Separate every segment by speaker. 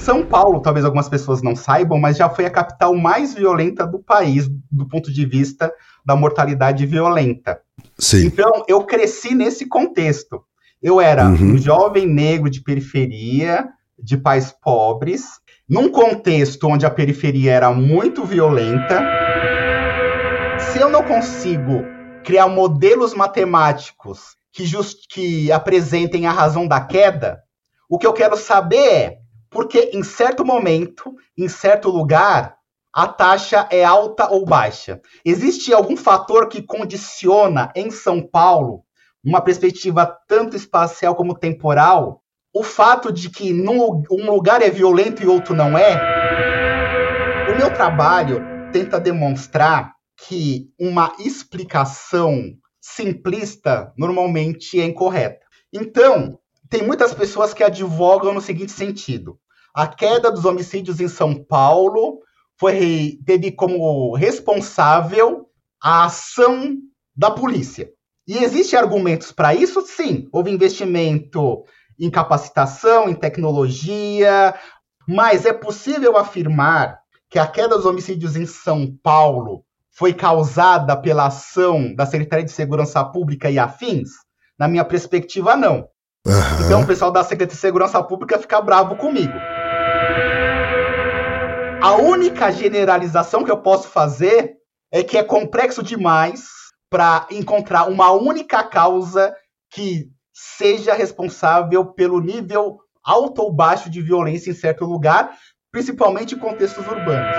Speaker 1: São Paulo, talvez algumas pessoas não saibam, mas já foi a capital mais violenta do país do ponto de vista da mortalidade violenta.
Speaker 2: Sim.
Speaker 1: Então, eu cresci nesse contexto. Eu era
Speaker 2: Uhum.
Speaker 1: um jovem negro de periferia, de pais pobres, num contexto onde a periferia era muito violenta. Se eu não consigo criar modelos matemáticos que, just- que apresentem a razão da queda, o que eu quero saber é por que em certo momento, em certo lugar, a taxa é alta ou baixa. Existe algum fator que condiciona em São Paulo, uma perspectiva tanto espacial como temporal, o fato de que num, um lugar é violento e outro não é? O meu trabalho tenta demonstrar que uma explicação simplista normalmente é incorreta. Então, tem muitas pessoas que advogam no seguinte sentido: a queda dos homicídios em São Paulo foi teve como responsável a ação da polícia. E existem argumentos para isso? Sim. Houve investimento em capacitação, em tecnologia, mas é possível afirmar que a queda dos homicídios em São Paulo foi causada pela ação da Secretaria de Segurança Pública e afins? Na minha perspectiva, não.
Speaker 2: Aham.
Speaker 1: Então o pessoal da Secretaria de Segurança Pública fica bravo comigo. A única generalização que eu posso fazer é que é complexo demais para encontrar uma única causa que seja responsável pelo nível alto ou baixo de violência em certo lugar, principalmente em contextos urbanos.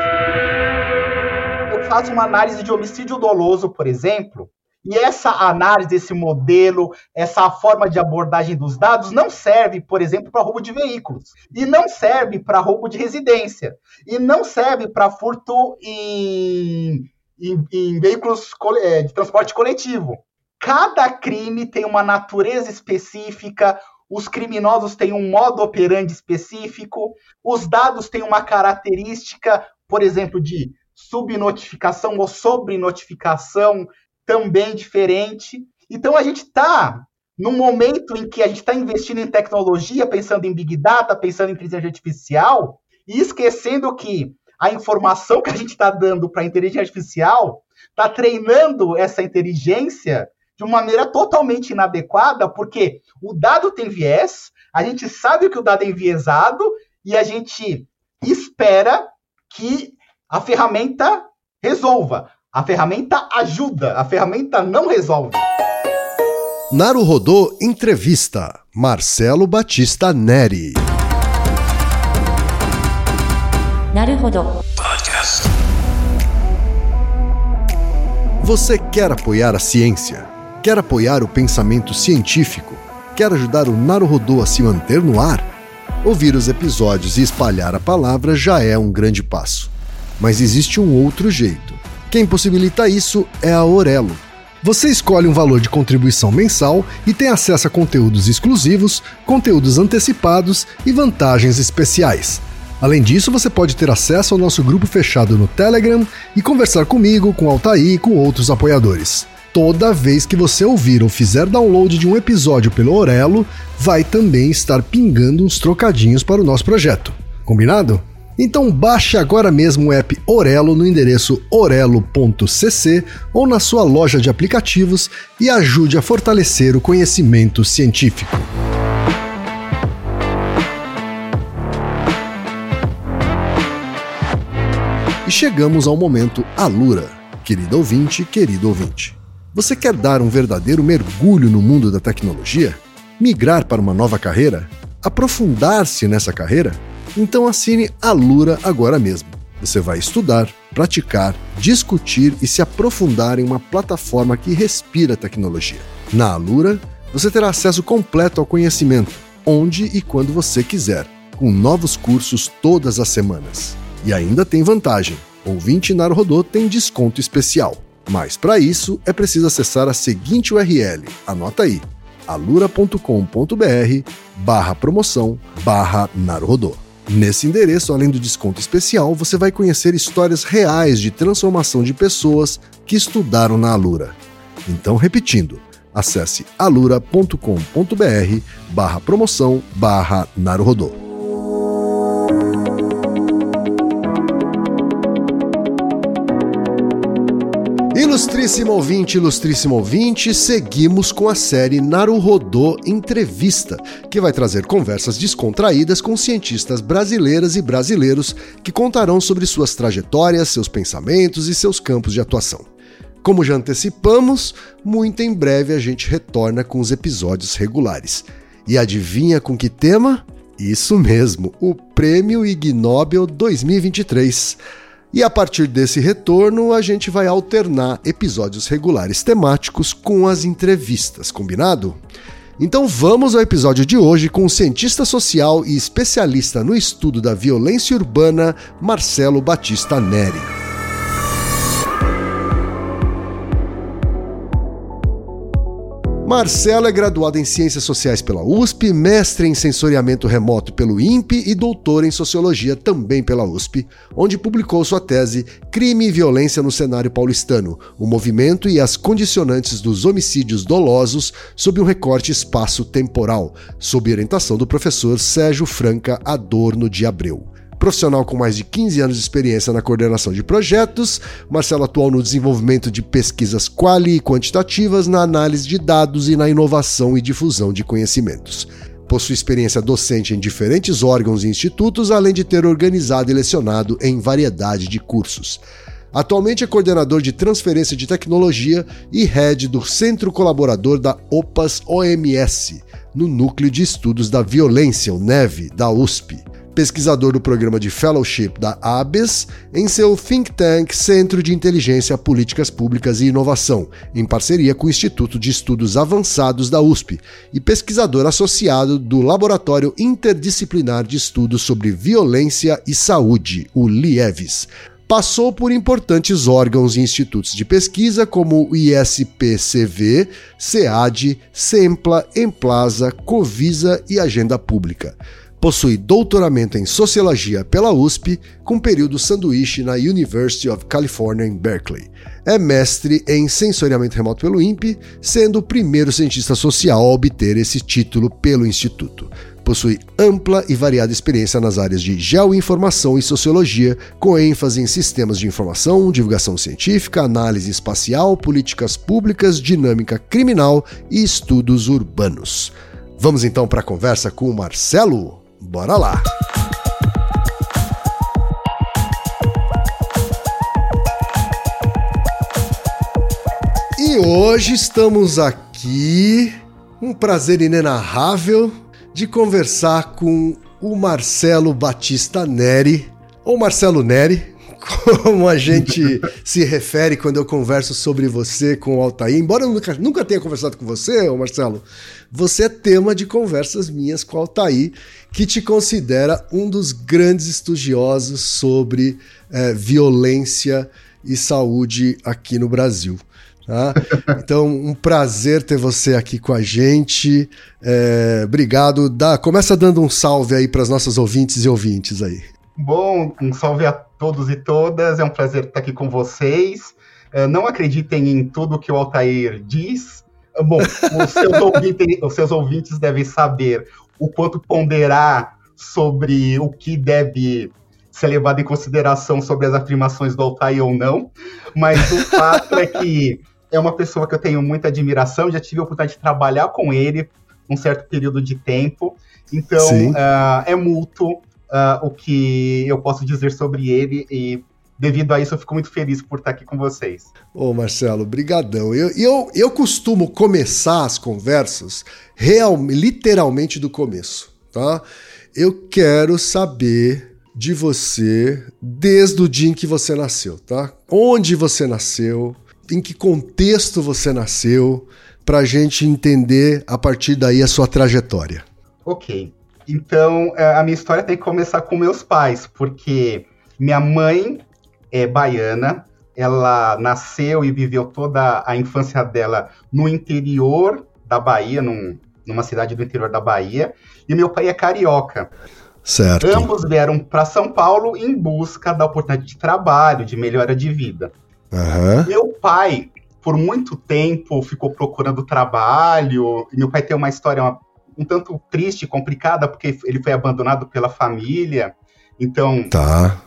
Speaker 1: Eu faço uma análise de homicídio doloso, por exemplo, e essa análise, esse modelo, essa forma de abordagem dos dados não serve, por exemplo, para roubo de veículos. E não serve para roubo de residência. E não serve para furto em, em- em veículos eh, de transporte coletivo. Cada crime tem uma natureza específica, os criminosos têm um modo operandi específico, os dados têm uma característica, por exemplo, de subnotificação ou sobrenotificação também diferente. Então a gente está num momento em que a gente está investindo em tecnologia, pensando em Big Data, pensando em inteligência artificial, e esquecendo que a informação que a gente está dando para a inteligência artificial está treinando essa inteligência de uma maneira totalmente inadequada, porque o dado tem viés, a gente sabe que o dado é enviesado e a gente espera que a ferramenta resolva. A ferramenta ajuda, a ferramenta não resolve.
Speaker 2: Naruhodô Entrevista Marcelo Batista Neri.
Speaker 3: Podcast.
Speaker 2: Você quer apoiar a ciência? Quer apoiar o pensamento científico? Quer ajudar o Naruhodô a se manter no ar? Ouvir os episódios e espalhar a palavra já é um grande passo. Mas existe um outro jeito quem possibilita isso é a Aurelo. Você escolhe um valor de contribuição mensal e tem acesso a conteúdos exclusivos, conteúdos antecipados e vantagens especiais. Além disso, você pode ter acesso ao nosso grupo fechado no Telegram e conversar comigo, com Altair e com outros apoiadores. Toda vez que você ouvir ou fizer download de um episódio pelo Orelo, vai também estar pingando uns trocadinhos para o nosso projeto. Combinado? Então baixe agora mesmo o app Orelo no endereço orelo.cc ou na sua loja de aplicativos e ajude a fortalecer o conhecimento científico. E chegamos ao momento Alura. Querido ouvinte, querido ouvinte. Você quer dar um verdadeiro mergulho no mundo da tecnologia? Migrar para uma nova carreira? Aprofundar-se nessa carreira? Então assine Alura agora mesmo. Você vai estudar, praticar, discutir e se aprofundar em uma plataforma que respira tecnologia. Na Alura, você terá acesso completo ao conhecimento, onde e quando você quiser, com novos cursos todas as semanas. E ainda tem vantagem: ouvinte Naruhodô tem desconto especial. Mas para isso é preciso acessar a seguinte URL, anota aí, alura.com.br barra promoção barra Naruhodô. Nesse endereço, além do desconto especial, você vai conhecer histórias reais de transformação de pessoas que estudaram na Alura. Então, repetindo, acesse alura.com.br barra promoção barra Naruhodô. Ilustríssimo ouvinte, ilustríssimo ouvinte, seguimos com a série Naruhodô Entrevista, que vai trazer conversas descontraídas com cientistas brasileiras e brasileiros que contarão sobre suas trajetórias, seus pensamentos e seus campos de atuação. Como já antecipamos, muito em breve a gente retorna com os episódios regulares. E adivinha com que tema? Isso mesmo, o Prêmio Ig Nobel 2023. E a partir desse retorno, a gente vai alternar episódios regulares temáticos com as entrevistas, combinado? Então vamos ao episódio de hoje com o cientista social e especialista no estudo da violência urbana, Marcelo Batista Neri. Marcelo é graduado em Ciências Sociais pela USP, mestre em Sensoriamento Remoto pelo INPE e doutor em Sociologia também pela USP, onde publicou sua tese Crime e Violência no Cenário Paulistano, o movimento e as condicionantes dos homicídios dolosos sob um recorte espaço-temporal, sob orientação do professor Sérgio Franca Adorno de Abreu. Profissional com mais de 15 anos de experiência na coordenação de projetos, Marcelo atuou no desenvolvimento de pesquisas quali e quantitativas na análise de dados e na inovação e difusão de conhecimentos. Possui experiência docente em diferentes órgãos e institutos, além de ter organizado e lecionado em variedade de cursos. Atualmente é coordenador de transferência de tecnologia e head do Centro Colaborador da OPAS OMS, no Núcleo de Estudos da Violência, o NEV, da USP pesquisador do programa de Fellowship da ABES, em seu think tank Centro de Inteligência, Políticas Públicas e Inovação, em parceria com o Instituto de Estudos Avançados da USP, e pesquisador associado do Laboratório Interdisciplinar de Estudos sobre Violência e Saúde, o LIEVES, passou por importantes órgãos e institutos de pesquisa como o ISPCV, SEAD, SEMPLA, Emplasa, Covisa e Agenda Pública. Possui doutoramento em Sociologia pela USP, com período sanduíche na University of California em Berkeley. É mestre em Sensoriamento Remoto pelo INPE, sendo o primeiro cientista social a obter esse título pelo Instituto. Possui ampla e variada experiência nas áreas de geoinformação e sociologia, com ênfase em sistemas de informação, divulgação científica, análise espacial, políticas públicas, dinâmica criminal e estudos urbanos. Vamos então para a conversa com o Marcelo? Bora lá! E hoje estamos aqui, um prazer inenarrável de conversar com o Marcelo Batista Neri, ou Marcelo Neri, como a gente se refere quando eu converso sobre você com o Altair. Embora eu nunca, nunca tenha conversado com você, Marcelo, você é tema de conversas minhas com o Altair, que te considera um dos grandes estudiosos sobre é, violência e saúde aqui no Brasil. Tá? Então, um prazer ter você aqui com a gente. É, obrigado. Dá, começa dando um salve aí para as nossas ouvintes e ouvintes aí.
Speaker 1: Bom, um salve a todos e todas. É um prazer estar aqui com vocês. É, não acreditem em tudo que o Altair diz. Bom, os seus, ouvintes, os seus ouvintes devem saber o quanto ponderar sobre o que deve ser levado em consideração sobre as afirmações do Altair ou não, mas o fato é que é uma pessoa que eu tenho muita admiração, já tive a oportunidade de trabalhar com ele um certo período de tempo, então uh, é mútuo uh, o que eu posso dizer sobre ele e devido a isso, eu fico muito feliz por estar aqui com vocês.
Speaker 2: Ô, Marcelo, brigadão. Eu, eu, eu costumo começar as conversas real, literalmente do começo, tá? Eu quero saber de você desde o dia em que você nasceu, tá? Onde você nasceu, em que contexto você nasceu, para a gente entender a partir daí a sua trajetória.
Speaker 1: Ok. Então, é, a minha história tem que começar com meus pais, porque minha mãe é baiana, ela nasceu e viveu toda a infância dela no interior da Bahia, num, numa cidade do interior da Bahia, e meu pai é carioca.
Speaker 2: Certo.
Speaker 1: Ambos vieram para São Paulo em busca da oportunidade de trabalho, de melhora de vida.
Speaker 2: Uhum.
Speaker 1: Meu pai, por muito tempo, ficou procurando trabalho. Meu pai tem uma história uma, um tanto triste, complicada, porque ele foi abandonado pela família. Então,
Speaker 2: tá.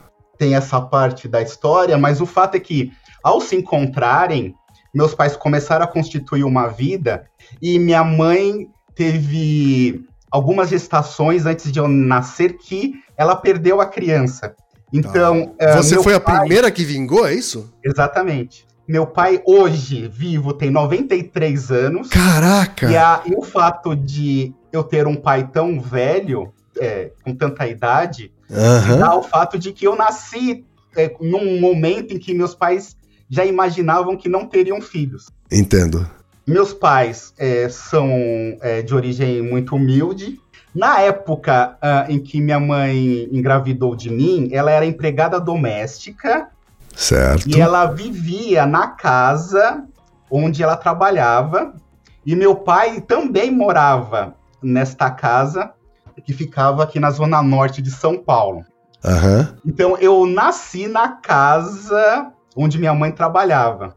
Speaker 1: Tem essa parte da história, mas o fato é que, ao se encontrarem, meus pais começaram a constituir uma vida e minha mãe teve algumas gestações antes de eu nascer que ela perdeu a criança. Então.
Speaker 2: Tá. Você foi
Speaker 1: pai...
Speaker 2: a primeira que vingou, é isso?
Speaker 1: Exatamente. Meu pai, hoje, vivo, tem 93 anos.
Speaker 2: Caraca!
Speaker 1: E, a, e o fato de eu ter um pai tão velho, é, com tanta idade,
Speaker 2: uhum.
Speaker 1: fato de que eu nasci é, num momento em que meus pais já imaginavam que não teriam filhos.
Speaker 2: Entendo.
Speaker 1: Meus pais é, são é, de origem muito humilde. Na época uh, em que minha mãe engravidou de mim, ela era empregada doméstica
Speaker 2: Certo.
Speaker 1: E ela vivia na casa onde ela trabalhava. E meu pai também morava nesta casa, que ficava aqui na zona norte de São Paulo.
Speaker 2: Uhum.
Speaker 1: Então eu nasci na casa onde minha mãe trabalhava.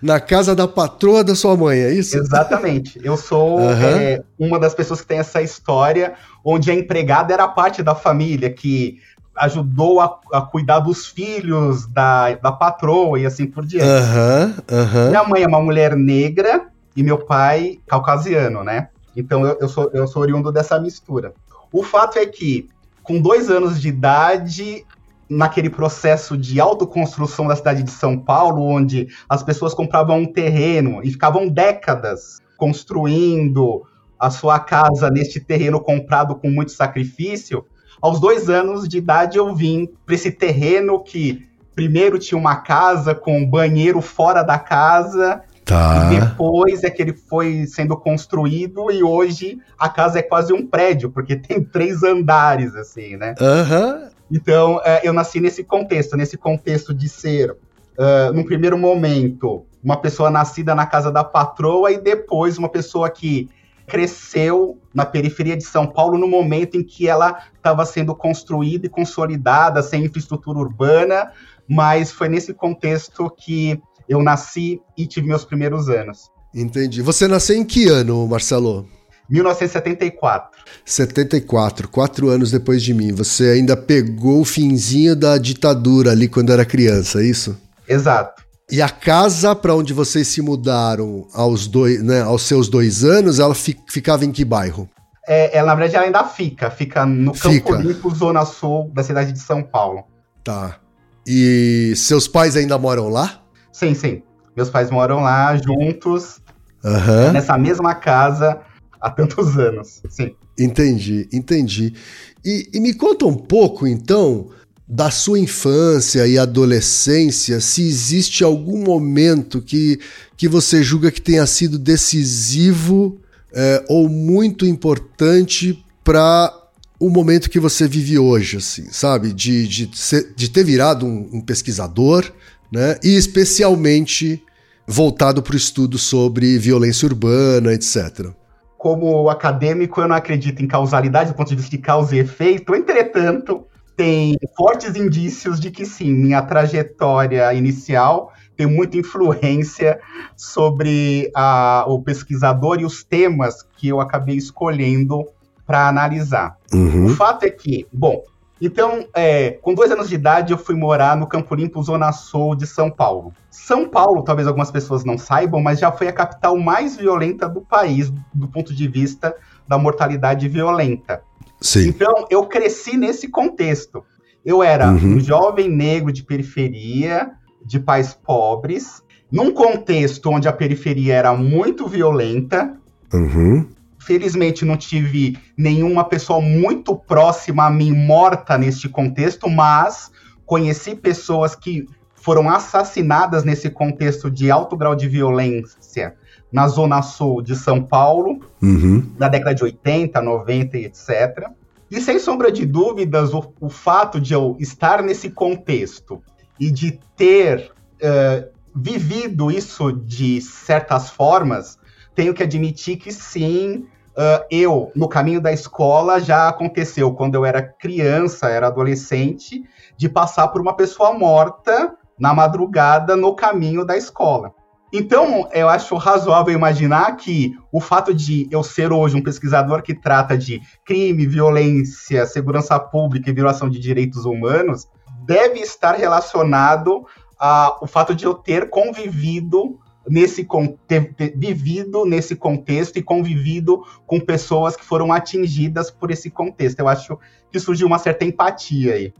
Speaker 2: Na casa da patroa da sua mãe, é isso?
Speaker 1: Exatamente. Eu sou uhum. é, uma das pessoas que tem essa história onde a empregada era parte da família, que ajudou a, a, cuidar dos filhos da, da patroa e assim por diante.
Speaker 2: Uhum.
Speaker 1: Minha mãe é uma mulher negra e meu pai caucasiano, né? Então eu, eu, sou, eu sou oriundo dessa mistura. O fato é que, com dois anos de idade, naquele processo de autoconstrução da cidade de São Paulo, onde as pessoas compravam um terreno e ficavam décadas construindo a sua casa neste terreno comprado com muito sacrifício, aos dois anos de idade eu vim para esse terreno que primeiro tinha uma casa com banheiro fora da casa.
Speaker 2: Tá.
Speaker 1: E depois é que ele foi sendo construído e hoje a casa é quase um prédio, porque tem três andares, assim, né?
Speaker 2: Uhum.
Speaker 1: Então, é, eu nasci nesse contexto, nesse contexto de ser, uh, num primeiro momento, uma pessoa nascida na casa da patroa e depois uma pessoa que cresceu na periferia de São Paulo no momento em que ela estava sendo construída e consolidada, sem infraestrutura urbana, mas foi nesse contexto que eu nasci e tive meus primeiros anos.
Speaker 2: Entendi. Você nasceu em que ano, Marcelo?
Speaker 1: 1974.
Speaker 2: 74, quatro anos depois de mim. Você ainda pegou o finzinho da ditadura ali quando era criança, é isso?
Speaker 1: Exato.
Speaker 2: E a casa para onde vocês se mudaram aos, dois, né, aos seus dois anos, ela fi, ficava em que bairro?
Speaker 1: É, ela, na verdade, ela ainda fica. Fica no fica. Campo Limpo, Zona Sul da cidade de São Paulo.
Speaker 2: Tá. E seus pais ainda moram lá?
Speaker 1: Sim, sim. Meus pais moram lá juntos,
Speaker 2: uhum.
Speaker 1: nessa mesma casa há tantos anos. Sim.
Speaker 2: Entendi, entendi. E, e me conta um pouco, então, da sua infância e adolescência, se existe algum momento que, que você julga que tenha sido decisivo é, ou muito importante para o momento que você vive hoje, assim, sabe? De, de, ser, de ter virado um, um pesquisador, né? E especialmente voltado para o estudo sobre violência urbana, etc.
Speaker 1: Como acadêmico, eu não acredito em causalidade do ponto de vista de causa e efeito, entretanto, tem fortes indícios de que sim, minha trajetória inicial tem muita influência sobre a, o pesquisador e os temas que eu acabei escolhendo para analisar.
Speaker 2: Uhum.
Speaker 1: O fato é que, bom, então, é, com dois anos de idade, eu fui morar no Campo Limpo, Zona Sul de São Paulo. São Paulo, talvez algumas pessoas não saibam, mas já foi a capital mais violenta do país, do ponto de vista da mortalidade violenta.
Speaker 2: Sim.
Speaker 1: Então, eu cresci nesse contexto. Eu era uhum. um jovem negro de periferia, de pais pobres, num contexto onde a periferia era muito violenta.
Speaker 2: Uhum.
Speaker 1: Felizmente, não tive nenhuma pessoa muito próxima a mim morta neste contexto, mas conheci pessoas que foram assassinadas nesse contexto de alto grau de violência na Zona Sul de São Paulo,
Speaker 2: uhum.
Speaker 1: na década de 80, 90 e etc. E sem sombra de dúvidas, o, o fato de eu estar nesse contexto e de ter uh, vivido isso de certas formas, tenho que admitir que sim, uh, eu, no caminho da escola, já aconteceu quando eu era criança, era adolescente, de passar por uma pessoa morta na madrugada no caminho da escola. Então, eu acho razoável imaginar que o fato de eu ser hoje um pesquisador que trata de crime, violência, segurança pública e violação de direitos humanos deve estar relacionado ao fato de eu ter convivido nesse ter, ter vivido nesse contexto e convivido com pessoas que foram atingidas por esse contexto. Eu acho que surgiu uma certa empatia aí.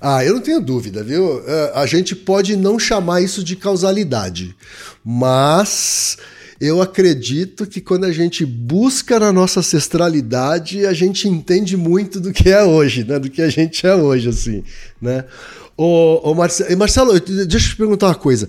Speaker 2: Ah, eu não tenho dúvida, viu? É, a gente pode não chamar isso de causalidade, mas eu acredito que quando a gente busca na nossa ancestralidade, a gente entende muito do que é hoje, né? Do que a gente é hoje, assim, né? Ô, ô Marcelo, Marcelo, deixa eu te perguntar uma coisa.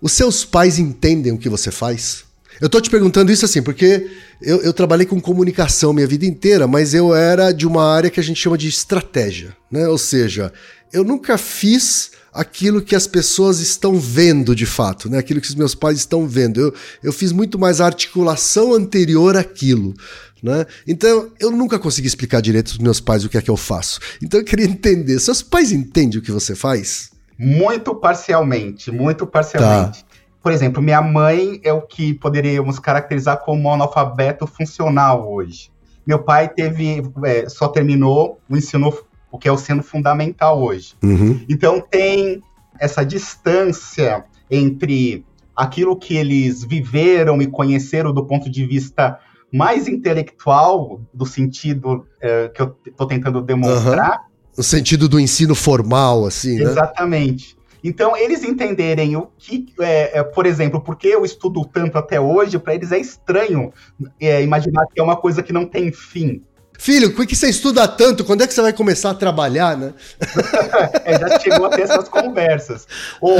Speaker 2: Os seus pais entendem o que você faz? Eu tô te perguntando isso assim, porque eu, eu, trabalhei com comunicação minha vida inteira, mas eu era de uma área que a gente chama de estratégia, né? Ou seja, eu nunca fiz aquilo que as pessoas estão vendo de fato, né? Aquilo que os meus pais estão vendo. Eu, eu fiz muito mais a articulação anterior àquilo. Né? Então, eu nunca consegui explicar direito aos meus pais o que é que eu faço. Então, eu queria entender. Seus pais entendem o que você faz?
Speaker 1: Muito parcialmente, muito parcialmente. Tá. Por exemplo, minha mãe é o que poderíamos caracterizar como analfabeto funcional hoje. Meu pai teve, é, só terminou o ensino, o que é o ensino fundamental hoje. Uhum. Então tem essa distância entre aquilo que eles viveram e conheceram do ponto de vista mais intelectual, do sentido é, que eu estou tentando demonstrar. Uhum.
Speaker 2: No sentido do ensino formal, assim,
Speaker 1: né? Exatamente. Então, eles entenderem o que, é, é, por exemplo, porque eu estudo tanto até hoje, para eles é estranho é, imaginar que é uma coisa que não tem fim.
Speaker 2: Filho, por que você estuda tanto? Quando é que você vai começar a trabalhar, né?
Speaker 1: é, já chegou a ter essas conversas. Ou,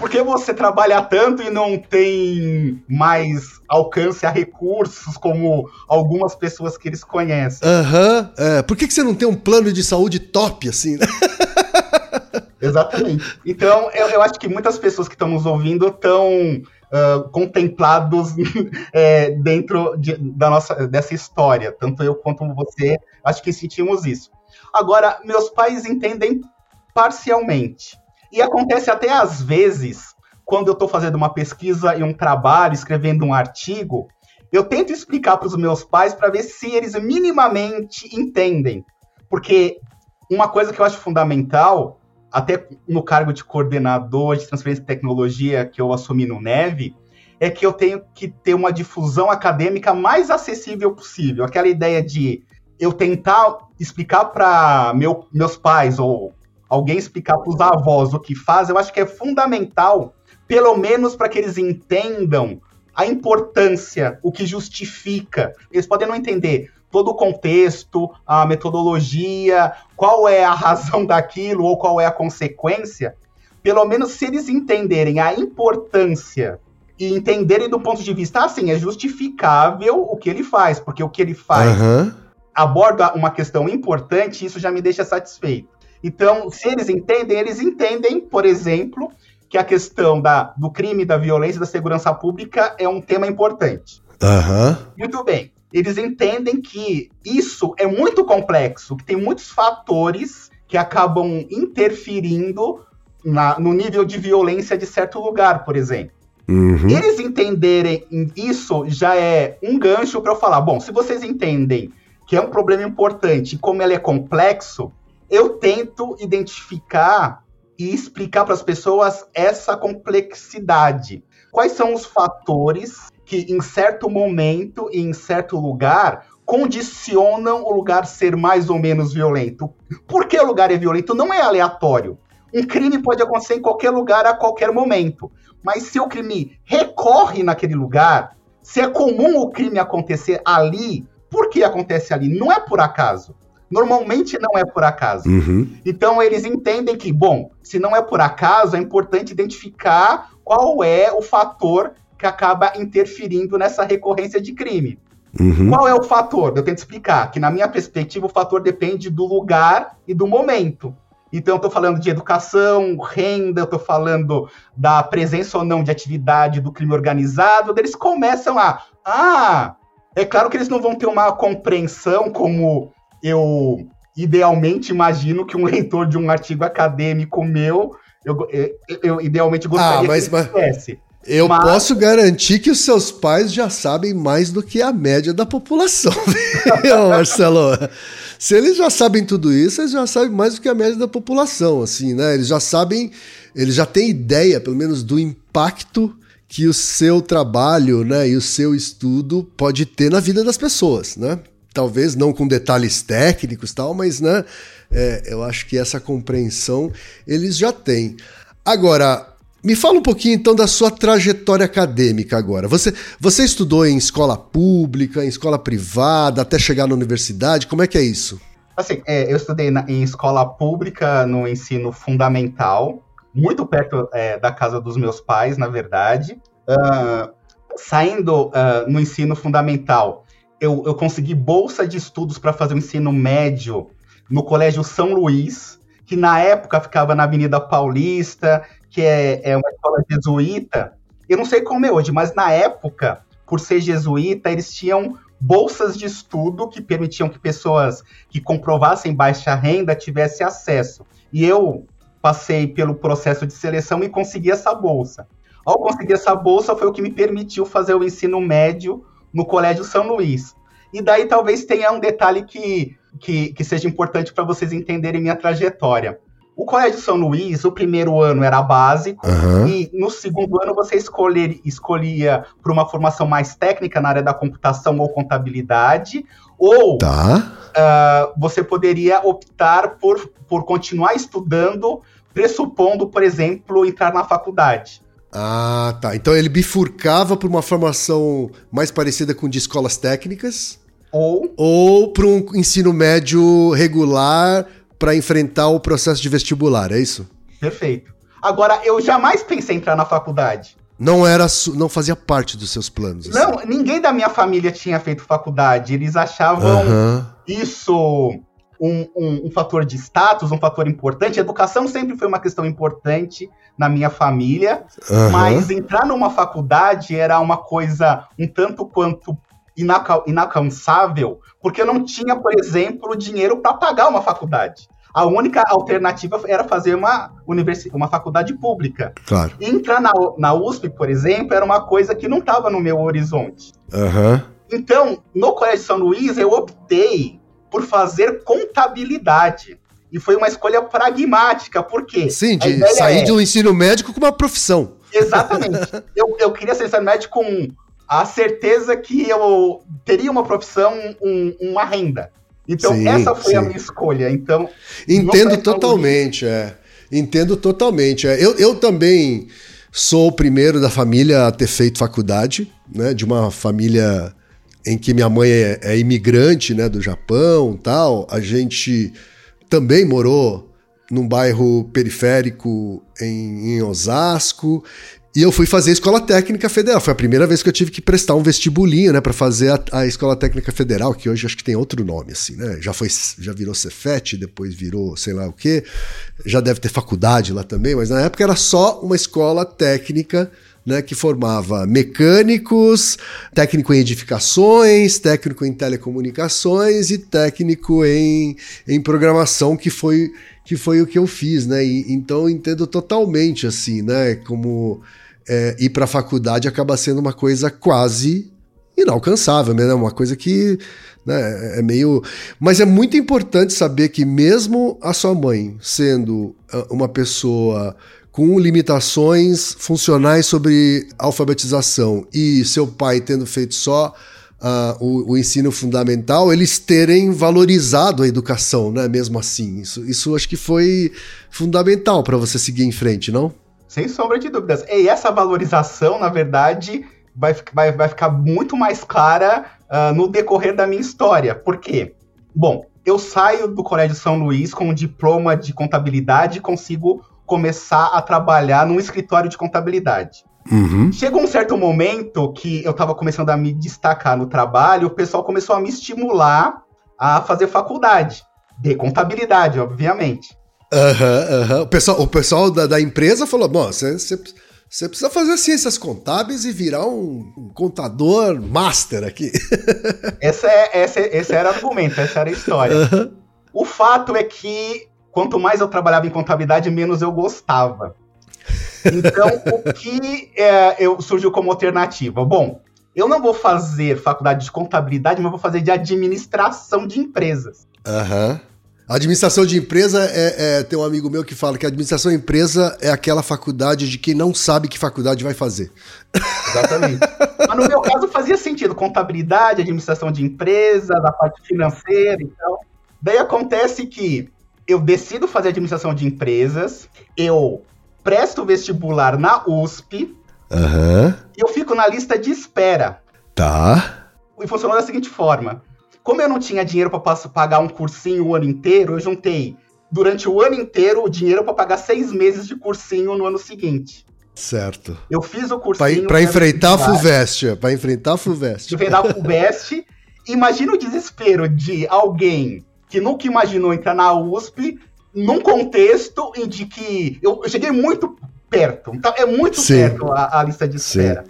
Speaker 1: por que você trabalha tanto e não tem mais alcance a recursos como algumas pessoas que eles conhecem?
Speaker 2: Aham. Uhum, é. Por que, que você não tem um plano de saúde top, assim, né?
Speaker 1: Exatamente. Então, eu, eu, acho que muitas pessoas que estão nos ouvindo estão uh, contemplados é, dentro de, da nossa, dessa história. Tanto eu quanto você, acho que sentimos isso. Agora, meus pais entendem parcialmente. E acontece até às vezes, quando eu estou fazendo uma pesquisa e um trabalho, escrevendo um artigo, eu tento explicar para os meus pais para ver se eles minimamente entendem. Porque uma coisa que eu acho fundamental até no cargo de coordenador de transferência de tecnologia que eu assumi no Neve, é que eu tenho que ter uma difusão acadêmica mais acessível possível. Aquela ideia de eu tentar explicar para meu, meus pais ou alguém explicar para os avós o que faz, eu acho que é fundamental, pelo menos para que eles entendam a importância, o que justifica. Eles podem não entender todo o contexto, a metodologia, qual é a razão daquilo ou qual é a consequência, pelo menos se eles entenderem a importância e entenderem do ponto de vista, assim, é justificável o que ele faz, porque o que ele faz uhum. aborda uma questão importante, isso já me deixa satisfeito. Então, se eles entendem, eles entendem, por exemplo, que a questão da, do crime, da violência, da segurança pública é um tema importante.
Speaker 2: Uhum.
Speaker 1: Muito bem eles entendem que isso é muito complexo, que tem muitos fatores que acabam interferindo na, no nível de violência de certo lugar, por exemplo. Uhum. Eles entenderem isso já é um gancho para eu falar: bom, se vocês entendem que é um problema importante e como ele é complexo, eu tento identificar e explicar para as pessoas essa complexidade. Quais são os fatores que em certo momento e em certo lugar condicionam o lugar ser mais ou menos violento. Por que o lugar é violento? Não é aleatório. Um crime pode acontecer em qualquer lugar a qualquer momento. Mas se o crime recorre naquele lugar, se é comum o crime acontecer ali, por que acontece ali? Não é por acaso. Normalmente não é por acaso. Uhum. Então eles entendem que, bom, se não é por acaso, é importante identificar qual é o fator que acaba interferindo nessa recorrência de crime. Uhum. Qual é o fator? Eu tento explicar que, na minha perspectiva, o fator depende do lugar e do momento. Então, eu estou falando de educação, renda, eu estou falando da presença ou não de atividade do crime organizado. Eles começam a. Ah, é claro que eles não vão ter uma compreensão como eu idealmente imagino que um leitor de um artigo acadêmico meu, eu, eu, eu idealmente gostaria ah, mas, que
Speaker 2: mas... Eu Mas... posso garantir que os seus pais já sabem mais do que a média da população, Marcelo? Se eles já sabem tudo isso, eles já sabem mais do que a média da população, assim, né? Eles já sabem, eles já têm ideia, pelo menos, do impacto que o seu trabalho, né, e o seu estudo pode ter na vida das pessoas, né? Talvez não com detalhes técnicos tal, mas, né, é, eu acho que essa compreensão eles já têm. Agora, me fala um pouquinho então da sua trajetória acadêmica agora. Você, você estudou em escola pública, em escola privada, até chegar na universidade? Como é que é isso?
Speaker 1: Assim, é, eu estudei na, em escola pública no ensino fundamental, muito perto é, da casa dos meus pais, na verdade. Uh, saindo uh, no ensino fundamental, eu, eu consegui bolsa de estudos para fazer o ensino médio no Colégio São Luís, que na época ficava na Avenida Paulista, que é, é uma escola jesuíta. Eu não sei como é hoje, mas na época, por ser jesuíta, eles tinham bolsas de estudo que permitiam que pessoas que comprovassem baixa renda tivessem acesso. E eu passei pelo processo de seleção e consegui essa bolsa. Ao conseguir essa bolsa, foi o que me permitiu fazer o ensino médio no Colégio São Luís. E daí talvez tenha um detalhe que, que, que seja importante para vocês entenderem minha trajetória. O Colégio São Luís, o primeiro ano era básico, uhum. e no segundo ano você escolher, escolhia para uma formação mais técnica na área da computação ou contabilidade, ou
Speaker 2: tá.
Speaker 1: uh, você poderia optar por, por continuar estudando, pressupondo, por exemplo, entrar na faculdade.
Speaker 2: Ah, tá. Então ele bifurcava para uma formação mais parecida com de escolas técnicas.
Speaker 1: Ou.
Speaker 2: Ou para um ensino médio regular para enfrentar o processo de vestibular, é isso?
Speaker 1: Perfeito. Agora, eu jamais pensei em entrar na faculdade.
Speaker 2: Não era, não fazia parte dos seus planos.
Speaker 1: Assim. Não, ninguém da minha família tinha feito faculdade. Eles achavam uhum. isso um, um, um, fator de status, um fator importante. A educação sempre foi uma questão importante na minha família, uhum. mas entrar numa faculdade era uma coisa um tanto quanto inalcançável, porque eu não tinha, por exemplo, dinheiro para pagar uma faculdade. A única alternativa era fazer uma, uma faculdade pública.
Speaker 2: Claro.
Speaker 1: E entrar na, na USP, por exemplo, era uma coisa que não estava no meu horizonte.
Speaker 2: Uhum.
Speaker 1: Então, no Colégio São Luís, eu optei por fazer contabilidade. E foi uma escolha pragmática, por quê?
Speaker 2: Sim, de sair é... de um ensino médico com uma profissão.
Speaker 1: Exatamente. eu, eu queria ser ensino médico com a certeza que eu teria uma profissão, um, uma renda. Então, sim, essa foi sim. a minha escolha. Então,
Speaker 2: Entendo totalmente, é. Entendo totalmente. É. Eu, eu também sou o primeiro da família a ter feito faculdade, né? De uma família em que minha mãe é, é imigrante, né? Do Japão tal. A gente também morou num bairro periférico em, em Osasco. E eu fui fazer a Escola Técnica Federal. Foi a primeira vez que eu tive que prestar um vestibulinho, né, para fazer a, a, Escola Técnica Federal, que hoje acho que tem outro nome, assim, né? Já foi, já virou Cefet, depois virou sei lá o quê. Já deve ter faculdade lá também, mas na época era só uma escola técnica, né, que formava mecânicos, técnico em edificações, técnico em telecomunicações e técnico em, em programação, que foi que foi o que eu fiz, né? E, então eu entendo totalmente assim, né? Como é, ir para a faculdade acaba sendo uma coisa quase inalcançável, né? Uma coisa que né, é meio. Mas é muito importante saber que, mesmo a sua mãe sendo ah, uma pessoa com limitações funcionais sobre alfabetização e seu pai tendo feito só uh, o, o, ensino fundamental, eles terem valorizado a educação, né? Mesmo assim. Isso, isso acho que foi fundamental para você seguir em frente, não?
Speaker 1: Sem sombra de dúvidas. E essa valorização, na verdade, vai, vai, vai ficar muito mais clara uh, no decorrer da minha história. Por quê? Bom, eu saio do Colégio São Luís com um diploma de contabilidade e consigo começar a trabalhar num escritório de contabilidade.
Speaker 2: Uhum.
Speaker 1: Chegou um certo momento que eu estava começando a me destacar no trabalho, o pessoal começou a me estimular a fazer faculdade, de contabilidade, obviamente.
Speaker 2: Uhum, uhum. O pessoal, o pessoal da, da empresa falou: bom, você, precisa fazer ciências contábeis e virar um, um contador master aqui.
Speaker 1: esse, é, esse, esse era o argumento, essa era a história. Uhum. O fato é que quanto mais eu trabalhava em contabilidade, menos eu gostava. Então, o que é, eu, surgiu como alternativa? Bom, eu não vou fazer faculdade de contabilidade, mas vou fazer de administração de empresas.
Speaker 2: Aham. Uhum. Administração de empresa é, é, Tem um amigo meu que fala que a administração de empresa é aquela faculdade de quem não sabe que faculdade vai fazer.
Speaker 1: Exatamente. Mas no meu caso fazia sentido. Contabilidade, administração de empresa, da parte financeira e tal. Daí acontece que eu decido fazer administração de empresas, eu presto vestibular na USP
Speaker 2: Aham.
Speaker 1: e eu fico na lista de espera.
Speaker 2: Tá.
Speaker 1: E funcionou da seguinte forma: como eu não tinha dinheiro para pagar um cursinho o ano inteiro, eu juntei durante o ano inteiro o dinheiro para pagar seis meses de cursinho no ano seguinte.
Speaker 2: Certo.
Speaker 1: Eu fiz o cursinho.
Speaker 2: pra
Speaker 1: né,
Speaker 2: enfrentar a FUVEST. Pra enfrentar a FUVEST.
Speaker 1: Enfrentar a FUVEST. Imagina o desespero de alguém que nunca imaginou entrar na USP num contexto em de que eu, eu cheguei muito perto. Então, é muito
Speaker 2: Sim.
Speaker 1: perto a, a lista de
Speaker 2: Sim.
Speaker 1: espera.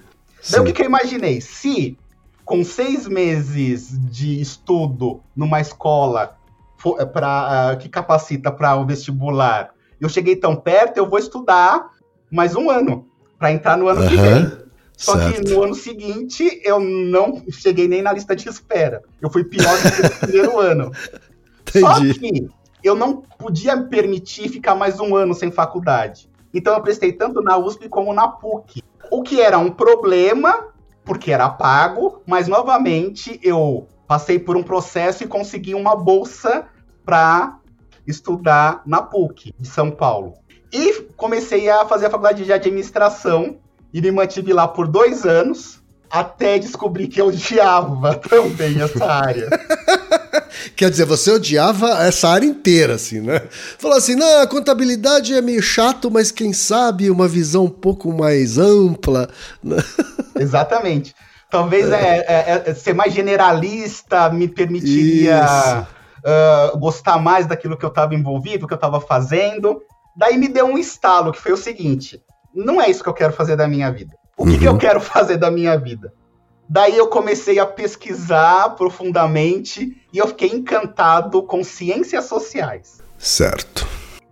Speaker 1: Daí o que,
Speaker 2: Sim.
Speaker 1: que eu imaginei? Se com seis meses de estudo numa escola fo- eh, pra, ah, que capacita para o vestibular, eu cheguei tão perto, eu vou estudar mais um ano para entrar no ano que vem. Só que
Speaker 2: Certo.
Speaker 1: no ano seguinte eu não cheguei nem na lista de espera. Eu fui pior do que no primeiro ano. Só
Speaker 2: Entendi.
Speaker 1: que eu não podia me permitir ficar mais um ano sem faculdade. Então eu prestei tanto na USP como na PUC. O que era um problema, porque era pago, mas novamente eu passei por um processo e consegui uma bolsa para estudar na PUC de São Paulo. E comecei a fazer a faculdade de administração e me mantive lá por dois anos até descobrir que eu odiava também essa área.
Speaker 2: Quer dizer, você odiava essa área inteira, assim, né? Falou assim, não, a contabilidade é meio chato, mas quem sabe uma visão um pouco mais ampla. né?
Speaker 1: Exatamente. Talvez é, é- é- ser mais generalista me permitiria ah, gostar mais daquilo que eu estava envolvido, que eu estava fazendo. Daí me deu um estalo, que foi o seguinte: não é isso que eu quero fazer da minha vida. O que, que eu
Speaker 2: Uhum.
Speaker 1: quero fazer da minha vida? Daí eu comecei a pesquisar profundamente e eu fiquei encantado com ciências sociais.
Speaker 2: Certo.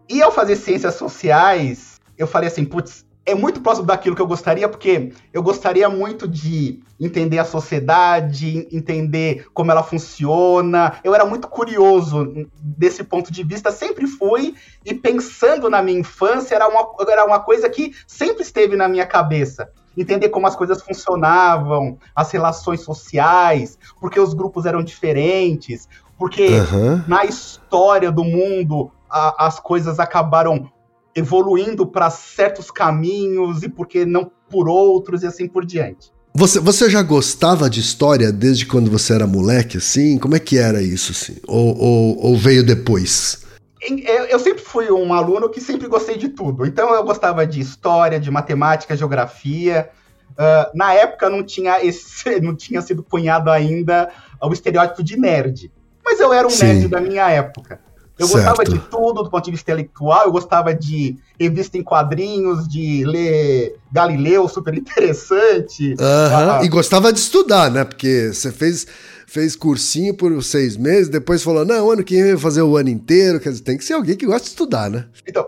Speaker 1: E ao fazer ciências sociais, eu falei assim, putz, é muito próximo daquilo que eu gostaria, porque eu gostaria muito de entender a sociedade, entender como ela funciona. Eu era muito curioso desse ponto de vista, sempre fui, e pensando na minha infância, era uma, era uma coisa que sempre esteve na minha cabeça. Entender como as coisas funcionavam, as relações sociais, porque os grupos eram diferentes, porque
Speaker 2: Aham.
Speaker 1: na história do mundo a- as coisas acabaram evoluindo para certos caminhos e porque não por outros e assim por diante.
Speaker 2: Você, você já gostava de história desde quando você era moleque, assim? Como é que era isso, assim? Ou, ou, ou veio depois?
Speaker 1: Em- Eu, sempre fui um aluno que sempre gostei de tudo. Então eu gostava de história, de matemática, geografia. Ah, na época não tinha, esse, não tinha sido cunhado ainda o estereótipo de nerd. Mas eu era um
Speaker 2: Sim.
Speaker 1: nerd da minha época. Eu gostava
Speaker 2: Certo.
Speaker 1: de tudo do ponto de vista intelectual, eu gostava de revista em quadrinhos, de ler Galileu, super interessante.
Speaker 2: Aham.
Speaker 1: Ah.
Speaker 2: E gostava de estudar, né? Porque você fez, fez cursinho por seis meses, depois falou, não, ano que vem eu vou fazer o ano inteiro. Quer dizer, tem que ser alguém que gosta de estudar, né?
Speaker 1: Então,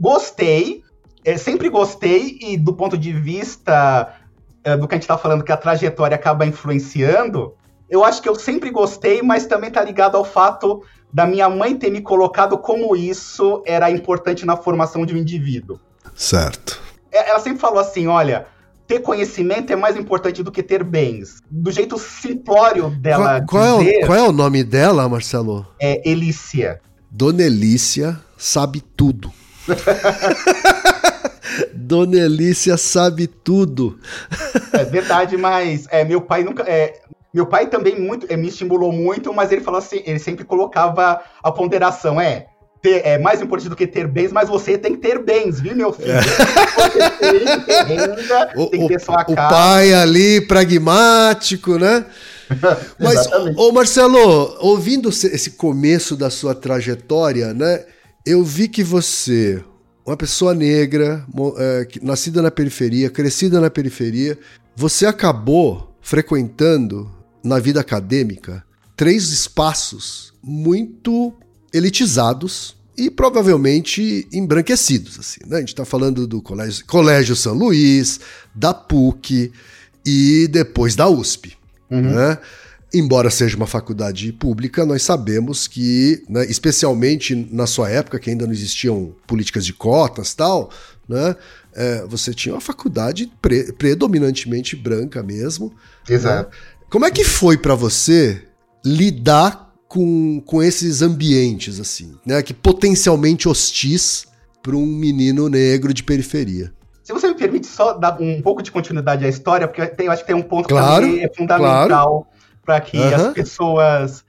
Speaker 1: gostei, é, sempre gostei, e do ponto de vista é, do que a gente tá falando, que a trajetória acaba influenciando, eu acho que eu sempre gostei, mas também tá ligado ao fato da minha mãe ter me colocado como isso era importante na formação de um indivíduo.
Speaker 2: Certo.
Speaker 1: É, Ela sempre falou assim: olha, ter conhecimento é mais importante do que ter bens. Do jeito simplório dela
Speaker 2: Qual, qual é
Speaker 1: dizer,
Speaker 2: o, qual é o nome dela, Marcelo?
Speaker 1: é Elícia.
Speaker 2: Dona Elícia sabe tudo. Dona Elícia sabe tudo.
Speaker 1: É verdade, mas é, meu pai nunca. é, meu pai também muito, é, me estimulou muito, mas ele falou assim, ele sempre colocava a ponderação, é. ter- é mais importante do que ter bens, mas você tem que ter bens, viu, meu filho? Você tem que ter renda,
Speaker 2: O,
Speaker 1: tem que ter sua
Speaker 2: o- o
Speaker 1: casa.
Speaker 2: pai ali, pragmático, né? Mas, ô Marcelo, ouvindo se- esse começo da sua trajetória, né? Eu vi que você, uma pessoa negra, é, que- nascida na periferia, crescida na periferia, você acabou frequentando na vida acadêmica três espaços muito elitizados e provavelmente embranquecidos. Assim, né? A gente está falando do Colégio, Colégio São Luís, da PUC e depois da USP.
Speaker 1: Uhum.
Speaker 2: Né? embora seja uma faculdade pública, nós sabemos que, né, especialmente na sua época, que ainda não existiam políticas de cotas tal, né, é, você tinha uma faculdade pre predominantemente branca mesmo.
Speaker 1: Exato.
Speaker 2: Né? Como é que foi para você lidar com, com esses ambientes, assim, né, que potencialmente hostis para um menino negro de periferia?
Speaker 1: Se você me permite só dar um pouco de continuidade à história, porque eu acho que tem um ponto
Speaker 2: claro,
Speaker 1: que é fundamental
Speaker 2: claro.
Speaker 1: para que
Speaker 2: Aham.
Speaker 1: as pessoas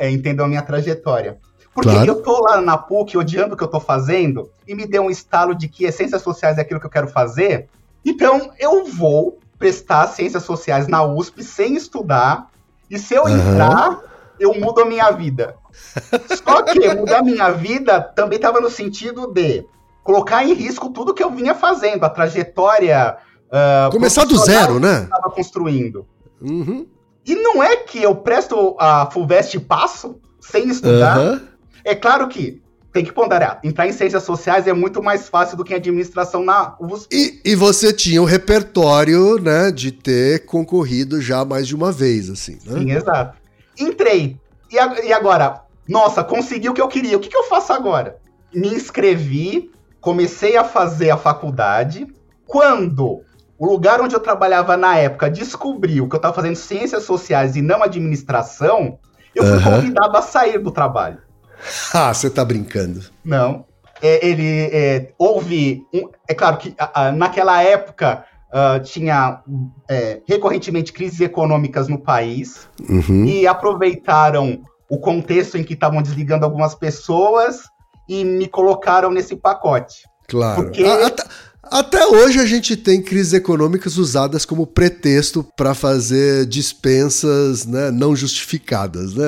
Speaker 1: eh, entendam a minha trajetória. Porque
Speaker 2: Claro.
Speaker 1: eu tô lá na PUC odiando o que eu tô fazendo e me deu um estalo de que ciências sociais é aquilo que eu quero fazer. Então eu vou prestar ciências sociais na USP sem estudar. E se eu
Speaker 2: Aham.
Speaker 1: entrar, eu mudo a minha vida. Só que mudar a minha vida também estava no sentido de colocar em risco tudo que eu vinha fazendo, a trajetória. ah,
Speaker 2: Começar do zero,
Speaker 1: que eu
Speaker 2: né?
Speaker 1: estava construindo.
Speaker 2: Uhum.
Speaker 1: E não é que eu presto a Fulvestre passo sem estudar.
Speaker 2: Aham.
Speaker 1: É claro que tem que ponderar. Entrar em ciências sociais é muito mais fácil do que em administração na USP.
Speaker 2: E, e você tinha o repertório, né, de ter concorrido já mais de uma vez, assim, né?
Speaker 1: Sim, exato. Entrei. E, a- e agora? Nossa, consegui o que eu queria. O que, que eu faço agora? Me inscrevi, comecei a fazer a faculdade. Quando o lugar onde eu trabalhava na época descobriu que eu estava fazendo ciências sociais e não administração, eu fui convidado a sair do trabalho.
Speaker 2: Ah, você tá brincando.
Speaker 1: Não. É, ele é, houve. um- é claro que ah, ah, naquela época ah, tinha é, recorrentemente crises econômicas no país
Speaker 2: Uhum.
Speaker 1: e aproveitaram o contexto em que estavam desligando algumas pessoas e me colocaram nesse pacote.
Speaker 2: Claro.
Speaker 1: Porque-
Speaker 2: A- Até, até hoje a gente tem crises econômicas usadas como pretexto para fazer dispensas né, não justificadas, né,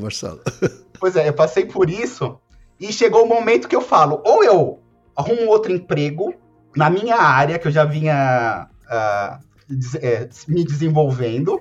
Speaker 2: Marcelo?
Speaker 1: Pois é, eu passei por isso e chegou o momento que eu falo: ou eu arrumo outro emprego na minha área, que eu já vinha des- é, me desenvolvendo,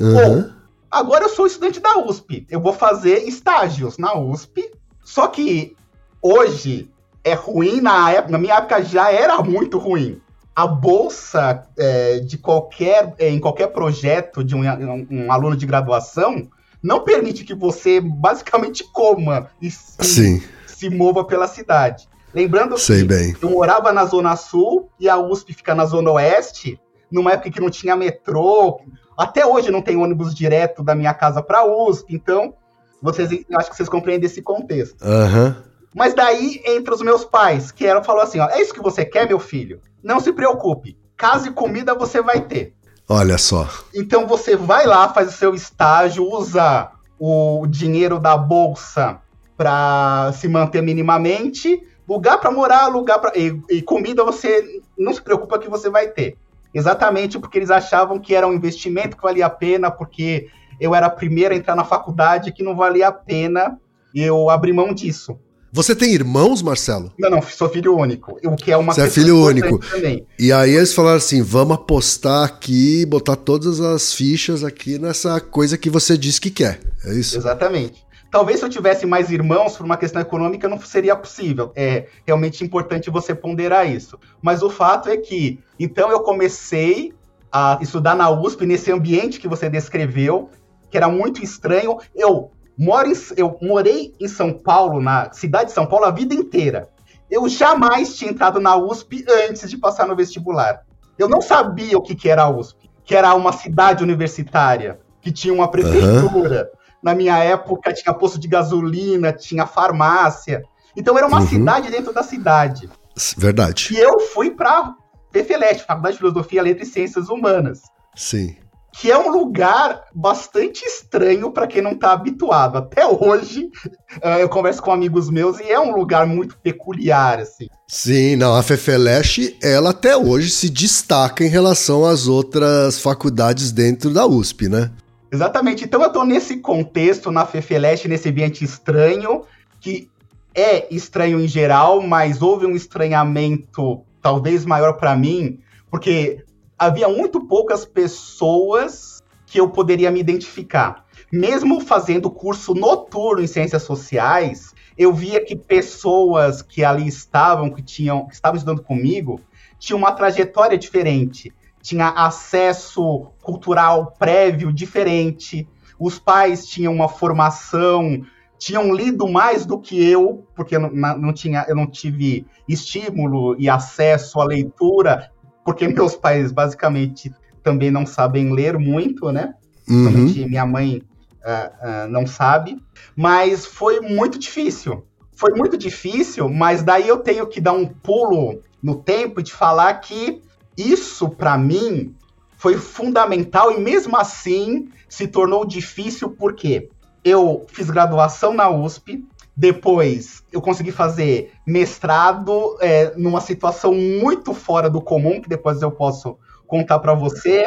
Speaker 2: Uhum.
Speaker 1: Agora eu sou estudante da USP. Eu vou fazer estágios na USP. Só que hoje é ruim, na, época, na minha época já era muito ruim. A bolsa é, de qualquer, é, em qualquer projeto de um, um- um aluno de graduação não permite que você basicamente coma e se,
Speaker 2: Sim,
Speaker 1: se mova pela cidade. Lembrando
Speaker 2: sei
Speaker 1: que
Speaker 2: bem.
Speaker 1: eu morava na Zona Sul e a USP fica na Zona Oeste, numa época que não tinha metrô. Até hoje não tem ônibus direto da minha casa para a USP, então vocês, acho que vocês compreendem esse contexto.
Speaker 2: Aham.
Speaker 1: Mas daí entra os meus pais, que eram falou assim, ó, é isso que você quer, meu filho? Não se preocupe, casa e comida você vai ter.
Speaker 2: Olha só.
Speaker 1: Então você vai lá, faz o seu estágio, usa o dinheiro da bolsa para se manter minimamente, lugar para morar, lugar para e, e comida você não se preocupa que você vai ter. Exatamente porque eles achavam que era um investimento que valia a pena, porque eu era a primeira a entrar na faculdade que não valia a pena, e eu abri mão disso.
Speaker 2: Você tem irmãos, Marcelo?
Speaker 1: Não, não, sou filho único, o que é uma
Speaker 2: Você é filho único.
Speaker 1: também.
Speaker 2: E aí eles falaram assim: vamos apostar aqui, botar todas as fichas aqui nessa coisa que você disse que quer. É isso?
Speaker 1: Exatamente. Talvez se eu tivesse mais irmãos, por uma questão econômica, não seria possível. É realmente importante você ponderar isso. Mas o fato é que, então eu comecei a estudar na USP, nesse ambiente que você descreveu, que era muito estranho. Eu, moro em- eu morei em São Paulo, na cidade de São Paulo, a vida inteira. Eu jamais tinha entrado na USP antes de passar no vestibular. Eu não sabia o que, que era a USP, que era uma cidade universitária, que tinha uma prefeitura. Na minha época tinha posto de gasolina, tinha farmácia. Então era uma
Speaker 2: Uhum.
Speaker 1: cidade dentro da cidade.
Speaker 2: Verdade.
Speaker 1: E eu fui para PFLET, Faculdade de Filosofia, Letras e Ciências Humanas,
Speaker 2: Sim.
Speaker 1: Que é um lugar bastante estranho para quem não está habituado. Até hoje eh, eu converso com amigos meus e é um lugar muito peculiar, assim.
Speaker 2: Sim, não, a Fefeleche, ela até hoje se destaca em relação às outras faculdades dentro da USP, né?
Speaker 1: Exatamente. Então eu tô nesse contexto, na Fefeleste, nesse ambiente estranho, que é estranho em geral, mas houve um estranhamento talvez maior para mim, porque havia muito poucas pessoas que eu poderia me identificar. Mesmo fazendo curso noturno em ciências sociais, eu via que pessoas que ali estavam, que tinham, que estavam estudando comigo, tinham uma trajetória diferente tinha acesso cultural prévio diferente. os pais tinham uma formação, tinham lido mais do que eu, porque eu não, não tinha, eu não tive estímulo e acesso à leitura, porque meus pais basicamente também não sabem ler muito, né?
Speaker 2: Uhum.
Speaker 1: Minha mãe uh, uh, não sabe, mas foi muito difícil. Foi muito difícil, mas daí eu tenho que dar um pulo no tempo de falar que isso, para mim, foi fundamental e mesmo assim se tornou difícil porque eu fiz graduação na USP, depois eu consegui fazer mestrado é, numa situação muito fora do comum, que depois eu posso contar para você.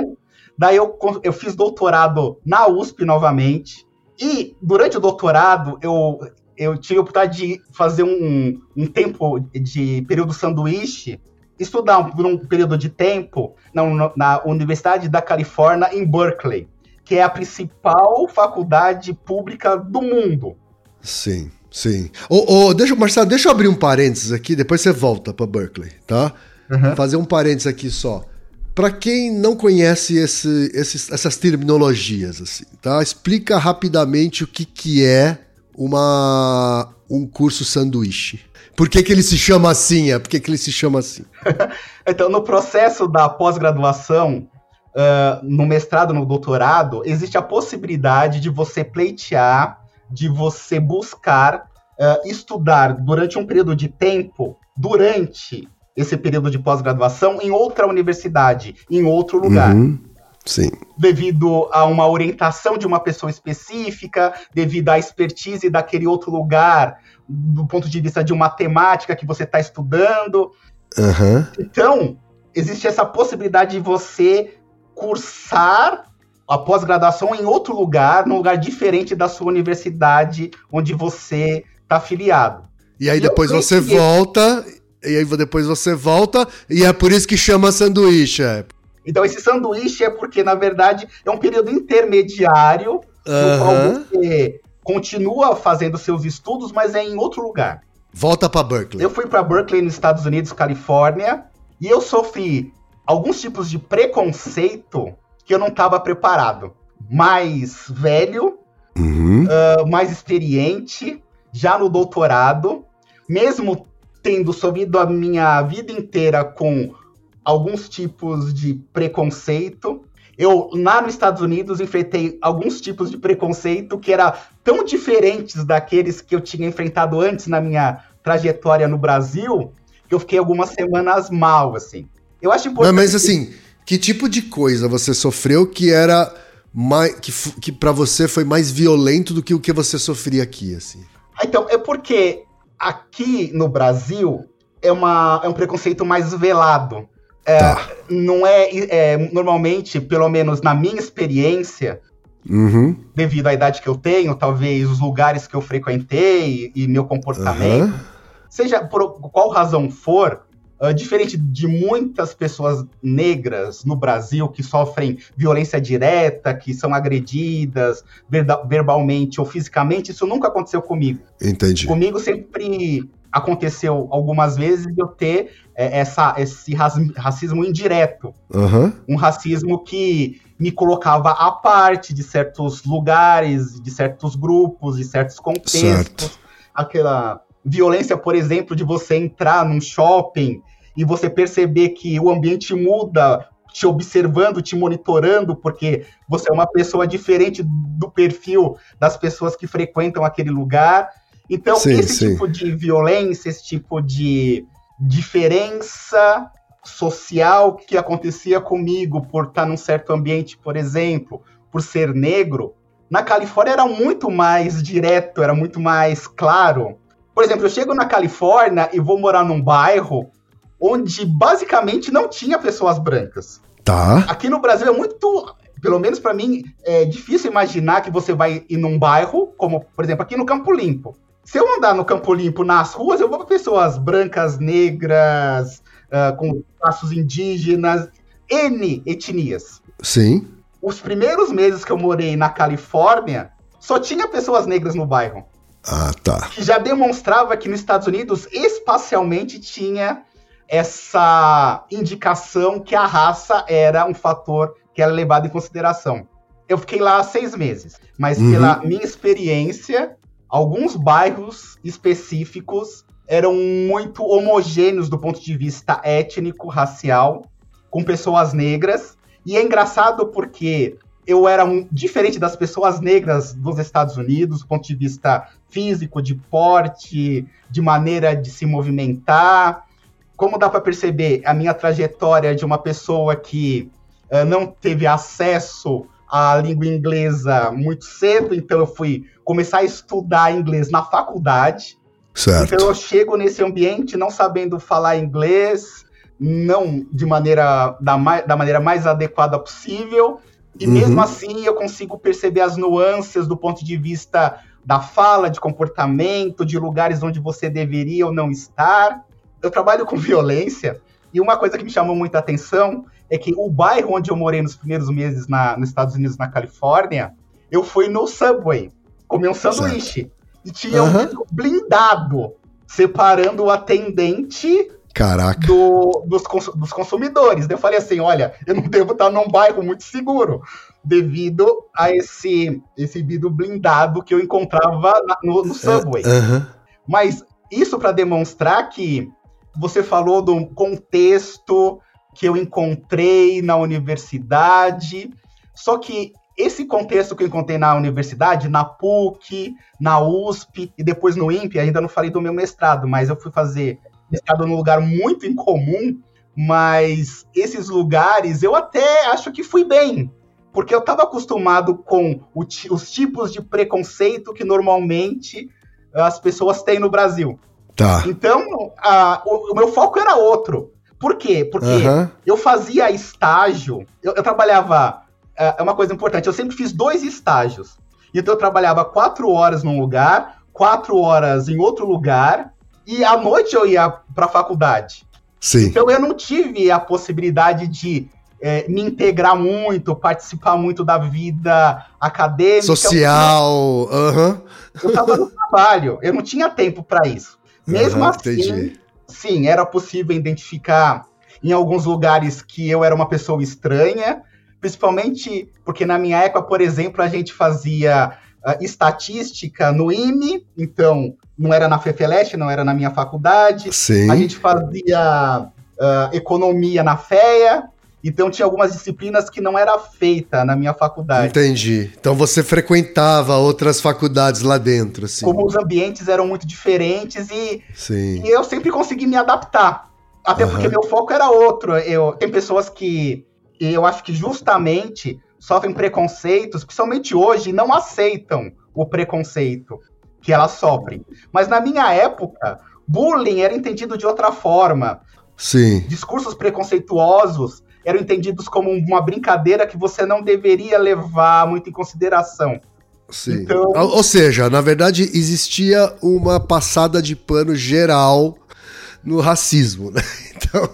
Speaker 1: Daí eu, eu fiz doutorado na USP novamente. E durante o doutorado eu, eu tive a oportunidade de fazer um, um tempo de período sanduíche estudar por um período de tempo na, na Universidade da Califórnia, em Berkeley, que é a principal faculdade pública do mundo.
Speaker 2: Sim, sim. Oh, deixa, Marcelo, deixa eu abrir um parênteses aqui, depois você volta para Berkeley, tá? Uhum. Fazer um parênteses aqui só. Para quem não conhece esse, esses, essas terminologias, assim, tá? Explica rapidamente o que, que é uma, um curso sanduíche. Por que, que ele se chama assim? É? Por que, que ele se chama assim?
Speaker 1: então, no processo da pós-graduação, uh, no mestrado, no doutorado, existe a possibilidade de você pleitear, de você buscar uh, estudar durante um período de tempo, durante esse período de pós-graduação, em outra universidade, em outro lugar.
Speaker 2: Uhum. Sim.
Speaker 1: Devido a uma orientação de uma pessoa específica, devido à expertise daquele outro lugar, do ponto de vista de uma temática que você está estudando.
Speaker 2: Uhum.
Speaker 1: Então, existe essa possibilidade de você cursar a pós-graduação em outro lugar, num lugar diferente da sua universidade onde você está afiliado.
Speaker 2: E aí depois você volta, e aí depois você volta, e é por isso que chama sanduíche. É.
Speaker 1: Então esse sanduíche é porque, na verdade, é um período intermediário uhum. no qual você continua fazendo seus estudos, mas é em outro lugar.
Speaker 2: Volta para Berkeley.
Speaker 1: Eu fui para Berkeley, nos Estados Unidos, Califórnia, e eu sofri alguns tipos de preconceito que eu não estava preparado. Mais velho,
Speaker 2: uhum.
Speaker 1: uh, mais experiente, já no doutorado, mesmo tendo sofrido a minha vida inteira com alguns tipos de preconceito, eu, lá nos Estados Unidos, enfrentei alguns tipos de preconceito que eram tão diferentes daqueles que eu tinha enfrentado antes na minha trajetória no Brasil, que eu fiquei algumas semanas mal, assim. Eu acho importante.
Speaker 2: Mas, mas assim, que tipo de coisa você sofreu que era mais. que, que para você foi mais violento do que o que você sofria aqui, assim?
Speaker 1: Ah, então, é porque aqui no Brasil é, uma, é um preconceito mais velado. É, tá. Não é, é, normalmente, pelo menos na minha experiência,
Speaker 2: uhum.
Speaker 1: devido à idade que eu tenho, talvez os lugares que eu frequentei e, e meu comportamento, uhum. seja por qual razão for, uh, diferente de muitas pessoas negras no Brasil que sofrem violência direta, que são agredidas verbalmente ou fisicamente, isso nunca aconteceu comigo.
Speaker 2: Entendi.
Speaker 1: Comigo sempre aconteceu algumas vezes eu ter é, essa, esse racismo indireto.
Speaker 2: Uhum.
Speaker 1: Um racismo que me colocava à parte de certos lugares, de certos grupos, de certos contextos. Certo. Aquela violência, por exemplo, de você entrar num shopping e você perceber que o ambiente muda te observando, te monitorando, porque você é uma pessoa diferente do perfil das pessoas que frequentam aquele lugar. Então, sim, esse sim. tipo de violência, esse tipo de diferença social que acontecia comigo por estar num certo ambiente, por exemplo, por ser negro, na Califórnia era muito mais direto, era muito mais claro. Por exemplo, eu chego na Califórnia e vou morar num bairro onde basicamente não tinha pessoas brancas.
Speaker 2: Tá.
Speaker 1: Aqui no Brasil é muito, pelo menos para mim, é difícil imaginar que você vai ir num bairro, como por exemplo aqui no Campo Limpo. Se eu andar no Campo Limpo nas ruas, eu vou ver pessoas brancas, negras, uh, com traços indígenas, N etnias.
Speaker 2: Sim.
Speaker 1: Os primeiros meses que eu morei na Califórnia, só tinha pessoas negras no bairro.
Speaker 2: Ah, tá.
Speaker 1: Que já demonstrava que nos Estados Unidos, espacialmente, tinha essa indicação que a raça era um fator que era levado em consideração. eu fiquei lá seis meses, mas
Speaker 2: Uhum.
Speaker 1: pela minha experiência, alguns bairros específicos eram muito homogêneos do ponto de vista étnico, racial, com pessoas negras. E é engraçado porque eu era um, diferente das pessoas negras dos Estados Unidos, do ponto de vista físico, de porte, de maneira de se movimentar. Como dá para perceber, a minha trajetória de uma pessoa que eh, não teve acesso à língua inglesa muito cedo, então eu fui começar a estudar inglês na faculdade.
Speaker 2: Certo.
Speaker 1: Então eu chego nesse ambiente não sabendo falar inglês, não de maneira da, da maneira mais adequada possível, e
Speaker 2: Uhum.
Speaker 1: mesmo assim eu consigo perceber as nuances do ponto de vista da fala, de comportamento, de lugares onde você deveria ou não estar. Eu trabalho com violência, e uma coisa que me chamou muita atenção é que o bairro onde eu morei nos primeiros meses na, nos Estados Unidos, na Califórnia, eu fui no Subway comer um sanduíche. E tinha
Speaker 2: Aham.
Speaker 1: um blindado separando o atendente
Speaker 2: Caraca.
Speaker 1: do- dos, dos consumidores. Eu falei assim: olha, eu não devo estar num bairro muito seguro, devido a esse, esse vidro blindado que eu encontrava na- no, no Subway.
Speaker 2: Aham.
Speaker 1: Mas isso para demonstrar que você falou do contexto que eu encontrei na universidade, só que esse contexto que eu encontrei na universidade, na PUC, na USP e depois no INPE, ainda não falei do meu mestrado, mas eu fui fazer mestrado num lugar muito incomum, mas esses lugares eu até acho que fui bem, porque eu estava acostumado com o os tipos de preconceito que normalmente as pessoas têm no Brasil.
Speaker 2: Tá.
Speaker 1: Então, a- o, o meu foco era outro. Por quê? Porque
Speaker 2: Aham.
Speaker 1: eu fazia estágio, eu, eu trabalhava. É é uma coisa importante, eu sempre fiz dois estágios. Então, eu trabalhava quatro horas num lugar, quatro horas em outro lugar, e à noite eu ia para a faculdade.
Speaker 2: Sim.
Speaker 1: Então, eu não tive a possibilidade de é, me integrar muito, participar muito da vida acadêmica.
Speaker 2: Social. Aham.
Speaker 1: Eu estava no trabalho, eu não tinha tempo para isso. Mesmo assim,
Speaker 2: entendi.
Speaker 1: sim, era possível identificar em alguns lugares que eu era uma pessoa estranha, principalmente porque na minha época, por exemplo, a gente fazia ah, estatística no IME, então não era na FEFELESH, não era na minha faculdade.
Speaker 2: Sim.
Speaker 1: A gente fazia ah, economia na FEA, então tinha algumas disciplinas que não era feita na minha faculdade.
Speaker 2: Entendi. Então você frequentava outras faculdades lá dentro, assim.
Speaker 1: Como os ambientes eram muito diferentes e
Speaker 2: Sim.
Speaker 1: E eu sempre consegui me adaptar. Até
Speaker 2: Aham.
Speaker 1: porque meu foco era outro. Eu, tem pessoas que eu acho que justamente sofrem preconceitos, principalmente hoje, não aceitam o preconceito que elas sofrem. Mas na minha época, bullying era entendido de outra forma.
Speaker 2: Sim.
Speaker 1: Discursos preconceituosos eram entendidos como uma brincadeira que você não deveria levar muito em consideração.
Speaker 2: Sim.
Speaker 1: Então-
Speaker 2: ou seja, na verdade, existia uma passada de pano geral no racismo, né? Então.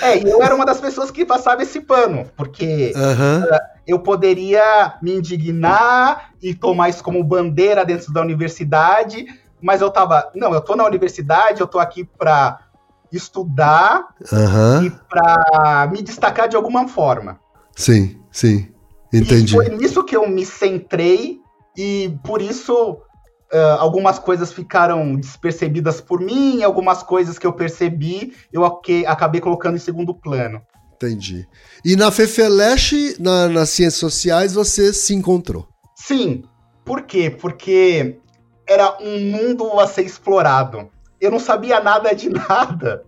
Speaker 1: É, e eu era uma das pessoas que passava esse pano, porque
Speaker 2: Aham.
Speaker 1: eu poderia me indignar e tomar isso como bandeira dentro da universidade, mas eu tava, não, eu tô na universidade, eu tô aqui para estudar
Speaker 2: Aham.
Speaker 1: e para me destacar de alguma forma.
Speaker 2: Sim, sim. Entendi.
Speaker 1: E foi nisso que eu me centrei e por isso ah, algumas coisas ficaram despercebidas por mim, algumas coisas que eu percebi, eu acabei colocando em segundo plano.
Speaker 2: Entendi. E na Fefeleche, na, nas ciências sociais, você se encontrou.
Speaker 1: Sim. Por quê? Porque era um mundo a ser explorado. Eu não sabia nada de nada.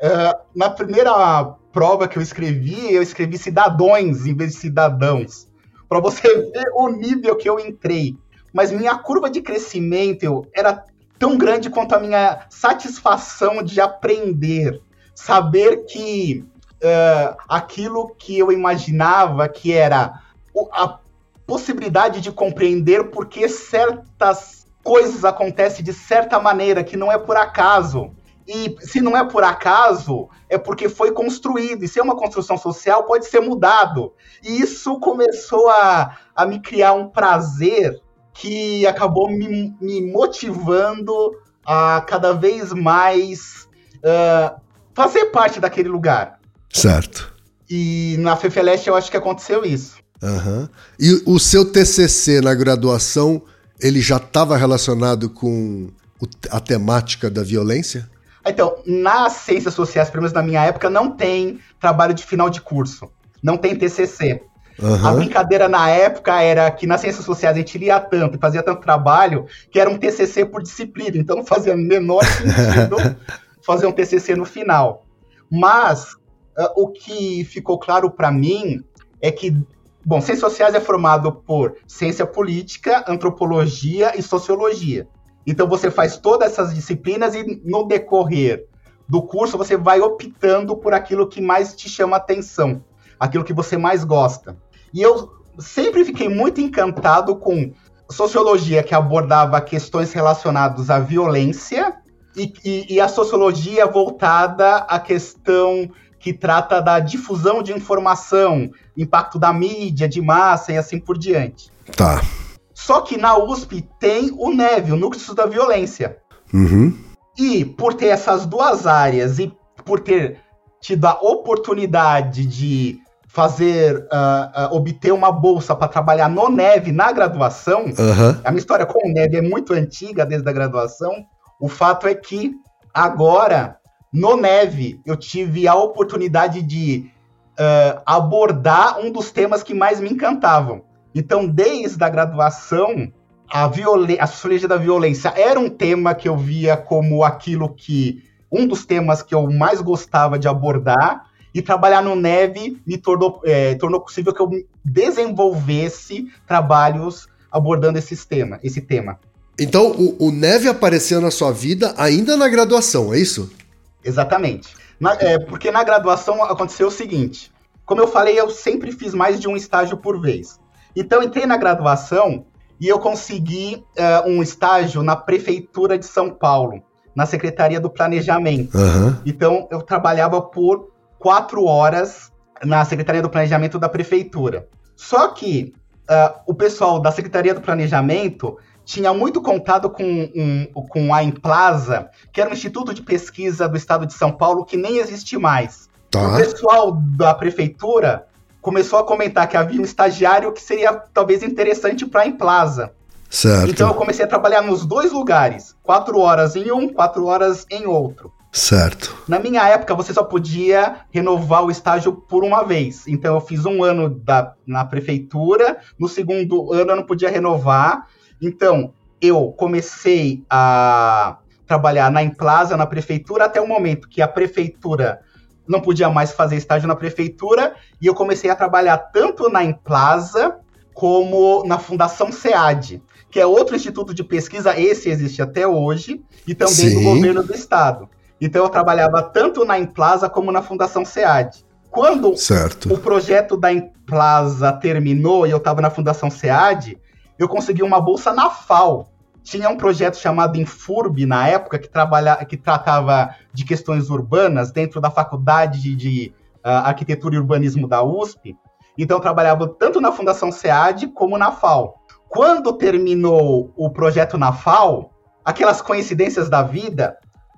Speaker 1: Eh, na primeira prova que eu escrevi, eu escrevi cidadãos em vez de cidadãos. Para você ver o nível que eu entrei. Mas minha curva de crescimento era tão grande quanto a minha satisfação de aprender. Saber que eh, aquilo que eu imaginava que era a possibilidade de compreender por que certas coisas acontecem de certa maneira, que não é por acaso. E se não é por acaso, é porque foi construído. E se é uma construção social, pode ser mudado. E isso começou a, a me criar um prazer que acabou me, me motivando a cada vez mais ah, fazer parte daquele lugar.
Speaker 2: Certo.
Speaker 1: E na Fefeleste eu acho que aconteceu isso.
Speaker 2: Aham. E o seu TCC na graduação, ele já estava relacionado com a temática da violência?
Speaker 1: Então, nas ciências sociais, pelo menos na minha época, não tem trabalho de final de curso. Não tem TCC. A
Speaker 2: Aham.
Speaker 1: brincadeira na época era que nas ciências sociais a gente lia tanto e fazia tanto trabalho que era um TCC por disciplina. Então não fazia menor sentido fazer um TCC no final. Mas ah, o que ficou claro para mim é que, bom, ciências sociais é formado por ciência política, antropologia e sociologia. Então você faz todas essas disciplinas e no decorrer do curso você vai optando por aquilo que mais te chama atenção, aquilo que você mais gosta. E eu sempre fiquei muito encantado com sociologia que abordava questões relacionadas à violência e, e- e a sociologia voltada à questão que trata da difusão de informação, impacto da mídia, de massa e assim por diante.
Speaker 2: Tá.
Speaker 1: Só que na USP tem o NEV, o Núcleo de Estudo da Violência.
Speaker 2: Uhum.
Speaker 1: E por ter essas duas áreas e por ter tido a oportunidade de fazer, ah, ah, obter uma bolsa para trabalhar no NEV na graduação,
Speaker 2: Aham.
Speaker 1: a minha história com o NEV é muito antiga, desde a graduação. O fato é que agora, no NEV, eu tive a oportunidade de ah, abordar um dos temas que mais me encantavam. Então, desde a graduação, a, a sociologia da violência era um tema que eu via como aquilo que. um dos temas que eu mais gostava de abordar. E trabalhar no NEV me tornou, eh, tornou possível que eu desenvolvesse trabalhos abordando esses tema, esse tema.
Speaker 2: Então, o, o Neve apareceu na sua vida ainda na graduação, é isso?
Speaker 1: Exatamente. Na- é, porque na graduação aconteceu o seguinte: como eu falei, eu sempre fiz mais de um estágio por vez. Então, entrei na graduação e eu consegui é, um estágio na Prefeitura de São Paulo, na Secretaria do Planejamento.
Speaker 2: Aham.
Speaker 1: Então, eu trabalhava por quatro horas na Secretaria do Planejamento da Prefeitura. Só que ah, o pessoal da Secretaria do Planejamento tinha muito contato com, um, com a Implaza, que era um instituto de pesquisa do estado de São Paulo que nem existe mais. O
Speaker 2: Tá.
Speaker 1: pessoal da Prefeitura começou a comentar que havia um estagiário que seria talvez interessante para a Implaza.
Speaker 2: Certo.
Speaker 1: Então eu comecei a trabalhar nos dois lugares, quatro horas em um, quatro horas em outro.
Speaker 2: Certo.
Speaker 1: Na minha época, você só podia renovar o estágio por uma vez. Então, eu fiz um ano da, na prefeitura, no segundo ano eu não podia renovar. Então, eu comecei a trabalhar na Implaza, na prefeitura, até o momento que a prefeitura não podia mais fazer estágio na prefeitura, e eu comecei a trabalhar tanto na Implaza como na Fundação SEAD, que é outro instituto de pesquisa, esse existe até hoje, e também do
Speaker 2: Sim.
Speaker 1: governo do estado. Então eu trabalhava tanto na Implaza como na Fundação SEAD. Quando
Speaker 2: Certo.
Speaker 1: o projeto da Implaza terminou e eu estava na Fundação SEAD, eu consegui uma bolsa na FAO. Tinha um projeto chamado Infurb na época que, trabalha, que tratava de questões urbanas dentro da Faculdade de, ah, Arquitetura e Urbanismo da USP. Então eu trabalhava tanto na Fundação SEAD como na FAO. Quando terminou o projeto na FAO, aquelas coincidências da vida,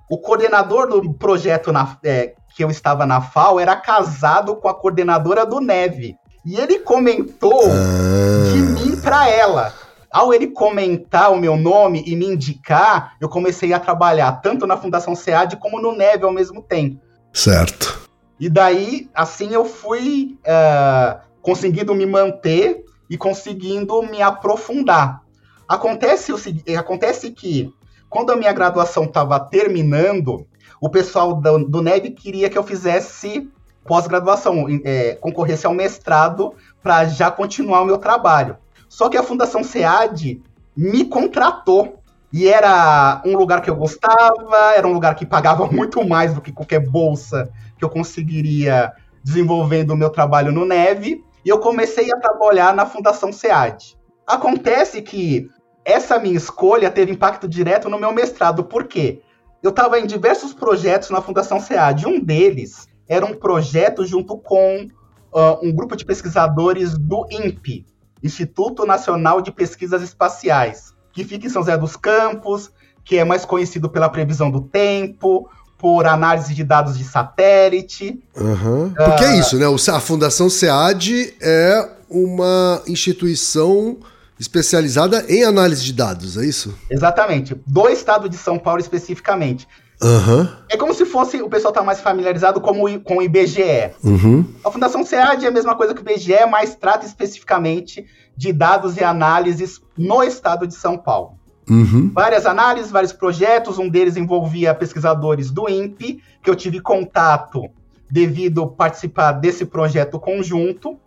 Speaker 1: o coordenador do projeto na, é, que eu estava na FAO era casado com a coordenadora do Neve. E ele comentou de
Speaker 2: Ah,
Speaker 1: mim para ela. Ao ele comentar o meu nome e me indicar, eu comecei a trabalhar tanto na Fundação SEAD como no Neve ao mesmo tempo.
Speaker 2: certo.
Speaker 1: E daí, assim, eu fui ah, conseguindo me manter e conseguindo me aprofundar. Acontece, o, acontece que, quando a minha graduação estava terminando, o pessoal do, do NEB queria que eu fizesse pós-graduação, eh, concorresse ao mestrado para já continuar o meu trabalho. Só que a Fundação SEAD me contratou. E era um lugar que eu gostava, era um lugar que pagava muito mais do que qualquer bolsa que eu conseguiria desenvolvendo o meu trabalho no Neve. E eu comecei a trabalhar na Fundação SEAD. Acontece que essa minha escolha teve impacto direto no meu mestrado. Por quê? Eu estava em diversos projetos na Fundação SEAD. Um deles era um projeto junto com ah, um grupo de pesquisadores do INPE, Instituto Nacional de Pesquisas Espaciais, que fica em São José dos Campos, que é mais conhecido pela previsão do tempo, por análise de dados de satélite.
Speaker 2: Uhum. Porque é isso, né? A Fundação SEAD é uma instituição especializada em análise de dados, é isso?
Speaker 1: Exatamente. Do estado de São Paulo especificamente.
Speaker 2: Uhum.
Speaker 1: É como se fosse, o pessoal tá mais familiarizado com o, com o IBGE.
Speaker 2: Uhum.
Speaker 1: A Fundação SEAD é a mesma coisa que o IBGE, mas trata especificamente de dados e análises no estado de São Paulo.
Speaker 2: Uhum.
Speaker 1: Várias análises, vários projetos, um deles envolvia pesquisadores do INPE, que eu tive contato devido participar desse projeto conjunto.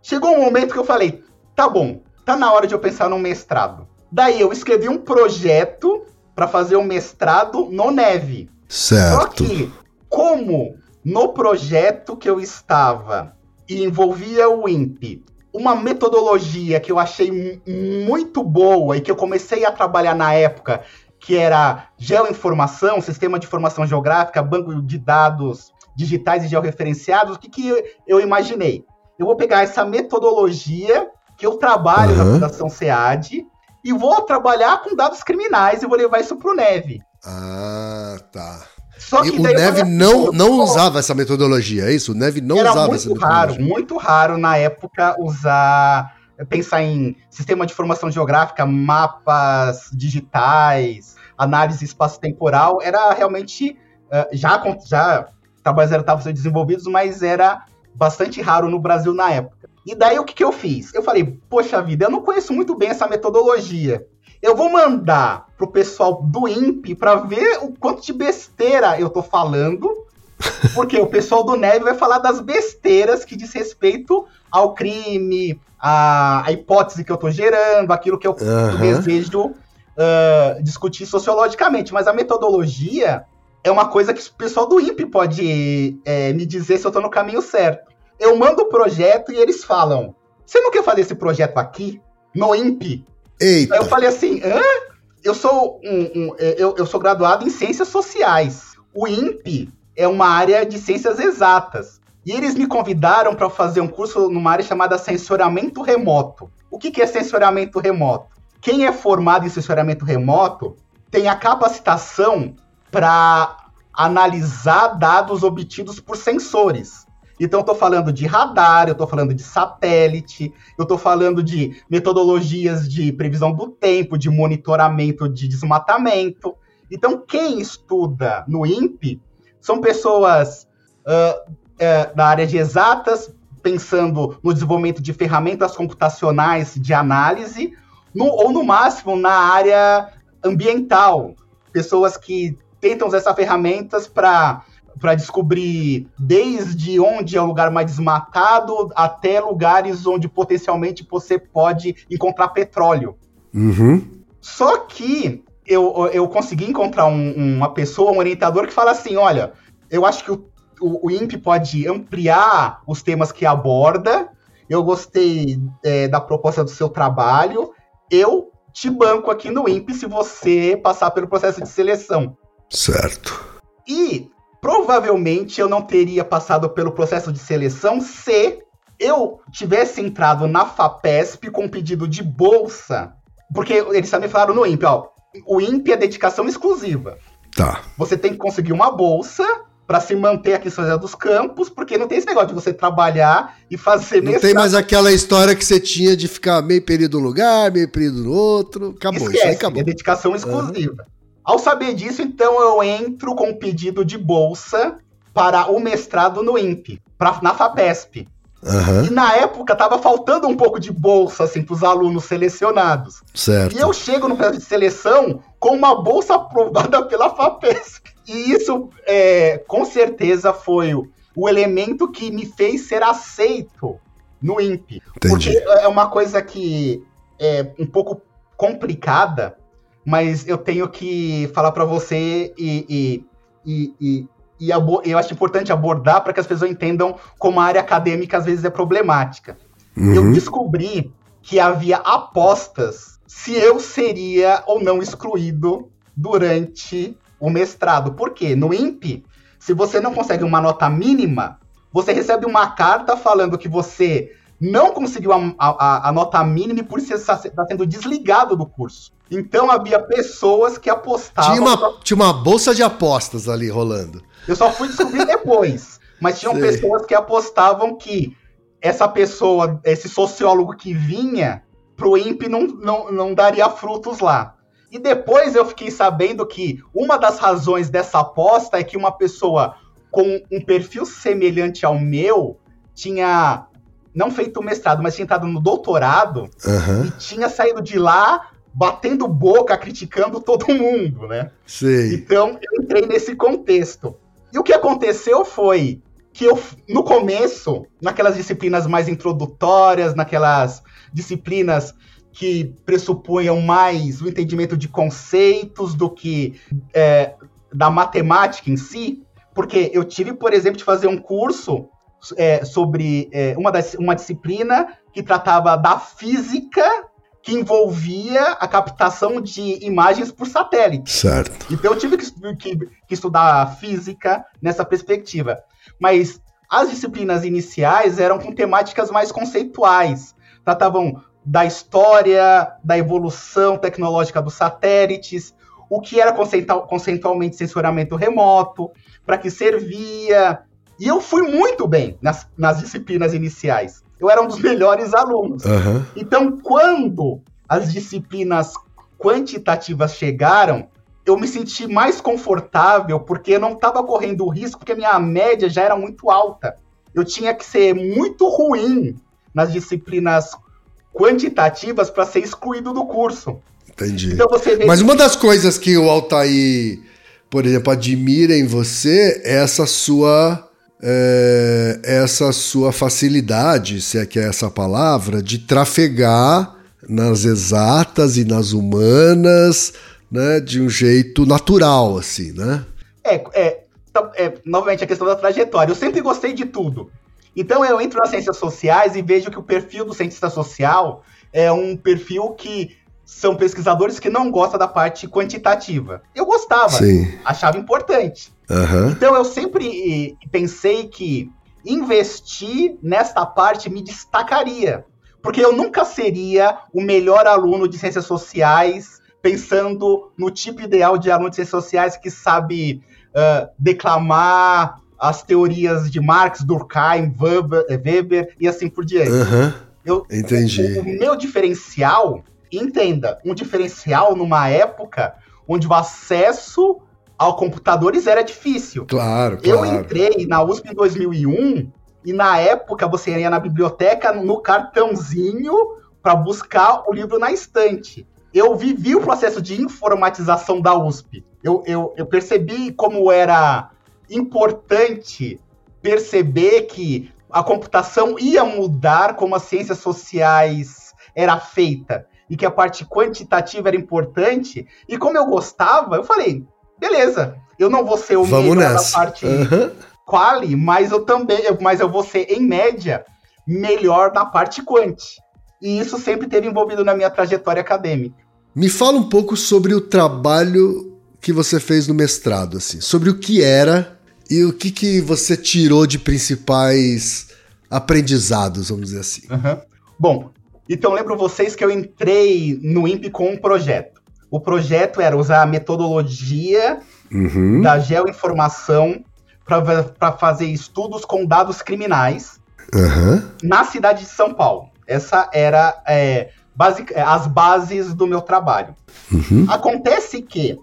Speaker 1: Chegou um momento que eu falei, tá bom, tá na hora de eu pensar num mestrado. Daí eu escrevi um projeto para fazer um mestrado no Neve.
Speaker 2: Certo.
Speaker 1: Só que, como no projeto que eu estava e envolvia o INPE, uma metodologia que eu achei muito boa e que eu comecei a trabalhar na época, que era geoinformação, sistema de informação geográfica, banco de dados digitais e georreferenciados, o que, que eu imaginei? Eu vou pegar essa metodologia que eu trabalho uhum. na Fundação SEAD e vou trabalhar com dados criminais e vou levar isso para o Neve.
Speaker 2: Ah, tá. Só que o Neve não, não usava essa metodologia, é isso? O Neve não
Speaker 1: Era
Speaker 2: usava
Speaker 1: essa metodologia. Raro, muito raro na época usar. Pensar em sistema de informação geográfica, mapas digitais, análise espaço-temporal. Era realmente. Eh, já, já trabalhos estavam sendo desenvolvidos, mas era bastante raro no Brasil na época. E daí o que, que eu fiz? Eu falei, poxa vida, eu não conheço muito bem essa metodologia. Eu vou mandar pro pessoal do INPE para ver o quanto de besteira eu tô falando. Porque o pessoal do Neve vai falar das besteiras que diz respeito ao crime, a, a hipótese que eu tô gerando, aquilo que eu, uhum. desejo uh, discutir sociologicamente. Mas a metodologia é uma coisa que o pessoal do INPE pode é, me dizer se eu tô no caminho certo. Eu mando o projeto e eles falam: Você não quer fazer esse projeto aqui? No INPE?
Speaker 2: Eita.
Speaker 1: Aí eu falei assim: hã? Eu sou, um, um, é, eu, eu sou graduado em ciências sociais. O INPE é uma área de ciências exatas. E eles me convidaram para fazer um curso numa área chamada sensoriamento remoto. O que, que é sensoriamento remoto? Quem é formado em sensoriamento remoto tem a capacitação para analisar dados obtidos por sensores. Então, estou falando de radar, eu estou falando de satélite, eu estou falando de metodologias de previsão do tempo, de monitoramento de desmatamento. Então, quem estuda no INPE são pessoas uh, uh, da área de exatas, pensando no desenvolvimento de ferramentas computacionais de análise, no, ou no máximo na área ambiental. Pessoas que tentam usar essas ferramentas para para descobrir desde onde é o lugar mais desmatado até lugares onde potencialmente você pode encontrar petróleo.
Speaker 2: Uhum.
Speaker 1: Só que eu, eu consegui encontrar um, uma pessoa, um orientador, que fala assim: olha, eu acho que o, o, o INPE pode ampliar os temas que aborda. Eu gostei é, da proposta do seu trabalho. Eu te banco aqui no INPE se você passar pelo processo de seleção.
Speaker 2: Certo.
Speaker 1: E provavelmente eu não teria passado pelo processo de seleção se eu tivesse entrado na FAPESP com pedido de bolsa. Porque eles também falaram no INPE, ó. O INPE é dedicação exclusiva.
Speaker 2: Tá.
Speaker 1: Você tem que conseguir uma bolsa para se manter aqui em São José dos Campos, porque não tem esse negócio de você trabalhar e fazer
Speaker 2: Não tem mais aquela história que você tinha de ficar meio período no lugar, meio período no outro. Acabou,
Speaker 1: Esquece,
Speaker 2: isso aí acabou.
Speaker 1: É dedicação exclusiva. Uhum. Ao saber disso, então eu entro com pedido de bolsa para o mestrado no INPE, pra, na FAPESP.
Speaker 2: Uhum.
Speaker 1: E na época tava faltando um pouco de bolsa assim para os alunos selecionados.
Speaker 2: Certo.
Speaker 1: E eu chego no processo de seleção com uma bolsa aprovada pela FAPESP. E isso, é, com certeza, foi o, o, elemento que me fez ser aceito no INPE.
Speaker 2: Entendi.
Speaker 1: Porque é uma coisa que é um pouco complicada, mas eu tenho que falar para você e, e, e, e, eu acho importante abordar para que as pessoas entendam como a área acadêmica às vezes é problemática.
Speaker 2: Uhum.
Speaker 1: Eu descobri que havia apostas se eu seria ou não excluído durante o mestrado. Por quê? No INPE, se você não consegue uma nota mínima, você recebe uma carta falando que você não conseguiu a, a, a nota mínima e por isso está sendo desligado do curso. Então havia pessoas que apostavam.
Speaker 2: Tinha uma, tinha uma bolsa de apostas ali rolando.
Speaker 1: Eu só fui descobrir depois. Mas tinham Sei. pessoas que apostavam que essa pessoa, esse sociólogo que vinha pro INPE não, não, não daria frutos lá. E depois eu fiquei sabendo que uma das razões dessa aposta é que uma pessoa com um perfil semelhante ao meu tinha não feito o mestrado, mas tinha entrado no doutorado
Speaker 2: uhum.
Speaker 1: e tinha saído de lá batendo boca, criticando todo mundo, né?
Speaker 2: Sim.
Speaker 1: Então eu entrei nesse contexto. E o que aconteceu foi que eu, no começo, naquelas disciplinas mais introdutórias, naquelas disciplinas que pressupunham mais o entendimento de conceitos do que é, da matemática em si, porque eu tive, por exemplo, de fazer um curso é, sobre é, uma, das, uma disciplina que tratava da física que envolvia a captação de imagens por satélite.
Speaker 2: Certo.
Speaker 1: Então eu tive que, que, que estudar física nessa perspectiva. Mas as disciplinas iniciais eram com temáticas mais conceituais. Tratavam da história, da evolução tecnológica dos satélites, o que era conceitualmente sensoramento remoto, para que servia, e eu fui muito bem nas, nas disciplinas iniciais. Eu era um dos melhores alunos.
Speaker 2: Uhum.
Speaker 1: Então, quando as disciplinas quantitativas chegaram, eu me senti mais confortável porque eu não estava correndo o risco, porque a minha média já era muito alta. Eu tinha que ser muito ruim nas disciplinas quantitativas para ser excluído do curso.
Speaker 2: Entendi. Então Mas uma das coisas que o Altair, por exemplo, admira em você é essa sua é, essa sua facilidade, se é que é essa palavra, de trafegar nas exatas e nas humanas, né, de um jeito natural, assim, né?
Speaker 1: É, é, então, é, novamente a questão da trajetória. Eu sempre gostei de tudo. Então eu entro nas ciências sociais e vejo que o perfil do cientista social é um perfil que são pesquisadores que não gostam da parte quantitativa. Eu gostava,
Speaker 2: Sim.
Speaker 1: achava importante.
Speaker 2: Uhum.
Speaker 1: Então eu sempre pensei que investir nesta parte me destacaria. Porque eu nunca seria o melhor aluno de ciências sociais, pensando no tipo ideal de aluno de ciências sociais que sabe uh, declamar as teorias de Marx, Durkheim, Weber, Weber e assim por diante.
Speaker 2: Uhum.
Speaker 1: Eu,
Speaker 2: Entendi.
Speaker 1: O, o meu diferencial entenda, um diferencial numa época onde o acesso ao computadores era difícil.
Speaker 2: Claro,
Speaker 1: claro. Eu entrei na USP em 2001 e na época você ia na biblioteca no cartãozinho para buscar o livro na estante. Eu vivi o processo de informatização da USP. Eu, eu, eu percebi como era importante perceber que a computação ia mudar como as ciências sociais era feita e que a parte quantitativa era importante. E como eu gostava, eu falei, beleza, eu não vou ser o
Speaker 2: Vamos
Speaker 1: melhor
Speaker 2: nessa.
Speaker 1: da parte uhum. quali, mas eu também, mas eu vou ser, em média, melhor na parte quant. E isso sempre teve envolvido na minha trajetória acadêmica.
Speaker 2: Me fala um pouco sobre o trabalho que você fez no mestrado, assim, sobre o que era e o que, que você tirou de principais aprendizados, vamos dizer assim.
Speaker 1: Uhum. Bom, então lembro vocês que eu entrei no INPE com um projeto. O projeto era usar a metodologia
Speaker 2: uhum.
Speaker 1: da geoinformação para fazer estudos com dados criminais
Speaker 2: uhum.
Speaker 1: na cidade de São Paulo. Essa era é, basic, é, as bases do meu trabalho.
Speaker 2: Uhum.
Speaker 1: Acontece que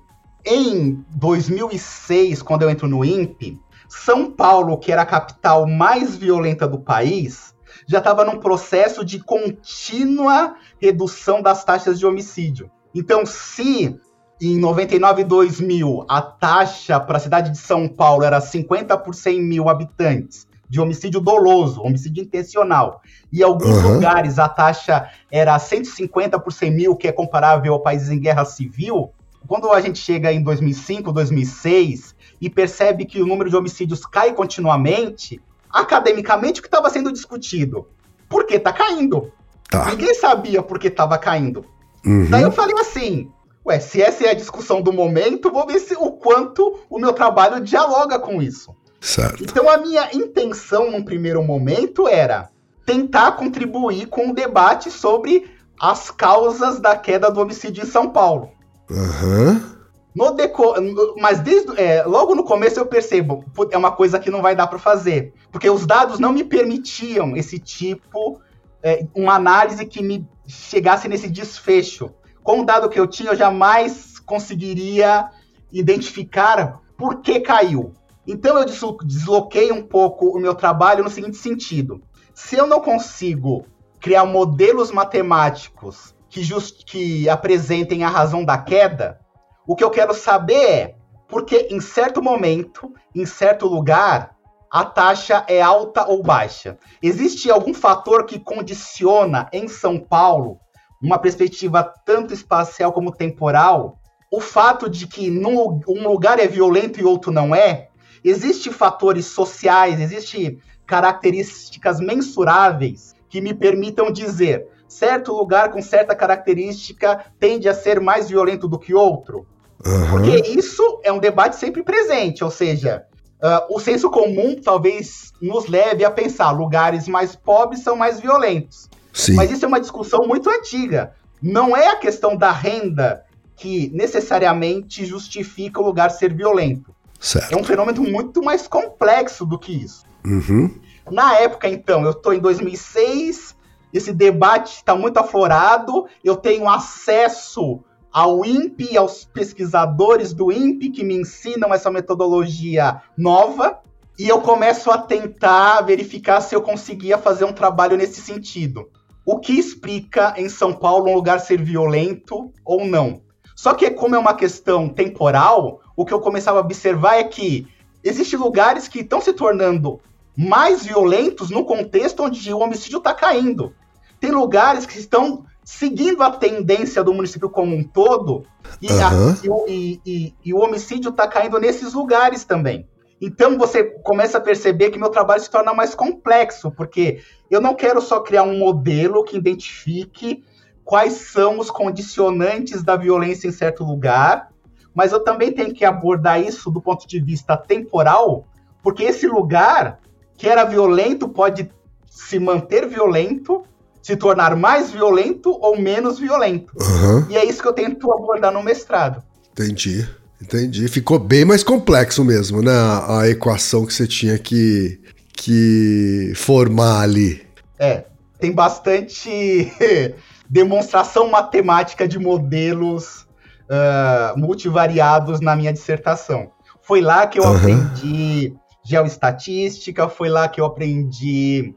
Speaker 1: em 2006, quando eu entro no INPE, São Paulo, que era a capital mais violenta do país, já estava num processo de contínua redução das taxas de homicídio. Então, se em 99 e 2000 a taxa para a cidade de São Paulo era 50 por 100 mil habitantes de homicídio doloso, homicídio intencional, e em alguns uhum. lugares a taxa era 150 por 100 mil, que é comparável a países em guerra civil, quando a gente chega em 2005, 2006 e percebe que o número de homicídios cai continuamente, academicamente o que estava sendo discutido. Por que tá caindo?
Speaker 2: Tá.
Speaker 1: Ninguém sabia por que estava caindo.
Speaker 2: Uhum.
Speaker 1: Daí eu falei assim, ué, se essa é a discussão do momento, vou ver se, o quanto o meu trabalho dialoga com isso.
Speaker 2: Certo.
Speaker 1: Então a minha intenção num primeiro momento era tentar contribuir com o debate sobre as causas da queda do homicídio em São Paulo.
Speaker 2: Aham.
Speaker 1: No deco... Mas desde, é, logo no começo eu percebo, é uma coisa que não vai dar para fazer. Porque os dados não me permitiam esse tipo, é, uma análise que me chegasse nesse desfecho. Com o dado que eu tinha, eu jamais conseguiria identificar por que caiu. Então eu desloquei um pouco o meu trabalho no seguinte sentido: se eu não consigo criar modelos matemáticos que, just, que apresentem a razão da queda, o que eu quero saber é porque em certo momento, em certo lugar, a taxa é alta ou baixa. Existe algum fator que condiciona em São Paulo, uma perspectiva tanto espacial como temporal, o fato de que num, um lugar é violento e outro não é? Existem fatores sociais, existem características mensuráveis que me permitam dizer certo lugar com certa característica tende a ser mais violento do que outro?
Speaker 2: Aham.
Speaker 1: Porque isso é um debate sempre presente, ou seja, uh, o senso comum talvez nos leve a pensar lugares mais pobres são mais violentos.
Speaker 2: Sim.
Speaker 1: Mas isso é uma discussão muito antiga. Não é a questão da renda que necessariamente justifica o lugar ser violento. É
Speaker 2: Certo.
Speaker 1: um fenômeno muito mais complexo do que isso.
Speaker 2: Uhum.
Speaker 1: Na época, então, eu estou em 2006, esse debate está muito aflorado, eu tenho acesso ao INPE aos pesquisadores do INPE que me ensinam essa metodologia nova, e eu começo a tentar verificar se eu conseguia fazer um trabalho nesse sentido. O que explica em São Paulo um lugar ser violento ou não? Só que como é uma questão temporal, o que eu começava a observar é que existem lugares que estão se tornando mais violentos no contexto onde o homicídio está caindo. Tem lugares que estão seguindo a tendência do município como um todo e, a- e o- e- e- e o homicídio está caindo nesses lugares também. Então você começa a perceber que meu trabalho se torna mais complexo, porque eu não quero só criar um modelo que identifique quais são os condicionantes da violência em certo lugar, mas eu também tenho que abordar isso do ponto de vista temporal, porque esse lugar que era violento pode se manter violento, se tornar mais violento ou menos violento.
Speaker 2: Aham.
Speaker 1: E é isso que eu tento abordar no mestrado.
Speaker 2: Entendi. Entendi. Ficou bem mais complexo mesmo, né? A, equação que você tinha que, que formar ali.
Speaker 1: É, tem bastante demonstração matemática de modelos ah, multivariados na minha dissertação. Foi lá que eu
Speaker 2: Aham.
Speaker 1: aprendi geoestatística, foi lá que eu aprendi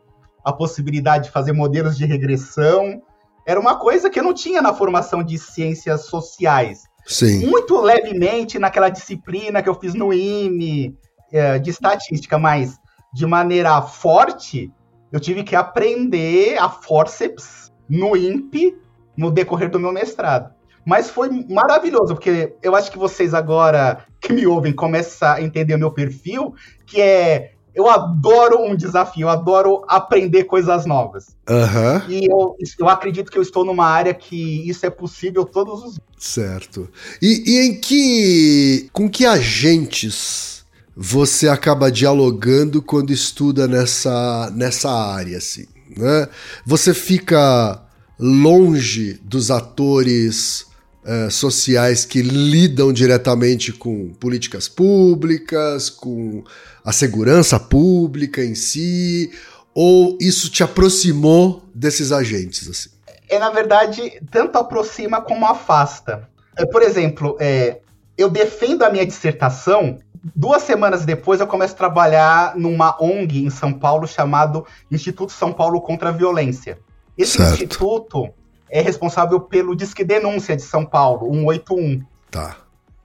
Speaker 1: a possibilidade de fazer modelos de regressão. Era uma coisa que eu não tinha na formação de ciências sociais.
Speaker 2: Sim.
Speaker 1: Muito levemente naquela disciplina que eu fiz no IME, eh, de estatística, mas de maneira forte, eu tive que aprender a forceps no INPE no decorrer do meu mestrado. Mas foi maravilhoso, porque eu acho que vocês agora que me ouvem começam a entender o meu perfil, que é eu adoro um desafio, eu adoro aprender coisas novas.
Speaker 2: Aham.
Speaker 1: E eu, eu acredito que eu estou numa área que isso é possível todos os
Speaker 2: Certo. E, e em que. Com que agentes você acaba dialogando quando estuda nessa, nessa área, assim? Né? Você fica longe dos atores eh, sociais que lidam diretamente com políticas públicas, com a segurança pública em si, ou isso te aproximou desses agentes, assim?
Speaker 1: é, na verdade, tanto aproxima como afasta. É, por exemplo, é, eu defendo a minha dissertação, duas semanas depois eu começo a trabalhar numa ONG em São Paulo chamado Instituto São Paulo contra a Violência. Esse
Speaker 2: Certo.
Speaker 1: instituto é responsável pelo Disque Denúncia de São Paulo, 181.
Speaker 2: Tá.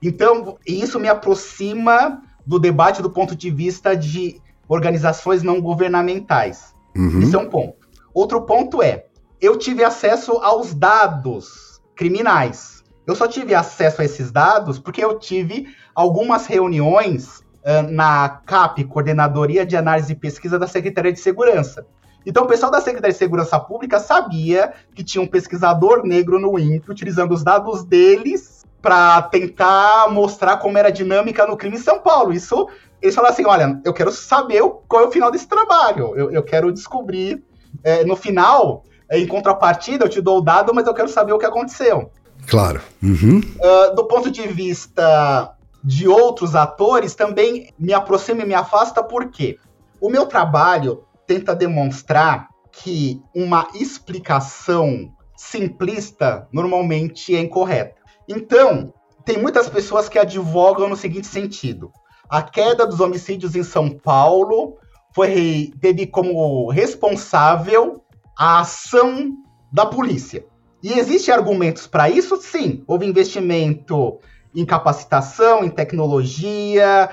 Speaker 1: Então, isso me aproxima do debate do ponto de vista de organizações não governamentais.
Speaker 2: Uhum.
Speaker 1: Isso é um ponto. Outro ponto é, eu tive acesso aos dados criminais. Eu só tive acesso a esses dados porque eu tive algumas reuniões ah, na CAP, Coordenadoria de Análise e Pesquisa da Secretaria de Segurança. Então, o pessoal da Secretaria de Segurança Pública sabia que tinha um pesquisador negro no INPE utilizando os dados deles para tentar mostrar como era a dinâmica no crime em São Paulo. Isso, eles falaram assim: olha, eu quero saber qual é o final desse trabalho, eu, eu quero descobrir é, no final, é, em contrapartida, eu te dou o dado, mas eu quero saber o que aconteceu.
Speaker 2: Claro. Uhum.
Speaker 1: Uh, do ponto de vista de outros atores, também me aproxima e me afasta, porque o meu trabalho tenta demonstrar que uma explicação simplista normalmente é incorreta. Então, tem muitas pessoas que advogam no seguinte sentido: a queda dos homicídios em São Paulo foi teve como responsável a ação da polícia. E existem argumentos para isso? Sim. Houve investimento em capacitação, em tecnologia,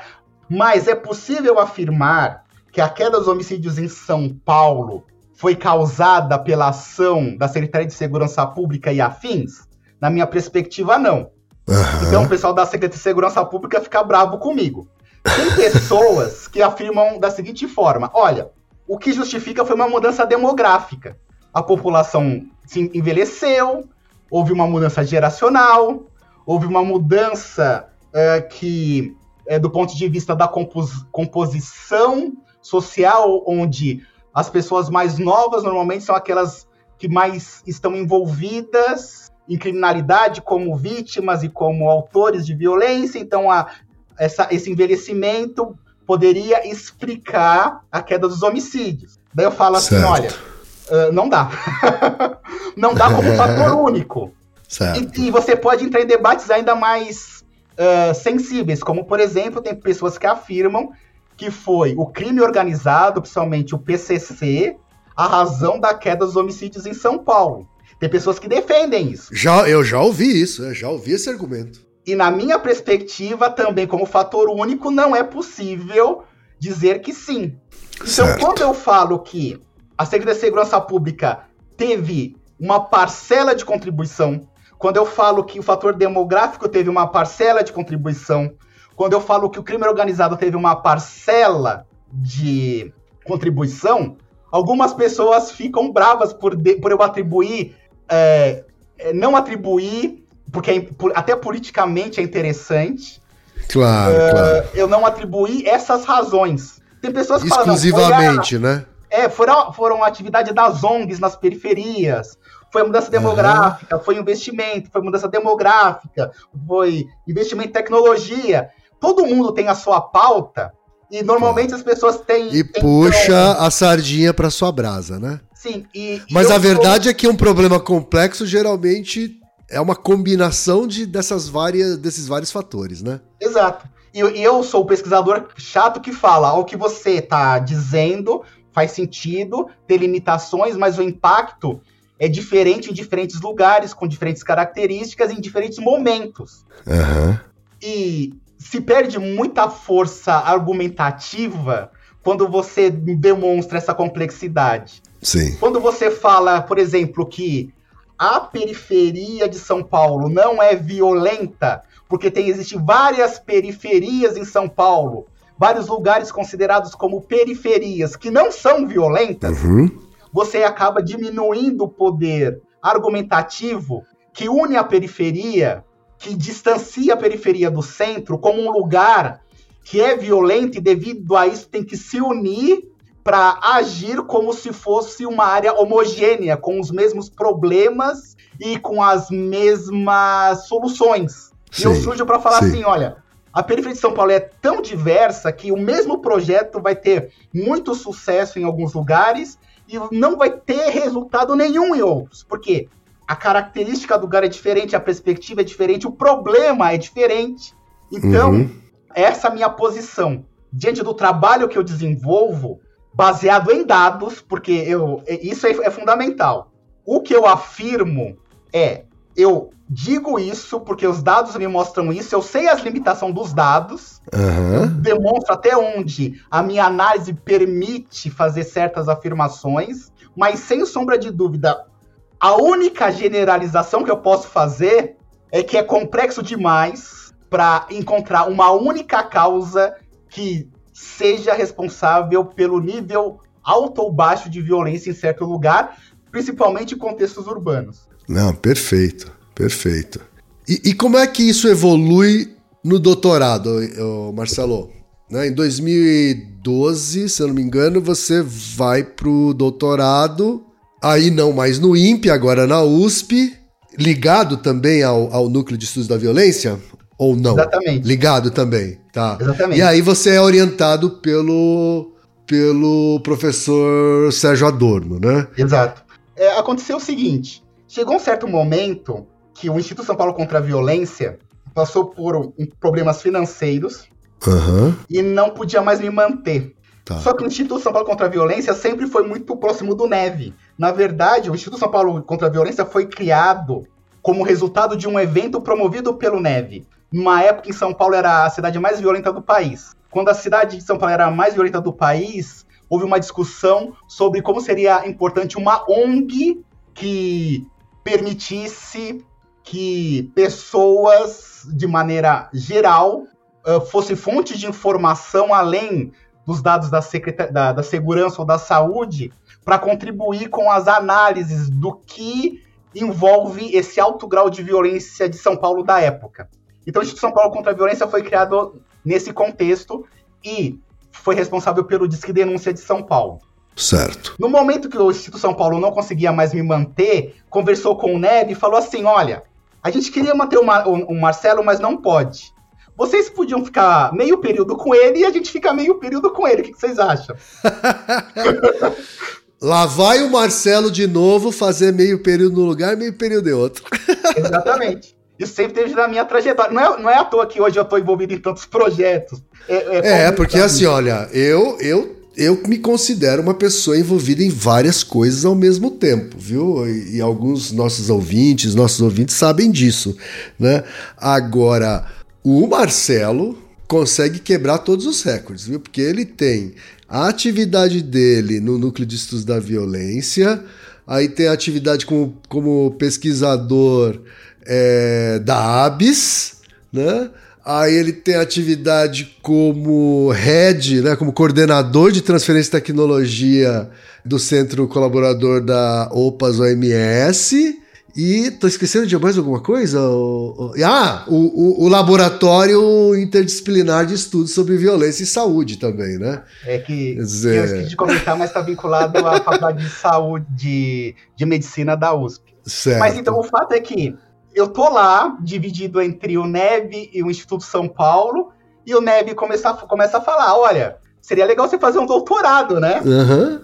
Speaker 1: mas é possível afirmar que a queda dos homicídios em São Paulo foi causada pela ação da Secretaria de Segurança Pública e afins? Na minha perspectiva, não. Uhum. Então o pessoal da Secretaria de Segurança Pública fica bravo comigo. Tem pessoas que afirmam da seguinte forma: olha, o que justifica foi uma mudança demográfica. A população se envelheceu, houve uma mudança geracional, houve uma mudança é, que, é, do ponto de vista da compos composição social, onde as pessoas mais novas normalmente são aquelas que mais estão envolvidas em criminalidade como vítimas e como autores de violência. Então, a, essa, esse envelhecimento poderia explicar a queda dos homicídios. Daí eu falo assim, certo. assim, olha, uh, não dá. não dá como fator único. E, e, você pode entrar em debates ainda mais uh, sensíveis, como, por exemplo, tem pessoas que afirmam que foi o crime organizado, principalmente o PCC, a razão da queda dos homicídios em São Paulo. Tem pessoas que defendem isso.
Speaker 2: Já, eu já ouvi isso, eu já ouvi esse argumento.
Speaker 1: E na minha perspectiva, também como fator único, não é possível dizer que sim. Então, certo. quando eu falo que a Secretaria de Segurança Pública teve uma parcela de contribuição, quando eu falo que o fator demográfico teve uma parcela de contribuição, quando eu falo que o crime organizado teve uma parcela de contribuição, algumas pessoas ficam bravas por, de, por eu atribuir, é, é não atribuir, porque é, por, até politicamente é interessante.
Speaker 2: Claro, é, claro.
Speaker 1: Eu não atribuir essas razões.
Speaker 2: Tem pessoas que Exclusivamente, falam, né?
Speaker 1: É, foram, foram atividade das ONGs nas periferias, foi mudança demográfica, uhum. foi investimento, foi mudança demográfica, foi investimento em tecnologia todo mundo tem a sua pauta e normalmente as pessoas têm.
Speaker 2: E puxa a sardinha para sua brasa, né?
Speaker 1: Sim. E,
Speaker 2: Mas a verdade sou... é que um problema complexo geralmente é uma combinação de dessas várias, desses vários fatores, né?
Speaker 1: Exato. E eu, eu sou o pesquisador chato que fala o que você está dizendo faz sentido, tem limitações, mas o impacto é diferente em diferentes lugares, com diferentes características, em diferentes momentos.
Speaker 2: Uhum.
Speaker 1: E se perde muita força argumentativa quando você demonstra essa complexidade.
Speaker 2: Sim.
Speaker 1: Quando você fala, por exemplo, que a periferia de São Paulo não é violenta, porque tem existem várias periferias em São Paulo, vários lugares considerados como periferias que não são violentas,
Speaker 2: uhum.
Speaker 1: você acaba diminuindo o poder argumentativo que une a periferia que distancia a periferia do centro como um lugar que é violento e devido a isso tem que se unir para agir como se fosse uma área homogênea, com os mesmos problemas e com as mesmas soluções. Sim, e eu surjo para falar sim. assim, olha, a periferia de São Paulo é tão diversa que o mesmo projeto vai ter muito sucesso em alguns lugares e não vai ter resultado nenhum em outros. Por quê? A característica do lugar é diferente, a perspectiva é diferente, o problema é diferente. Então, uhum. essa é minha posição. Diante do trabalho que eu desenvolvo, baseado em dados, porque eu, isso é, é fundamental. O que eu afirmo é, eu digo isso porque os dados me mostram isso, eu sei as limitações dos dados,
Speaker 2: uhum.
Speaker 1: demonstro até onde a minha análise permite fazer certas afirmações, mas sem sombra de dúvida, a única generalização que eu posso fazer é que é complexo demais para encontrar uma única causa que seja responsável pelo nível alto ou baixo de violência em certo lugar, principalmente em contextos urbanos.
Speaker 2: Não, perfeito, perfeito. E, e como é que isso evolui no doutorado, Marcelo? Né? Em 2012, se eu não me engano, você vai pro doutorado, aí não mais no INPE, agora na USP, ligado também ao, ao Núcleo de Estudos da Violência? Ou não?
Speaker 1: Exatamente.
Speaker 2: Ligado também, tá?
Speaker 1: Exatamente.
Speaker 2: E aí você é orientado pelo, pelo professor Sérgio Adorno, né?
Speaker 1: Exato. É, aconteceu o seguinte: chegou um certo momento que o Instituto São Paulo contra a Violência passou por problemas financeiros
Speaker 2: Aham.
Speaker 1: e não podia mais me manter.
Speaker 2: Tá.
Speaker 1: Só que o Instituto São Paulo contra a Violência sempre foi muito próximo do Neve. Na verdade, o Instituto São Paulo contra a Violência foi criado como resultado de um evento promovido pelo Neve. Numa época em São Paulo era a cidade mais violenta do país. Quando a cidade de São Paulo era a mais violenta do país, houve uma discussão sobre como seria importante uma ONG que permitisse que pessoas, de maneira geral, uh, fosse fonte de informação além dos dados da, da, da segurança ou da saúde para contribuir com as análises do que envolve esse alto grau de violência de São Paulo da época. Então, o Instituto São Paulo contra a Violência foi criado nesse contexto e foi responsável pelo Disque Denúncia de São Paulo.
Speaker 2: Certo.
Speaker 1: No momento que o Instituto São Paulo não conseguia mais me manter, conversou com o Neve e falou assim: olha, a gente queria manter o, Mar o, o Marcelo, mas não pode. Vocês podiam ficar meio período com ele e a gente fica meio período com ele. O que, que vocês acham?
Speaker 2: Lá vai o Marcelo de novo fazer meio período no lugar, meio período em outro.
Speaker 1: Exatamente. Isso sempre teve na minha trajetória. Não é, não é à toa que hoje eu estou envolvido em tantos projetos.
Speaker 2: É, é, é porque assim, olha, eu, eu, eu me considero uma pessoa envolvida em várias coisas ao mesmo tempo, viu? E, e alguns nossos ouvintes, nossos ouvintes sabem disso, né? Agora, o Marcelo consegue quebrar todos os recordes, viu? Porque ele tem a atividade dele no núcleo de estudos da violência, aí tem a atividade como, como pesquisador é, da ABS, né? Aí ele tem atividade como head, né, como coordenador de transferência de tecnologia do centro colaborador da OPAS OMS. E tô esquecendo de mais alguma coisa? O, o, ah, o, o, Laboratório Interdisciplinar de Estudos sobre Violência e Saúde também, né?
Speaker 1: É que dizer... eu esqueci de comentar, mas está vinculado à Faculdade de Saúde de, de Medicina da USP.
Speaker 2: Certo.
Speaker 1: Mas então o fato é que eu tô lá, dividido entre o Neve e o Instituto São Paulo, e o Neve começa, começa a falar: olha, seria legal você fazer um doutorado, né?
Speaker 2: Uhum.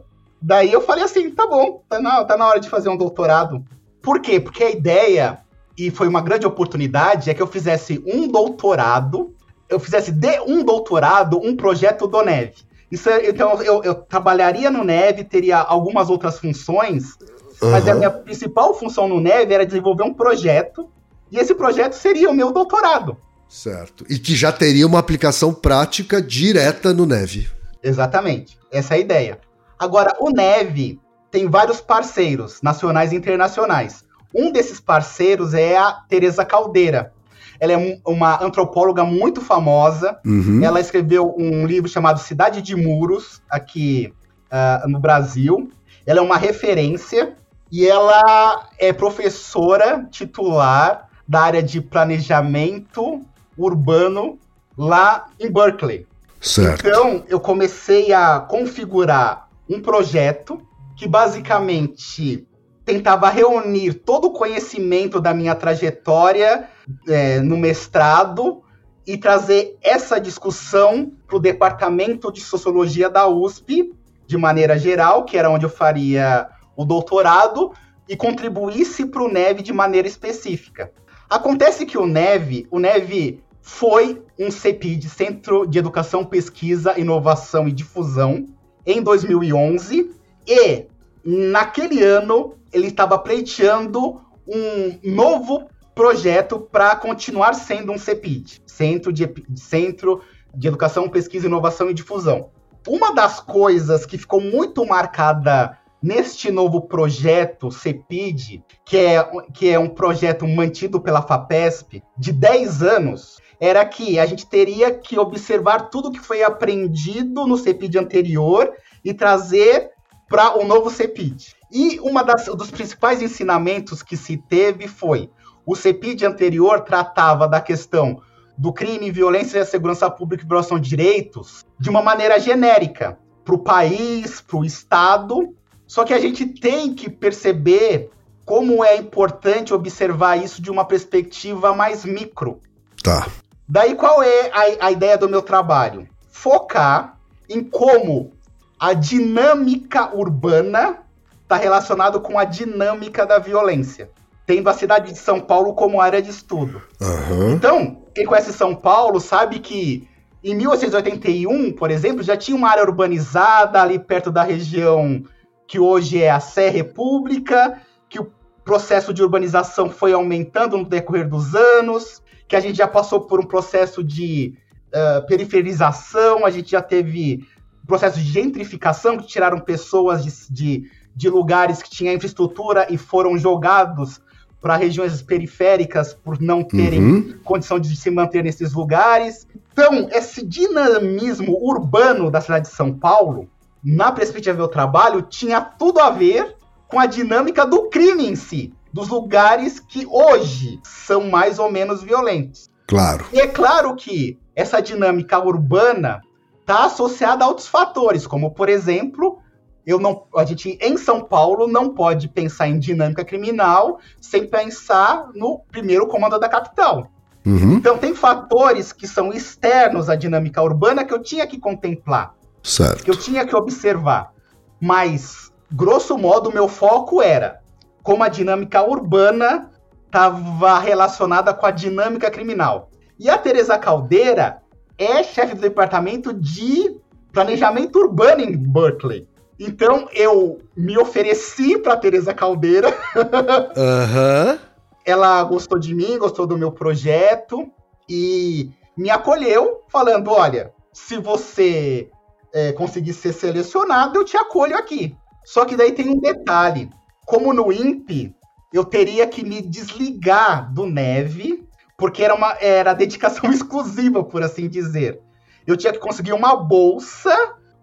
Speaker 1: Daí eu falei assim: tá bom, tá na, tá na hora de fazer um doutorado. Por quê? Porque a ideia, e foi uma grande oportunidade, é que eu fizesse um doutorado, eu fizesse de um doutorado um projeto do Neve. Isso, é, então eu, eu trabalharia no Neve, teria algumas outras funções, Uhum. Mas a minha principal função no Neve era desenvolver um projeto, e esse projeto seria o meu doutorado.
Speaker 2: Certo. E que já teria uma aplicação prática direta no Neve.
Speaker 1: Exatamente. Essa é a ideia. Agora, o Neve tem vários parceiros, nacionais e internacionais. Um desses parceiros é a Teresa Caldeira. Ela é uma antropóloga muito famosa.
Speaker 2: Uhum.
Speaker 1: Ela escreveu um livro chamado Cidade de Muros, aqui uh, no Brasil. Ela é uma referência e ela é professora titular da área de planejamento urbano lá em Berkeley.
Speaker 2: Certo.
Speaker 1: Então, eu comecei a configurar um projeto que basicamente tentava reunir todo o conhecimento da minha trajetória é, no mestrado e trazer essa discussão para o departamento de sociologia da USP, de maneira geral, que era onde eu faria o doutorado e contribuísse para o Neve de maneira específica. Acontece que o Neve, o Neve foi um CEPID, Centro de Educação, Pesquisa, Inovação e Difusão, em 2011, e naquele ano ele estava pleiteando um novo projeto para continuar sendo um CEPID, Centro de, Centro de Educação, Pesquisa, Inovação e Difusão. Uma das coisas que ficou muito marcada neste novo projeto CEPID, que é, que é um projeto mantido pela FAPESP, de 10 anos, era que a gente teria que observar tudo que foi aprendido no CEPID anterior e trazer para o novo CEPID. E um dos principais ensinamentos que se teve foi o CEPID anterior tratava da questão do crime, violência, segurança pública e violação de direitos de uma maneira genérica para o país, para o Estado. Só que a gente tem que perceber como é importante observar isso de uma perspectiva mais micro.
Speaker 2: Tá.
Speaker 1: Daí qual é a, a ideia do meu trabalho? Focar em como a dinâmica urbana está relacionado com a dinâmica da violência, tendo a cidade de São Paulo como área de estudo.
Speaker 2: Aham.
Speaker 1: Então, quem conhece São Paulo sabe que em 1881, por exemplo, já tinha uma área urbanizada ali perto da região que hoje é a Sé República, que o processo de urbanização foi aumentando no decorrer dos anos, que a gente já passou por um processo de uh, periferização, a gente já teve processo de gentrificação, que tiraram pessoas de, de, de lugares que tinham infraestrutura e foram jogados para regiões periféricas por não terem
Speaker 2: Uhum.
Speaker 1: condição de se manter nesses lugares. Então, esse dinamismo urbano da cidade de São Paulo, na perspectiva do trabalho, tinha tudo a ver com a dinâmica do crime em si, dos lugares que hoje são mais ou menos violentos.
Speaker 2: Claro.
Speaker 1: E é claro que essa dinâmica urbana está associada a outros fatores, como por exemplo, eu não, a gente em São Paulo não pode pensar em dinâmica criminal sem pensar no primeiro comando da capital.
Speaker 2: Uhum.
Speaker 1: Então tem fatores que são externos à dinâmica urbana que eu tinha que contemplar, que
Speaker 2: Certo.
Speaker 1: eu tinha que observar. Mas, grosso modo, o meu foco era como a dinâmica urbana estava relacionada com a dinâmica criminal. E a Teresa Caldeira é chefe do departamento de planejamento urbano em Berkeley. Então eu me ofereci para Teresa Caldeira
Speaker 2: Aham.
Speaker 1: ela gostou de mim, gostou do meu projeto e me acolheu, falando: olha, se você é, conseguir ser selecionado, eu te acolho aqui. Só que daí tem um detalhe: como no INPE, eu teria que me desligar do Neve, porque era uma era dedicação exclusiva, por assim dizer. Eu tinha que conseguir uma bolsa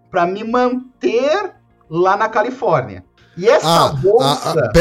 Speaker 1: para me manter lá na Califórnia. E essa
Speaker 2: Ah,
Speaker 1: bolsa.
Speaker 2: a, a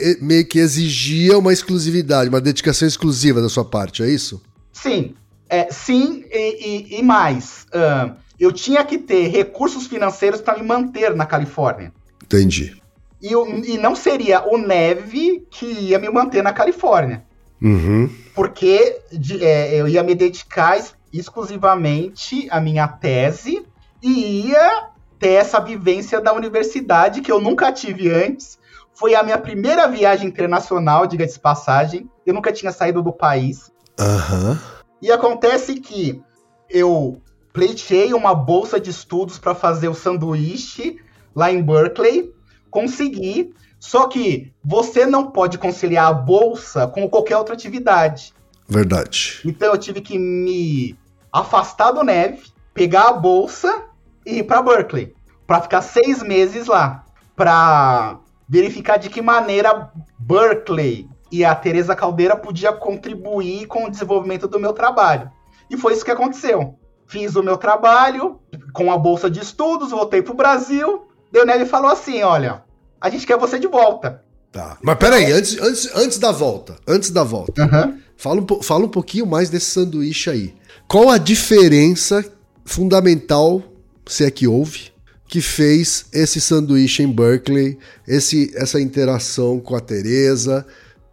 Speaker 2: eh, meio que exigia uma exclusividade, uma dedicação exclusiva da sua parte, é isso?
Speaker 1: Sim, é, sim e, e- e mais. ahn, eu tinha que ter recursos financeiros para me manter na Califórnia.
Speaker 2: Entendi.
Speaker 1: E, e não seria o Neve que ia me manter na Califórnia.
Speaker 2: Uhum.
Speaker 1: Porque de- é, eu ia me dedicar ex- exclusivamente à minha tese e ia ter essa vivência da universidade que eu nunca tive antes. Foi a minha primeira viagem internacional, diga-se de passagem. Eu nunca tinha saído do país.
Speaker 2: Aham.
Speaker 1: E acontece que eu pleitei uma bolsa de estudos para fazer o sanduíche lá em Berkeley, consegui, só que você não pode conciliar a bolsa com qualquer outra atividade.
Speaker 2: Verdade.
Speaker 1: Então eu tive que me afastar do Neve, pegar a bolsa e ir para Berkeley, para ficar seis meses lá, para verificar de que maneira Berkeley e a Teresa Caldeira podia contribuir com o desenvolvimento do meu trabalho. E foi isso que aconteceu. Fiz o meu trabalho com a bolsa de estudos, voltei pro Brasil. Deu Neve falou assim: olha, a gente quer você de volta.
Speaker 2: Tá. Mas peraí, antes, antes, antes da volta. Antes da volta. Fala um, fala um pouquinho mais desse sanduíche aí. Qual a diferença fundamental, se é que houve, que fez esse sanduíche em Berkeley, esse, essa interação com a Teresa,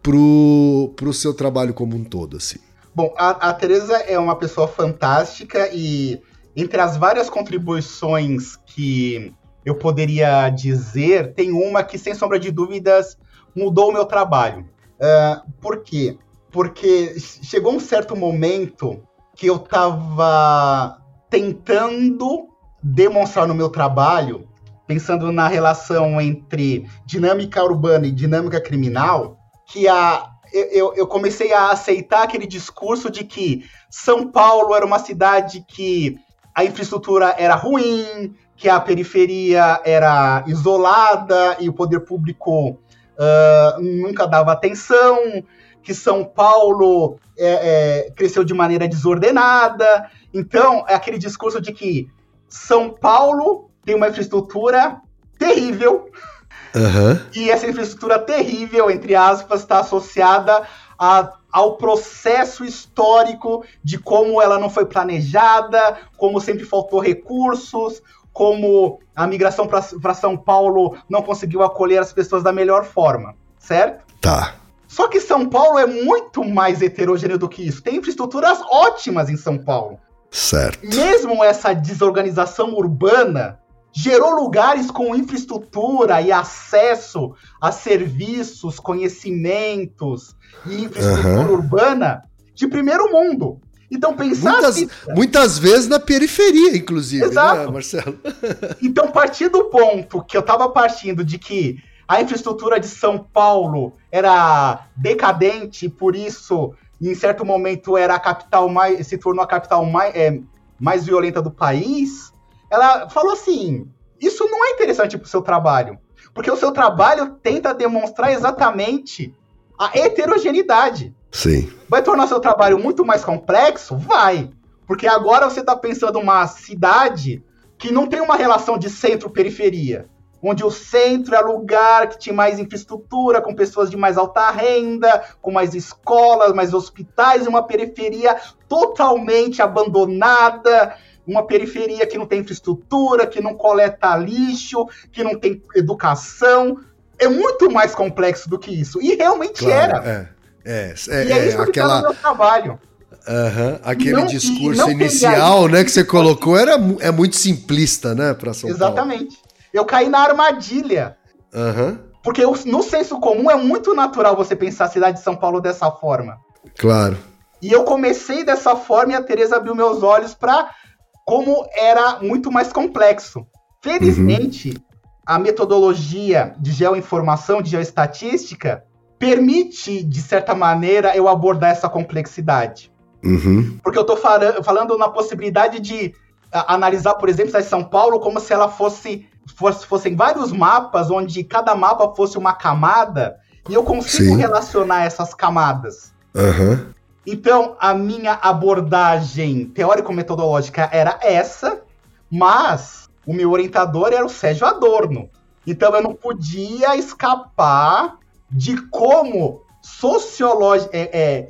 Speaker 2: pro, pro seu trabalho como um todo, assim?
Speaker 1: Bom, a, a Teresa é uma pessoa fantástica e entre as várias contribuições que eu poderia dizer, tem uma que, sem sombra de dúvidas, mudou o meu trabalho. Ah, por quê? Porque chegou um certo momento que eu estava tentando demonstrar no meu trabalho, pensando na relação entre dinâmica urbana e dinâmica criminal, que a, eu- eu comecei a aceitar aquele discurso de que São Paulo era uma cidade que a infraestrutura era ruim, que a periferia era isolada e o poder público ah, nunca dava atenção, que São Paulo é, é, cresceu de maneira desordenada. Então, é aquele discurso de que São Paulo tem uma infraestrutura terrível,
Speaker 2: Aham.
Speaker 1: e essa infraestrutura terrível, entre aspas, está associada a ao processo histórico de como ela não foi planejada, como sempre faltou recursos, como a migração para São Paulo não conseguiu acolher as pessoas da melhor forma, certo?
Speaker 2: Tá.
Speaker 1: Só que São Paulo é muito mais heterogêneo do que isso. Tem infraestruturas ótimas em São Paulo.
Speaker 2: Certo.
Speaker 1: Mesmo essa desorganização urbana gerou lugares com infraestrutura e acesso a serviços, conhecimentos e infraestrutura
Speaker 2: Aham.
Speaker 1: urbana de primeiro mundo. Então pensar
Speaker 2: Muitas,
Speaker 1: assim-
Speaker 2: muitas vezes na periferia, inclusive,
Speaker 1: Exato.
Speaker 2: né, Marcelo?
Speaker 1: Então, partir do ponto que eu tava partindo de que a infraestrutura de São Paulo era decadente, por isso, em certo momento, era a capital mais. se tornou a capital mais, é, mais violenta do país, ela falou assim: isso não é interessante pro seu trabalho. Porque o seu trabalho tenta demonstrar exatamente a heterogeneidade.
Speaker 2: Sim.
Speaker 1: Vai tornar seu trabalho muito mais complexo? Vai. Porque agora você está pensando uma cidade que não tem uma relação de centro-periferia. Onde o centro é lugar que tinha mais infraestrutura, com pessoas de mais alta renda, com mais escolas, mais hospitais, e uma periferia totalmente abandonada, uma periferia que não tem infraestrutura, que não coleta lixo, que não tem educação. É muito mais complexo do que isso. E realmente
Speaker 2: Claro,
Speaker 1: era.
Speaker 2: É, é,
Speaker 1: E
Speaker 2: é,
Speaker 1: é,
Speaker 2: é,
Speaker 1: isso tá no
Speaker 2: aquela,
Speaker 1: meu trabalho.
Speaker 2: aham, aquele
Speaker 1: não- e
Speaker 2: discurso inicial, né, que você colocou era, é muito simplista, né, para São
Speaker 1: Exatamente. Eu caí na armadilha.
Speaker 2: Paulo. Aham,
Speaker 1: Porque o- no senso comum é muito natural você pensar a cidade de São Paulo dessa forma.
Speaker 2: claro.
Speaker 1: E eu comecei dessa forma e a Tereza abriu meus olhos para como era muito mais complexo. Felizmente, a metodologia de geoinformação, de geoestatística, permite, de certa maneira, eu abordar essa complexidade.
Speaker 2: Uhum,
Speaker 1: Porque eu tô fala- falando na possibilidade de a- analisar, por exemplo, a São Paulo como se ela fosse, fosse fossem vários mapas, onde cada mapa fosse uma camada, e eu consigo
Speaker 2: Sim.
Speaker 1: relacionar essas camadas.
Speaker 2: aham,
Speaker 1: Então, a minha abordagem teórico-metodológica era essa, mas o meu orientador era o Sérgio Adorno. Então, eu não podia escapar de como sociológico,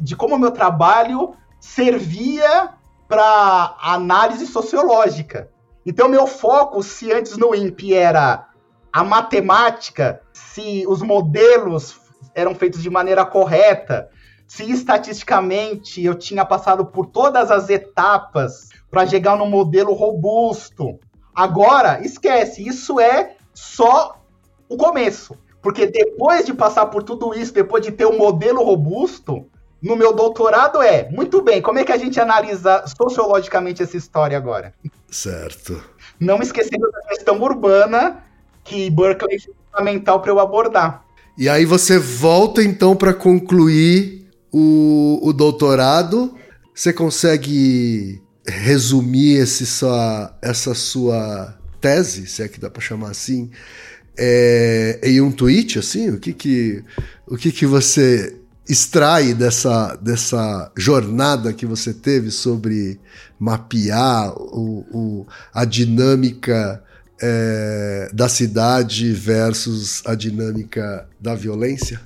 Speaker 1: de como o meu trabalho servia para análise sociológica. Então, meu foco, se antes no INPE era a matemática, se os modelos eram feitos de maneira correta, se estatisticamente eu tinha passado por todas as etapas para chegar num modelo robusto. Agora, esquece, isso é só o começo. Porque depois de passar por tudo isso, depois de ter um modelo robusto, no meu doutorado é, muito bem, como é que a gente analisa sociologicamente essa história agora?
Speaker 2: certo.
Speaker 1: Não esquecendo da questão urbana, que Berkeley é fundamental para eu abordar.
Speaker 2: E aí você volta então para concluir o, o doutorado. Você consegue resumir esse sua, essa sua tese, se é que dá para chamar assim, é, em um tweet assim? O que que, o que, que você extrai dessa, dessa jornada que você teve sobre mapear o, o, a dinâmica é, da cidade versus a dinâmica da violência?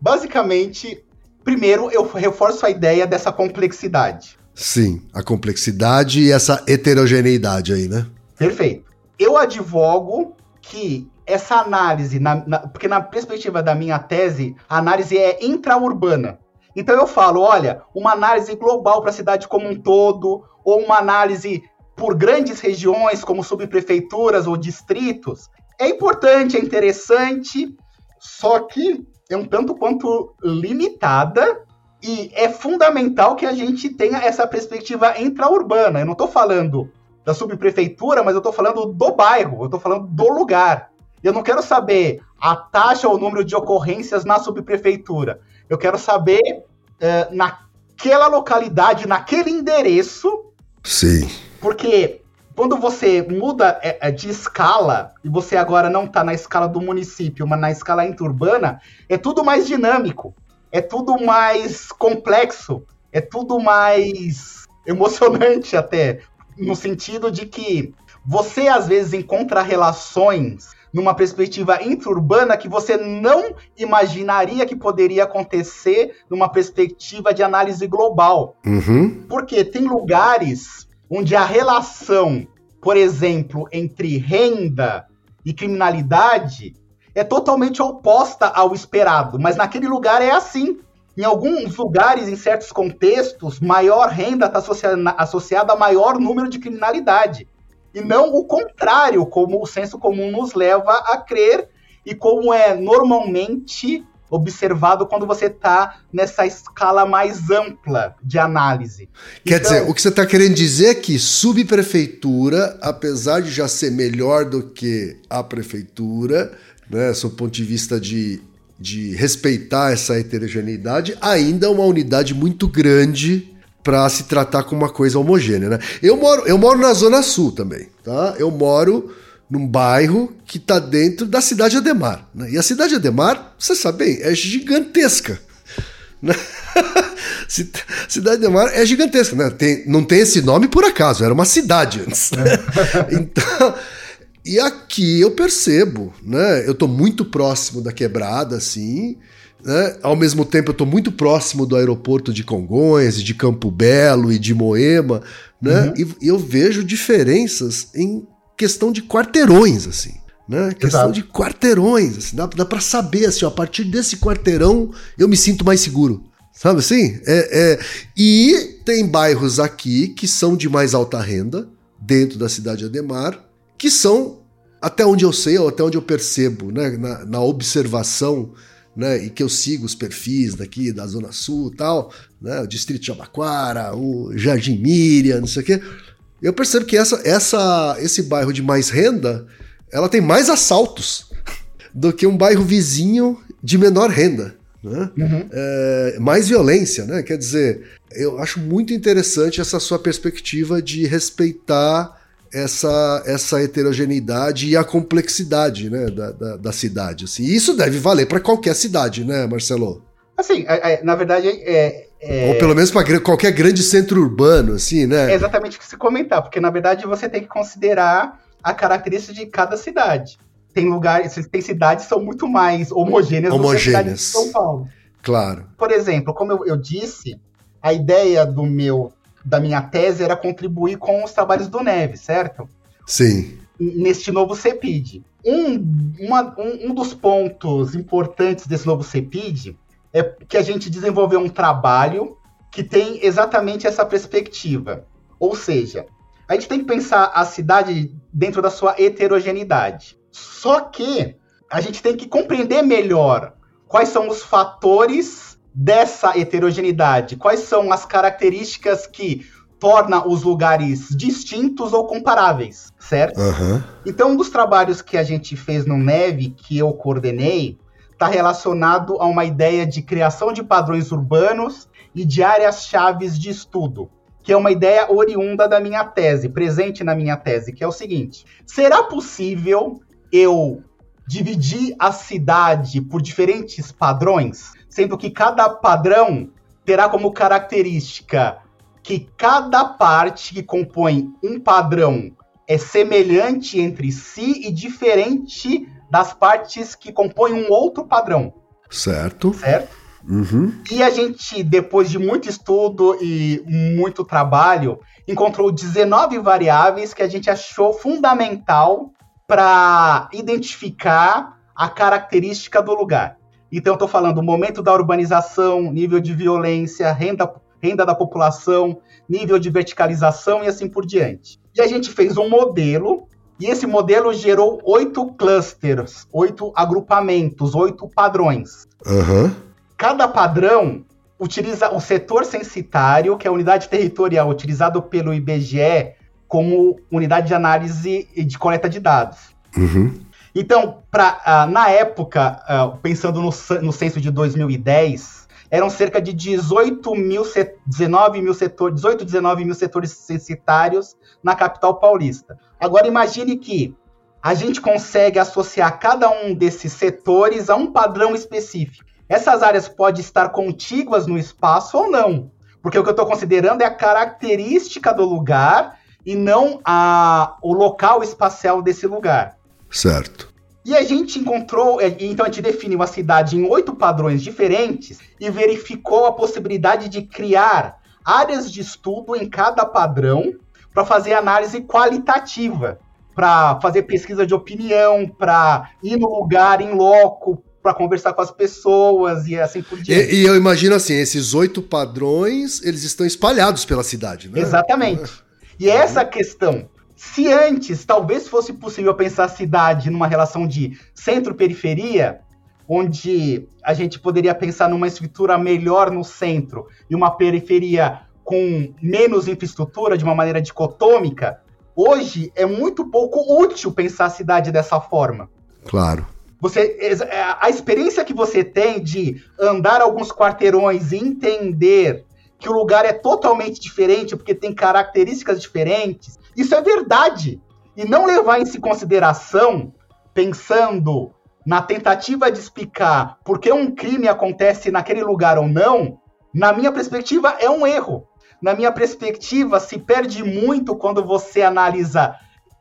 Speaker 1: Basicamente, primeiro eu reforço a ideia dessa complexidade.
Speaker 2: Sim, a complexidade e essa heterogeneidade aí, né?
Speaker 1: Perfeito. Eu advogo que essa análise, na- na- porque na perspectiva da minha tese, a análise é intraurbana. Então eu falo, olha, uma análise global para a cidade como um todo, ou uma análise por grandes regiões, como subprefeituras ou distritos, é importante, é interessante, só que é um tanto quanto limitada e é fundamental que a gente tenha essa perspectiva intraurbana. Eu não estou falando da subprefeitura, mas eu estou falando do bairro, eu estou falando do lugar. Eu não quero saber a taxa ou o número de ocorrências na subprefeitura. Eu quero saber eh, naquela localidade, naquele endereço,
Speaker 2: Sim.
Speaker 1: porque quando você muda é, é, de escala, e você agora não está na escala do município, mas na escala interurbana, é tudo mais dinâmico, é tudo mais complexo, é tudo mais emocionante até, no sentido de que você às vezes encontra relações numa perspectiva intra-urbana que você não imaginaria que poderia acontecer numa perspectiva de análise global.
Speaker 2: Uhum.
Speaker 1: Porque tem lugares onde a relação, por exemplo, entre renda e criminalidade é totalmente oposta ao esperado, mas naquele lugar é assim. Em alguns lugares, em certos contextos, maior renda está associada, associada a maior número de criminalidade. E não o contrário, como o senso comum nos leva a crer e como é normalmente observado quando você está nessa escala mais ampla de análise.
Speaker 2: Quer então, dizer, o que você está querendo dizer é que subprefeitura, apesar de já ser melhor do que a prefeitura, né, sob o ponto de vista de, de respeitar essa heterogeneidade, ainda é uma unidade muito grande para se tratar como uma coisa homogênea, né? Eu moro, eu moro na Zona Sul também, tá? Eu moro num bairro que está dentro da cidade Ademar. Né? E a cidade Ademar, você sabe bem, é gigantesca. Né? cidade Ademar é gigantesca. Né? Tem, não tem esse nome por acaso, era uma cidade antes. Né? então, e aqui eu percebo, né? Eu estou muito próximo da quebrada, assim. Né? Ao mesmo tempo, eu estou muito próximo do aeroporto de Congonhas, de Campo Belo e de Moema, né? Uhum. E, e, eu vejo diferenças em questão de quarteirões, assim. Né? Questão de quarteirões. Assim, dá, dá para saber, assim, ó, a partir desse quarteirão eu me sinto mais seguro. Sabe assim? É, é... E tem bairros aqui que são de mais alta renda, dentro da cidade de Ademar, que são, até onde eu sei, ou até onde eu percebo, né, na, na observação, né, e que eu sigo os perfis daqui da Zona Sul e tal, né, o Distrito de Abaquara, o Jardim Miriam, não sei o quê, eu percebo que essa, essa, esse bairro de mais renda, ela tem mais assaltos do que um bairro vizinho de menor renda. Né? Uhum. É, mais violência, né? Quer dizer, eu acho muito interessante essa sua perspectiva de respeitar essa, essa heterogeneidade e a complexidade né, da, da, da cidade. Assim. E isso deve valer para qualquer cidade, né, Marcelo?
Speaker 1: Assim, é, é, na verdade, é,
Speaker 2: é... Ou pelo menos para qualquer grande centro urbano, assim, né?
Speaker 1: É exatamente o que se comentar, porque na verdade você tem que considerar a característica de cada cidade. Tem lugares, tem cidades que são muito mais homogêneas,
Speaker 2: homogêneas. do que a cidade
Speaker 1: de São Paulo.
Speaker 2: Claro.
Speaker 1: Por exemplo, como eu, eu disse, a ideia do meu da minha tese era contribuir com os trabalhos do Neve, certo?
Speaker 2: Sim.
Speaker 1: Neste novo CEPID. Um, uma, um, um dos pontos importantes desse novo CEPID é que a gente desenvolveu um trabalho que tem exatamente essa perspectiva. Ou seja, a gente tem que pensar a cidade dentro da sua heterogeneidade. Só que a gente tem que compreender melhor quais são os fatores dessa heterogeneidade? Quais são as características que torna os lugares distintos ou comparáveis, certo?
Speaker 2: Uhum.
Speaker 1: Então, um dos trabalhos que a gente fez no Neve, que eu coordenei, está relacionado a uma ideia de criação de padrões urbanos e de áreas chaves de estudo, que é uma ideia oriunda da minha tese, presente na minha tese, que é o seguinte: será possível eu dividir a cidade por diferentes padrões? Sendo que cada padrão terá como característica que cada parte que compõe um padrão é semelhante entre si e diferente das partes que compõem um outro padrão.
Speaker 2: Certo.
Speaker 1: Certo?
Speaker 2: Uhum.
Speaker 1: E a gente, depois de muito estudo e muito trabalho, encontrou 19 variáveis que a gente achou fundamental para identificar a característica do lugar. Então, eu estou falando momento da urbanização, nível de violência, renda, renda da população, nível de verticalização e assim por diante. E a gente fez um modelo, e esse modelo gerou oito clusters, oito agrupamentos, oito padrões.
Speaker 2: Uhum.
Speaker 1: Cada padrão utiliza o setor censitário, que é a unidade territorial utilizado pelo IBGE como unidade de análise e de coleta de dados.
Speaker 2: Uhum.
Speaker 1: Então, pra, uh, na época, uh, pensando no, no censo de 2010, eram cerca de 18 mil, 19 mil setores, 18, 19 mil setores censitários na capital paulista. Agora imagine que a gente consegue associar cada um desses setores a um padrão específico. Essas áreas podem estar contíguas no espaço ou não, porque o que eu estou considerando é a característica do lugar e não a, o local espacial desse lugar.
Speaker 2: Certo.
Speaker 1: E a gente encontrou, é, então a gente define uma cidade em oito padrões diferentes e verificou a possibilidade de criar áreas de estudo em cada padrão para fazer análise qualitativa, para fazer pesquisa de opinião, para ir no lugar em loco, para conversar com as pessoas e assim por diante.
Speaker 2: E, e, eu imagino assim, esses oito padrões, eles estão espalhados pela cidade, né?
Speaker 1: Exatamente. E essa questão se antes talvez fosse possível pensar a cidade numa relação de centro-periferia, onde a gente poderia pensar numa estrutura melhor no centro e uma periferia com menos infraestrutura de uma maneira dicotômica, hoje é muito pouco útil pensar a cidade dessa forma.
Speaker 2: Claro.
Speaker 1: Você, a experiência que você tem de andar alguns quarteirões e entender que o lugar é totalmente diferente porque tem características diferentes, isso é verdade. E não levar em consideração, pensando na tentativa de explicar por que um crime acontece naquele lugar ou não, na minha perspectiva, é um erro. Na minha perspectiva, se perde muito quando você analisa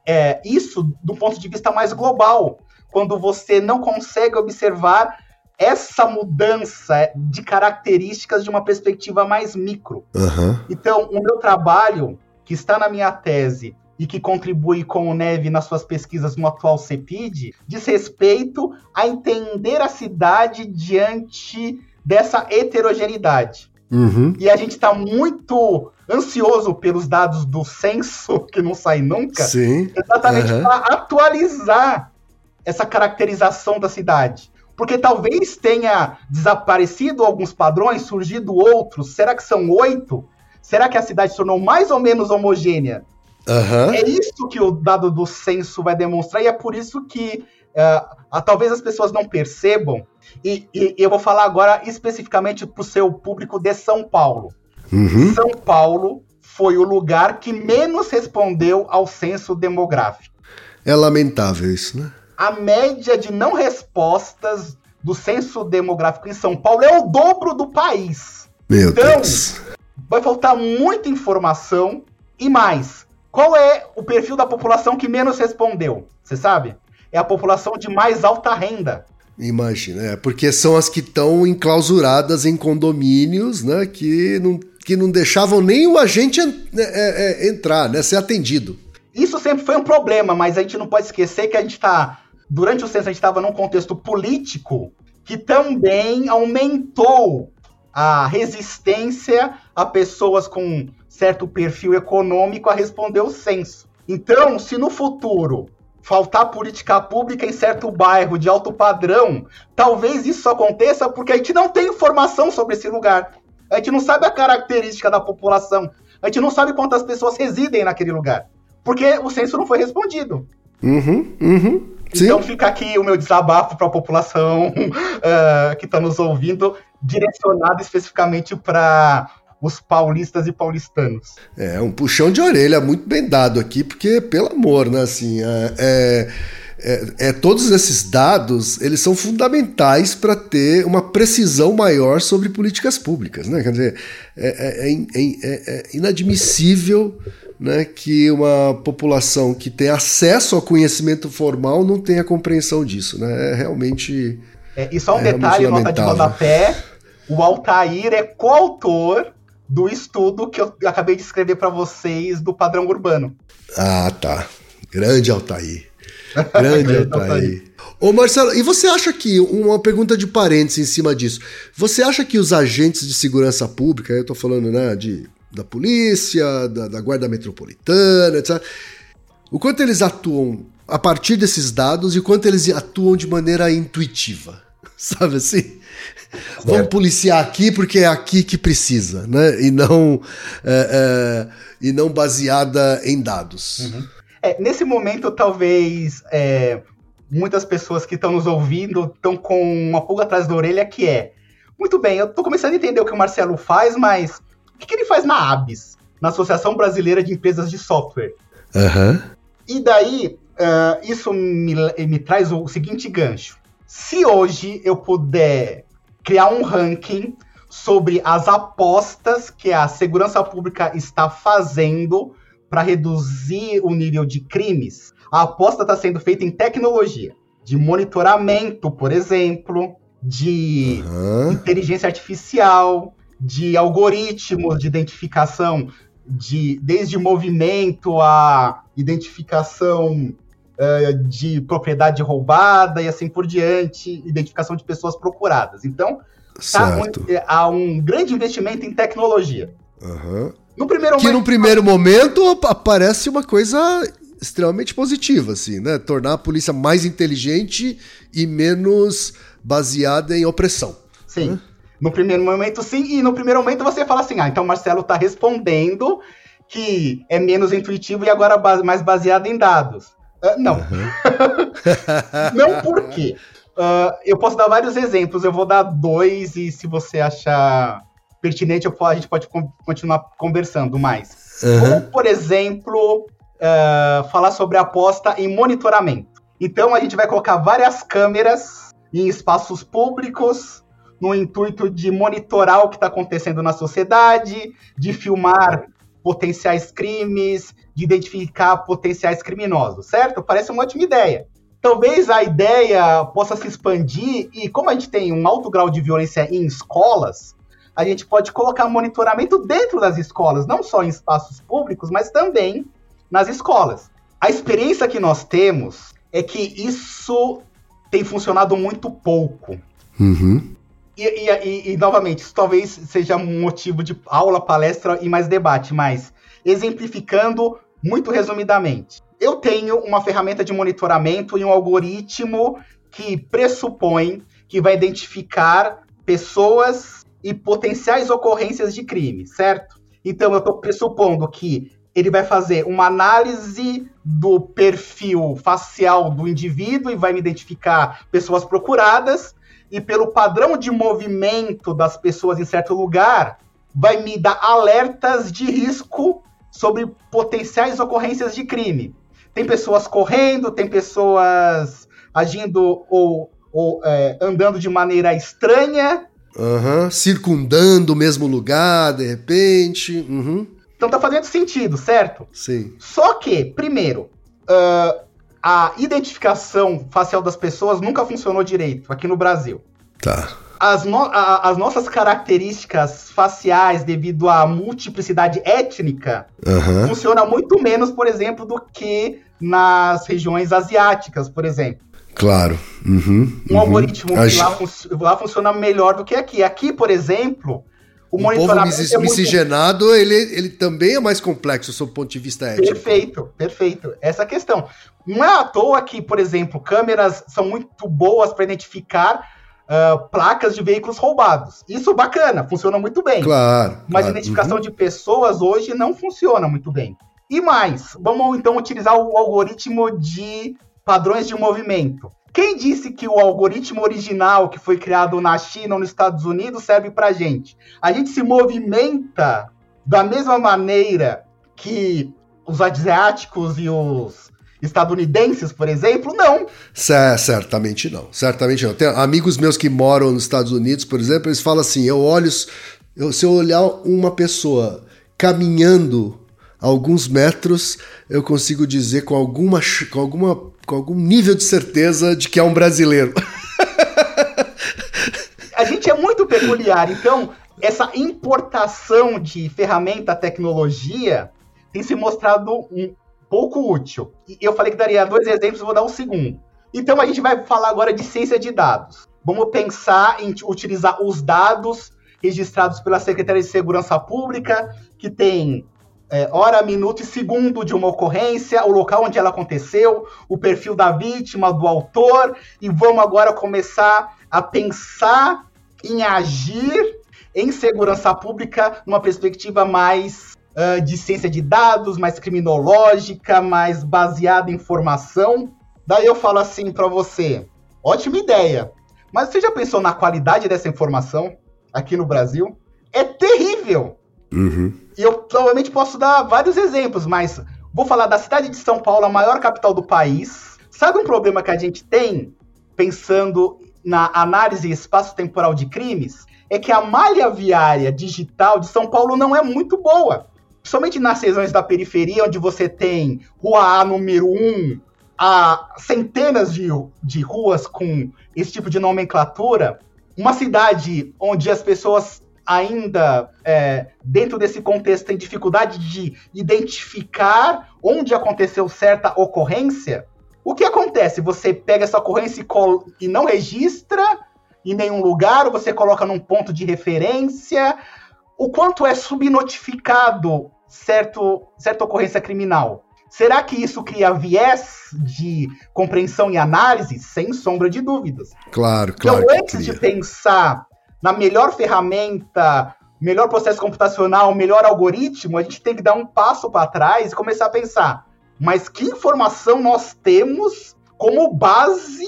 Speaker 1: é, isso do ponto de vista mais global. Quando você não consegue observar essa mudança de características de uma perspectiva mais micro.
Speaker 2: Uhum.
Speaker 1: Então, o meu trabalho que está na minha tese e que contribui com o Neve nas suas pesquisas no atual CEPID, diz respeito a entender a cidade diante dessa heterogeneidade.
Speaker 2: Uhum.
Speaker 1: E a gente está muito ansioso pelos dados do censo, que não sai nunca,
Speaker 2: Sim.
Speaker 1: exatamente uhum. para atualizar essa caracterização da cidade. Porque talvez tenha desaparecido alguns padrões, surgido outros. Será que são oito? Será que a cidade se tornou mais ou menos homogênea?
Speaker 2: Uhum.
Speaker 1: É isso que o dado do censo vai demonstrar, e é por isso que uh, talvez as pessoas não percebam, e, e eu vou falar agora especificamente para o seu público de São Paulo.
Speaker 2: Uhum.
Speaker 1: São Paulo foi o lugar que menos respondeu ao censo demográfico.
Speaker 2: É lamentável isso, né?
Speaker 1: A média de não respostas do censo demográfico em São Paulo é o dobro do país.
Speaker 2: Meu então, Deus
Speaker 1: vai faltar muita informação e mais. Qual é o perfil da população que menos respondeu? Você sabe? É a população de mais alta renda.
Speaker 2: Imagina, é, porque são as que estão enclausuradas em condomínios, né? Que não, que não deixavam nem o agente é, é, é, entrar, né? Ser atendido.
Speaker 1: Isso sempre foi um problema, mas a gente não pode esquecer que a gente está. Durante o censo, a gente estava num contexto político que também aumentou a resistência a pessoas com certo perfil econômico a responder o censo. Então, se no futuro faltar política pública em certo bairro de alto padrão, talvez isso aconteça porque a gente não tem informação sobre esse lugar. A gente não sabe a característica da população. A gente não sabe quantas pessoas residem naquele lugar. Porque o censo não foi respondido.
Speaker 2: Uhum, uhum.
Speaker 1: Então fica aqui o meu desabafo para a população uh, que está nos ouvindo, direcionado especificamente para os paulistas e paulistanos.
Speaker 2: É, um puxão de orelha muito bem dado aqui, porque, pelo amor, né, assim, é, é, é, é todos esses dados, eles são fundamentais para ter uma precisão maior sobre políticas públicas, né, quer dizer, é, é, é inadmissível né, que uma população que tem acesso ao conhecimento formal não tenha compreensão disso. Né? É realmente.
Speaker 1: É, e só um é detalhe, nota de rodapé: o Altair é coautor do estudo que eu acabei de escrever para vocês do padrão urbano.
Speaker 2: Ah, tá. Grande Altair. Grande Altair. Ô Marcelo, e você acha que, uma pergunta de parênteses em cima disso, você acha que os agentes de segurança pública, eu tô falando né, de da polícia, da, da guarda metropolitana, etc. O quanto eles atuam a partir desses dados e o quanto eles atuam de maneira intuitiva, sabe assim? Certo. Vamos policiar aqui porque é aqui que precisa, né? E não, é, é, e não baseada em dados.
Speaker 1: Uhum. É, nesse momento, talvez é, muitas pessoas que estão nos ouvindo estão com uma pulga atrás da orelha que é muito bem, eu estou começando a entender o que o Marcelo faz, mas o que, que ele faz na ABS, na Associação Brasileira de Empresas de Software?
Speaker 2: Uhum.
Speaker 1: E daí, uh, isso me, me traz o seguinte gancho. Se hoje eu puder criar um ranking sobre as apostas que a segurança pública está fazendo para reduzir o nível de crimes, a aposta está sendo feita em tecnologia. de monitoramento, por exemplo, de
Speaker 2: Aham.
Speaker 1: inteligência artificial, de algoritmos de identificação, de desde movimento a identificação eh, de propriedade roubada e assim por diante, identificação de pessoas procuradas. Então, tá um- eh, há um grande investimento em tecnologia.
Speaker 2: Aham.
Speaker 1: No primeiro
Speaker 2: Que no
Speaker 1: momento,
Speaker 2: primeiro momento ap- parece uma coisa extremamente positiva, assim, né? Tornar a polícia mais inteligente e menos baseada em opressão.
Speaker 1: Sim. No primeiro momento, sim. E no primeiro momento você fala assim: ah, então o Marcelo tá respondendo que é menos intuitivo e agora mais baseado em dados. Ah, não. não por quê? Ah, eu posso dar vários exemplos, eu vou dar dois e se você achar pertinente, a gente pode con- continuar conversando mais. Como, por exemplo, ah, falar sobre aposta em monitoramento. Então a gente vai colocar várias câmeras em espaços públicos no intuito de monitorar o que está acontecendo na sociedade, de filmar potenciais crimes, de identificar potenciais criminosos, certo? Parece uma ótima ideia. Talvez a ideia possa se expandir e como a gente tem um alto grau de violência em escolas, a gente pode colocar monitoramento dentro das escolas, não só em espaços públicos, mas também nas escolas. A experiência que nós temos é que isso tem funcionado muito pouco.
Speaker 2: Uhum.
Speaker 1: E, e- e- e, novamente, isso talvez seja um motivo de aula, palestra e mais debate, mas exemplificando muito resumidamente. Eu tenho uma ferramenta de monitoramento e um algoritmo que pressupõe que vai identificar pessoas e potenciais ocorrências de crime, certo? Então eu estou pressupondo que ele vai fazer uma análise do perfil facial do indivíduo e vai me identificar pessoas procuradas e pelo padrão de movimento das pessoas em certo lugar, vai me dar alertas de risco sobre potenciais ocorrências de crime. Tem pessoas correndo, tem pessoas agindo ou, ou, é, andando de maneira estranha.
Speaker 2: Aham. Circundando o mesmo lugar, de repente. Uhum.
Speaker 1: Então tá fazendo sentido, certo?
Speaker 2: Sim.
Speaker 1: Só que, primeiro, ah, a identificação facial das pessoas nunca funcionou direito aqui no Brasil.
Speaker 2: Tá.
Speaker 1: as, no- a- as nossas características faciais, devido à multiplicidade étnica,
Speaker 2: Aham.
Speaker 1: funciona muito menos, por exemplo, do que nas regiões asiáticas, por exemplo.
Speaker 2: Claro. Uhum.
Speaker 1: Um
Speaker 2: uhum.
Speaker 1: algoritmo
Speaker 2: A
Speaker 1: que
Speaker 2: ge-
Speaker 1: lá, fun- lá funciona melhor do que aqui. Aqui, por exemplo, o
Speaker 2: povo
Speaker 1: monitoramento
Speaker 2: mis-
Speaker 1: é muito
Speaker 2: miscigenado, ele, ele também é mais complexo sob o ponto de vista ético.
Speaker 1: Perfeito, perfeito. Essa questão. Não é à toa que, por exemplo, câmeras são muito boas para identificar ah, placas de veículos roubados. Isso bacana, funciona muito bem.
Speaker 2: Claro.
Speaker 1: Mas
Speaker 2: claro.
Speaker 1: identificação
Speaker 2: Uhum.
Speaker 1: de pessoas hoje não funciona muito bem. E mais, vamos então utilizar o algoritmo de padrões de movimento. Quem disse que o algoritmo original que foi criado na China ou nos Estados Unidos serve pra gente? A gente se movimenta da mesma maneira que os asiáticos e os estadunidenses, por exemplo? Não.
Speaker 2: Cer- Certamente não, certamente não. Tem amigos meus que moram nos Estados Unidos, por exemplo, eles falam assim: eu olho, eu- se eu olhar uma pessoa caminhando alguns metros, eu consigo dizer com alguma, com alguma, com algum nível de certeza de que é um brasileiro.
Speaker 1: a gente é muito peculiar. Então, essa importação de ferramenta, tecnologia, tem se mostrado um pouco útil. Eu falei que daria dois exemplos, vou dar um segundo. Então, a gente vai falar agora de ciência de dados. Vamos pensar em utilizar os dados registrados pela Secretaria de Segurança Pública, que tem é, hora, minuto e segundo de uma ocorrência, o local onde ela aconteceu, o perfil da vítima, do autor, e vamos agora começar a pensar em agir em segurança pública numa perspectiva mais ah, de ciência de dados, mais criminológica, mais baseada em informação. Daí eu falo assim para você: ótima ideia, mas você já pensou na qualidade dessa informação aqui no Brasil? É terrível!
Speaker 2: Uhum.
Speaker 1: E eu provavelmente posso dar vários exemplos, mas vou falar da cidade de São Paulo, a maior capital do país. Sabe um problema que a gente tem pensando na análise espaço-temporal de crimes? É que a malha viária digital de São Paulo não é muito boa. Somente nas regiões da periferia, onde você tem Rua A número 1, há centenas de, de ruas com esse tipo de nomenclatura, uma cidade onde as pessoas ainda, é, dentro desse contexto, têm dificuldade de identificar onde aconteceu certa ocorrência, o que acontece? Você pega essa ocorrência e, e não registra em nenhum lugar, ou você coloca num ponto de referência. O quanto é subnotificado certo, certa ocorrência criminal? Será que isso cria viés de compreensão e análise? Sem sombra de dúvidas.
Speaker 2: Claro, claro.
Speaker 1: Então, antes de pensar na melhor ferramenta, melhor processo computacional, melhor algoritmo, a gente tem que dar um passo para trás e começar a pensar: mas que informação nós temos como base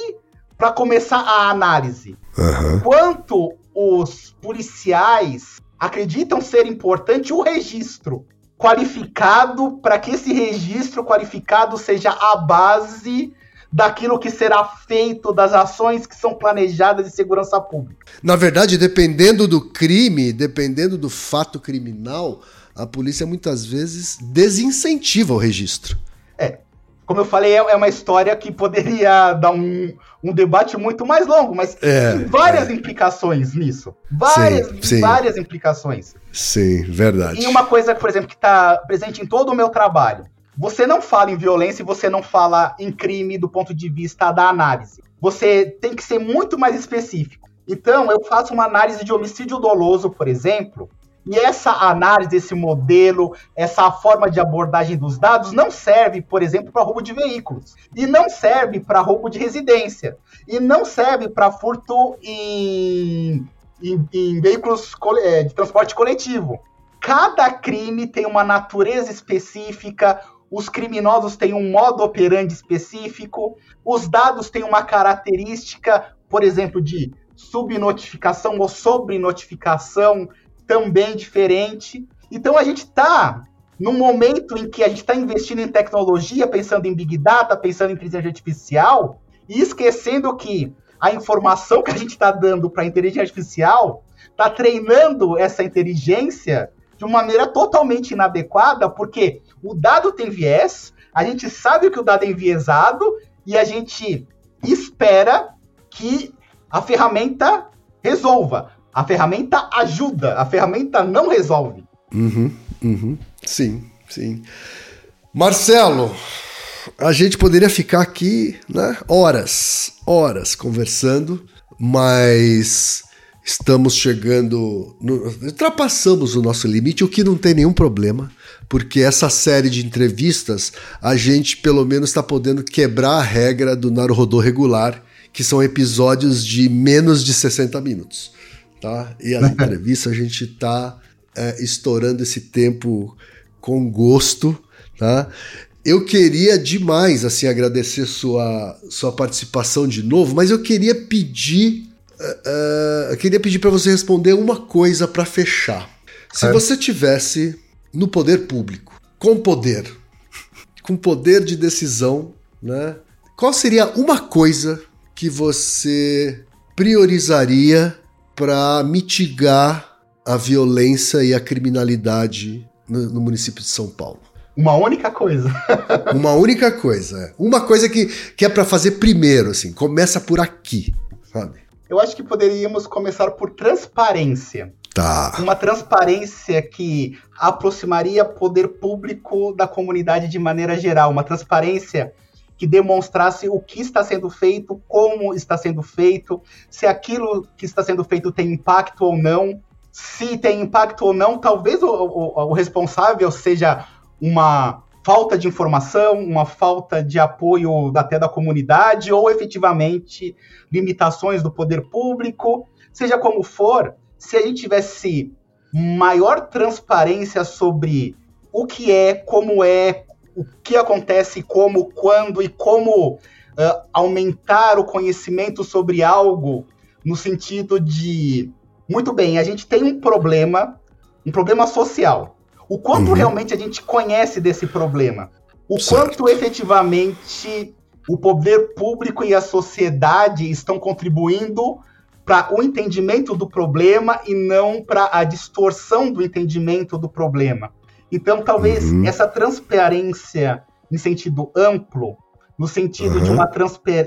Speaker 1: para começar a análise?
Speaker 2: Uhum.
Speaker 1: Quanto os policiais acreditam ser importante o registro qualificado para que esse registro qualificado seja a base daquilo que será feito, das ações que são planejadas de segurança pública.
Speaker 2: Na verdade, dependendo do crime, dependendo do fato criminal, a polícia muitas vezes desincentiva o registro.
Speaker 1: É, como eu falei, é, é uma história que poderia dar um, um debate muito mais longo, mas é, tem várias é. implicações nisso. Várias, sim, sim. várias implicações.
Speaker 2: Sim, verdade.
Speaker 1: E uma coisa, por exemplo, que está presente em todo o meu trabalho. Você não fala em violência e você não fala em crime do ponto de vista da análise. Você tem que ser muito mais específico. Então, eu faço uma análise de homicídio doloso, por exemplo, e essa análise, esse modelo, essa forma de abordagem dos dados não serve, por exemplo, para roubo de veículos. E não serve para roubo de residência. E não serve para furto em, em, em veículos é, de transporte coletivo. Cada crime tem uma natureza específica, os criminosos têm um modo operandi específico, os dados têm uma característica, por exemplo, de subnotificação ou sobrenotificação também diferente. Então a gente está num momento em que a gente está investindo em tecnologia, pensando em Big Data, pensando em inteligência artificial, e esquecendo que a informação que a gente está dando para a inteligência artificial está treinando essa inteligência de uma maneira totalmente inadequada, porque o dado tem viés, a gente sabe que o dado é enviesado e a gente espera que a ferramenta resolva. A ferramenta ajuda, a ferramenta não resolve.
Speaker 2: Uhum, uhum. Sim, sim. Marcelo, a gente poderia ficar aqui, né, horas, horas conversando, mas estamos chegando, no, ultrapassamos o nosso limite, o que não tem nenhum problema, porque essa série de entrevistas a gente pelo menos está podendo quebrar a regra do Naruhodô regular, que são episódios de menos de 60 minutos tá? E a entrevista a gente está é, estourando esse tempo com gosto, tá? Eu queria demais assim agradecer sua, sua participação de novo, mas eu queria pedir uh, uh, eu queria pedir para você responder uma coisa para fechar. Se é. você tivesse no poder público, com poder, com poder de decisão, né? Qual seria uma coisa que você priorizaria para mitigar a violência e a criminalidade no, no, município de São Paulo?
Speaker 1: Uma única coisa.
Speaker 2: Uma única coisa. É. Uma coisa que, que é para fazer primeiro, assim. Começa por aqui, sabe?
Speaker 1: Eu acho que poderíamos começar por transparência.
Speaker 2: Tá.
Speaker 1: Uma transparência que aproximaria poder público da comunidade de maneira geral. Uma transparência que demonstrasse o que está sendo feito, como está sendo feito, se aquilo que está sendo feito tem impacto ou não. Se tem impacto ou não, talvez o, o, o responsável seja uma falta de informação, uma falta de apoio até da comunidade, ou efetivamente limitações do poder público, seja como for, se a gente tivesse maior transparência sobre o que é, como é, o que acontece, como, quando e como uh, aumentar o conhecimento sobre algo no sentido de muito bem, a gente tem um problema, um problema social. O quanto uhum. realmente a gente conhece desse problema? O certo. quanto efetivamente o poder público e a sociedade estão contribuindo para o entendimento do problema e não para a distorção do entendimento do problema. Então, talvez uhum. essa transparência em sentido amplo no sentido uhum. de, uma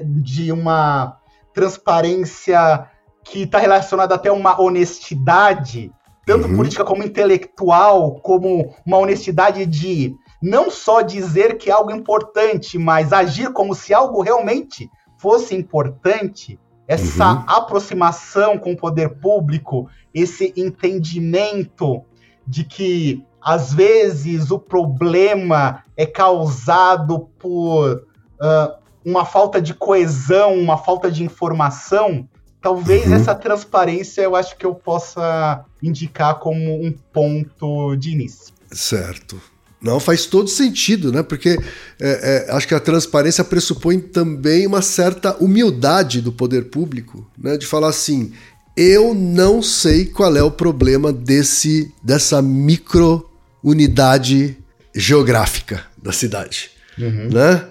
Speaker 1: de uma transparência que está relacionada até uma honestidade, tanto uhum. política como intelectual, como uma honestidade de não só dizer que é algo importante, mas agir como se algo realmente fosse importante, essa uhum. aproximação com o poder público, esse entendimento de que às vezes o problema é causado por uh, uma falta de coesão, uma falta de informação, talvez uhum. essa transparência eu acho que eu possa indicar como um ponto de início.
Speaker 2: Certo. Não faz todo sentido, né? Porque é, é, acho que a transparência pressupõe também uma certa humildade do poder público, né? De falar assim, eu não sei qual é o problema desse dessa micro unidade geográfica da cidade, uhum. né?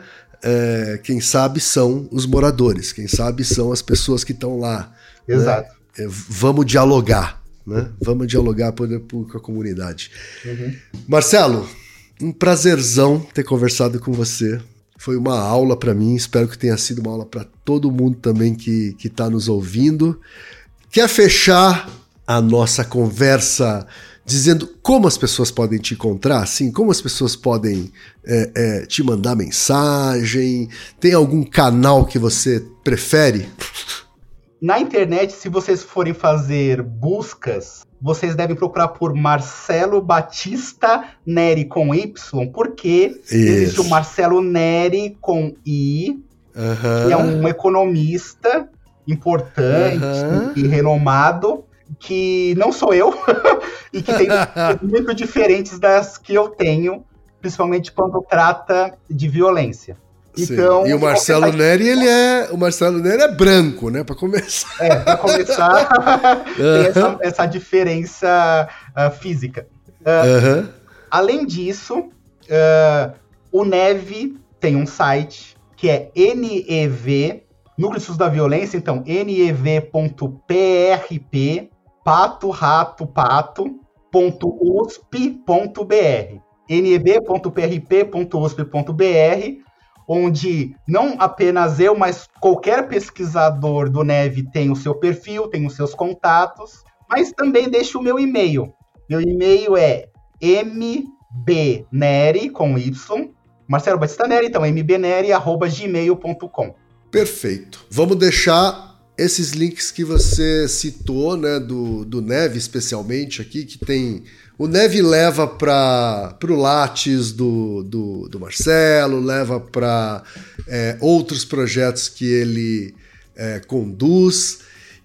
Speaker 2: É, quem sabe são os moradores, quem sabe são as pessoas que estão lá.
Speaker 1: Né? Exato.
Speaker 2: Né? vamos dialogar, né? Vamos dialogar poder público com a comunidade. Uhum. Marcelo, um prazerzão ter conversado com você. Foi uma aula para mim, espero que tenha sido uma aula para todo mundo também que está nos ouvindo. Quer fechar a nossa conversa dizendo como as pessoas podem te encontrar, sim, como as pessoas podem é, é, te mandar mensagem? Tem algum canal que você prefere?
Speaker 1: Na internet, se vocês forem fazer buscas, vocês devem procurar por Marcelo Batista Neri com Y, porque Isso. existe o Marcelo Neri com I, que é um economista importante e renomado, que não sou eu, e que tem muito diferentes das que eu tenho, principalmente quando trata de violência.
Speaker 2: Então, e o Marcelo Neri, ele é. O Marcelo Neri é branco, né? Para começar.
Speaker 1: É, para começar, tem essa, essa diferença uh, física. Uh, Além disso, uh, o Neve tem um site que é NEV, Núcleo de Estudos da Violência, então nev.prp, pato, rato, pato, .usp.br nev.prp.usp.br onde não apenas eu, mas qualquer pesquisador do Neve tem o seu perfil, tem os seus contatos, mas também deixo o meu e-mail. Meu e-mail é mbneri, com Y, Marcelo Batista Neri, então mbneri.gmail.com.
Speaker 2: Perfeito. Vamos deixar esses links que você citou, né, do, do Neve especialmente aqui, que tem o Neve leva para o Lattes do, do, do, Marcelo, leva para é, outros projetos que ele é, conduz.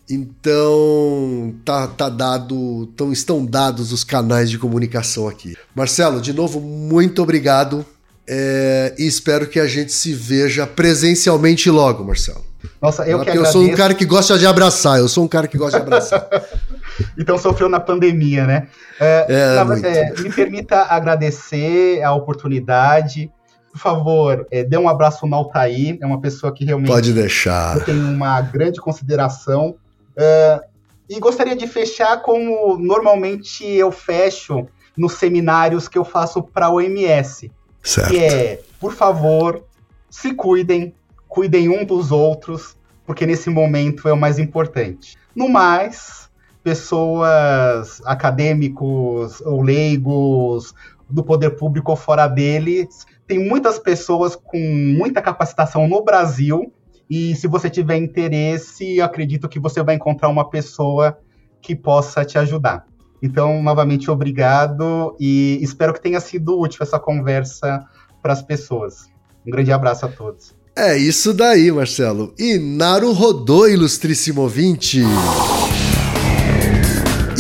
Speaker 2: Então, tá, tá dado, tão, estão dados os canais de comunicação aqui. Marcelo, de novo, muito obrigado é, e espero que a gente se veja presencialmente logo, Marcelo.
Speaker 1: Nossa, eu que
Speaker 2: Eu sou um cara que gosta de abraçar, eu sou um cara que gosta de abraçar.
Speaker 1: então sofreu na pandemia, né? É, é, é, me permita agradecer a oportunidade. Por favor, é, dê um abraço no Altair, é uma pessoa que realmente
Speaker 2: Pode deixar.
Speaker 1: eu tenho uma grande consideração. É, e gostaria de fechar como normalmente eu fecho nos seminários que eu faço para a OMS.
Speaker 2: Certo.
Speaker 1: Que é, por favor, se cuidem, cuidem um dos outros, porque nesse momento é o mais importante. No mais, pessoas acadêmicos ou leigos do poder público ou fora deles, tem muitas pessoas com muita capacitação no Brasil e se você tiver interesse, acredito que você vai encontrar uma pessoa que possa te ajudar. Então, novamente, obrigado e espero que tenha sido útil essa conversa para as pessoas. Um grande abraço a todos.
Speaker 2: É isso daí, Marcelo. E Naru rodou, ilustríssimo ouvinte.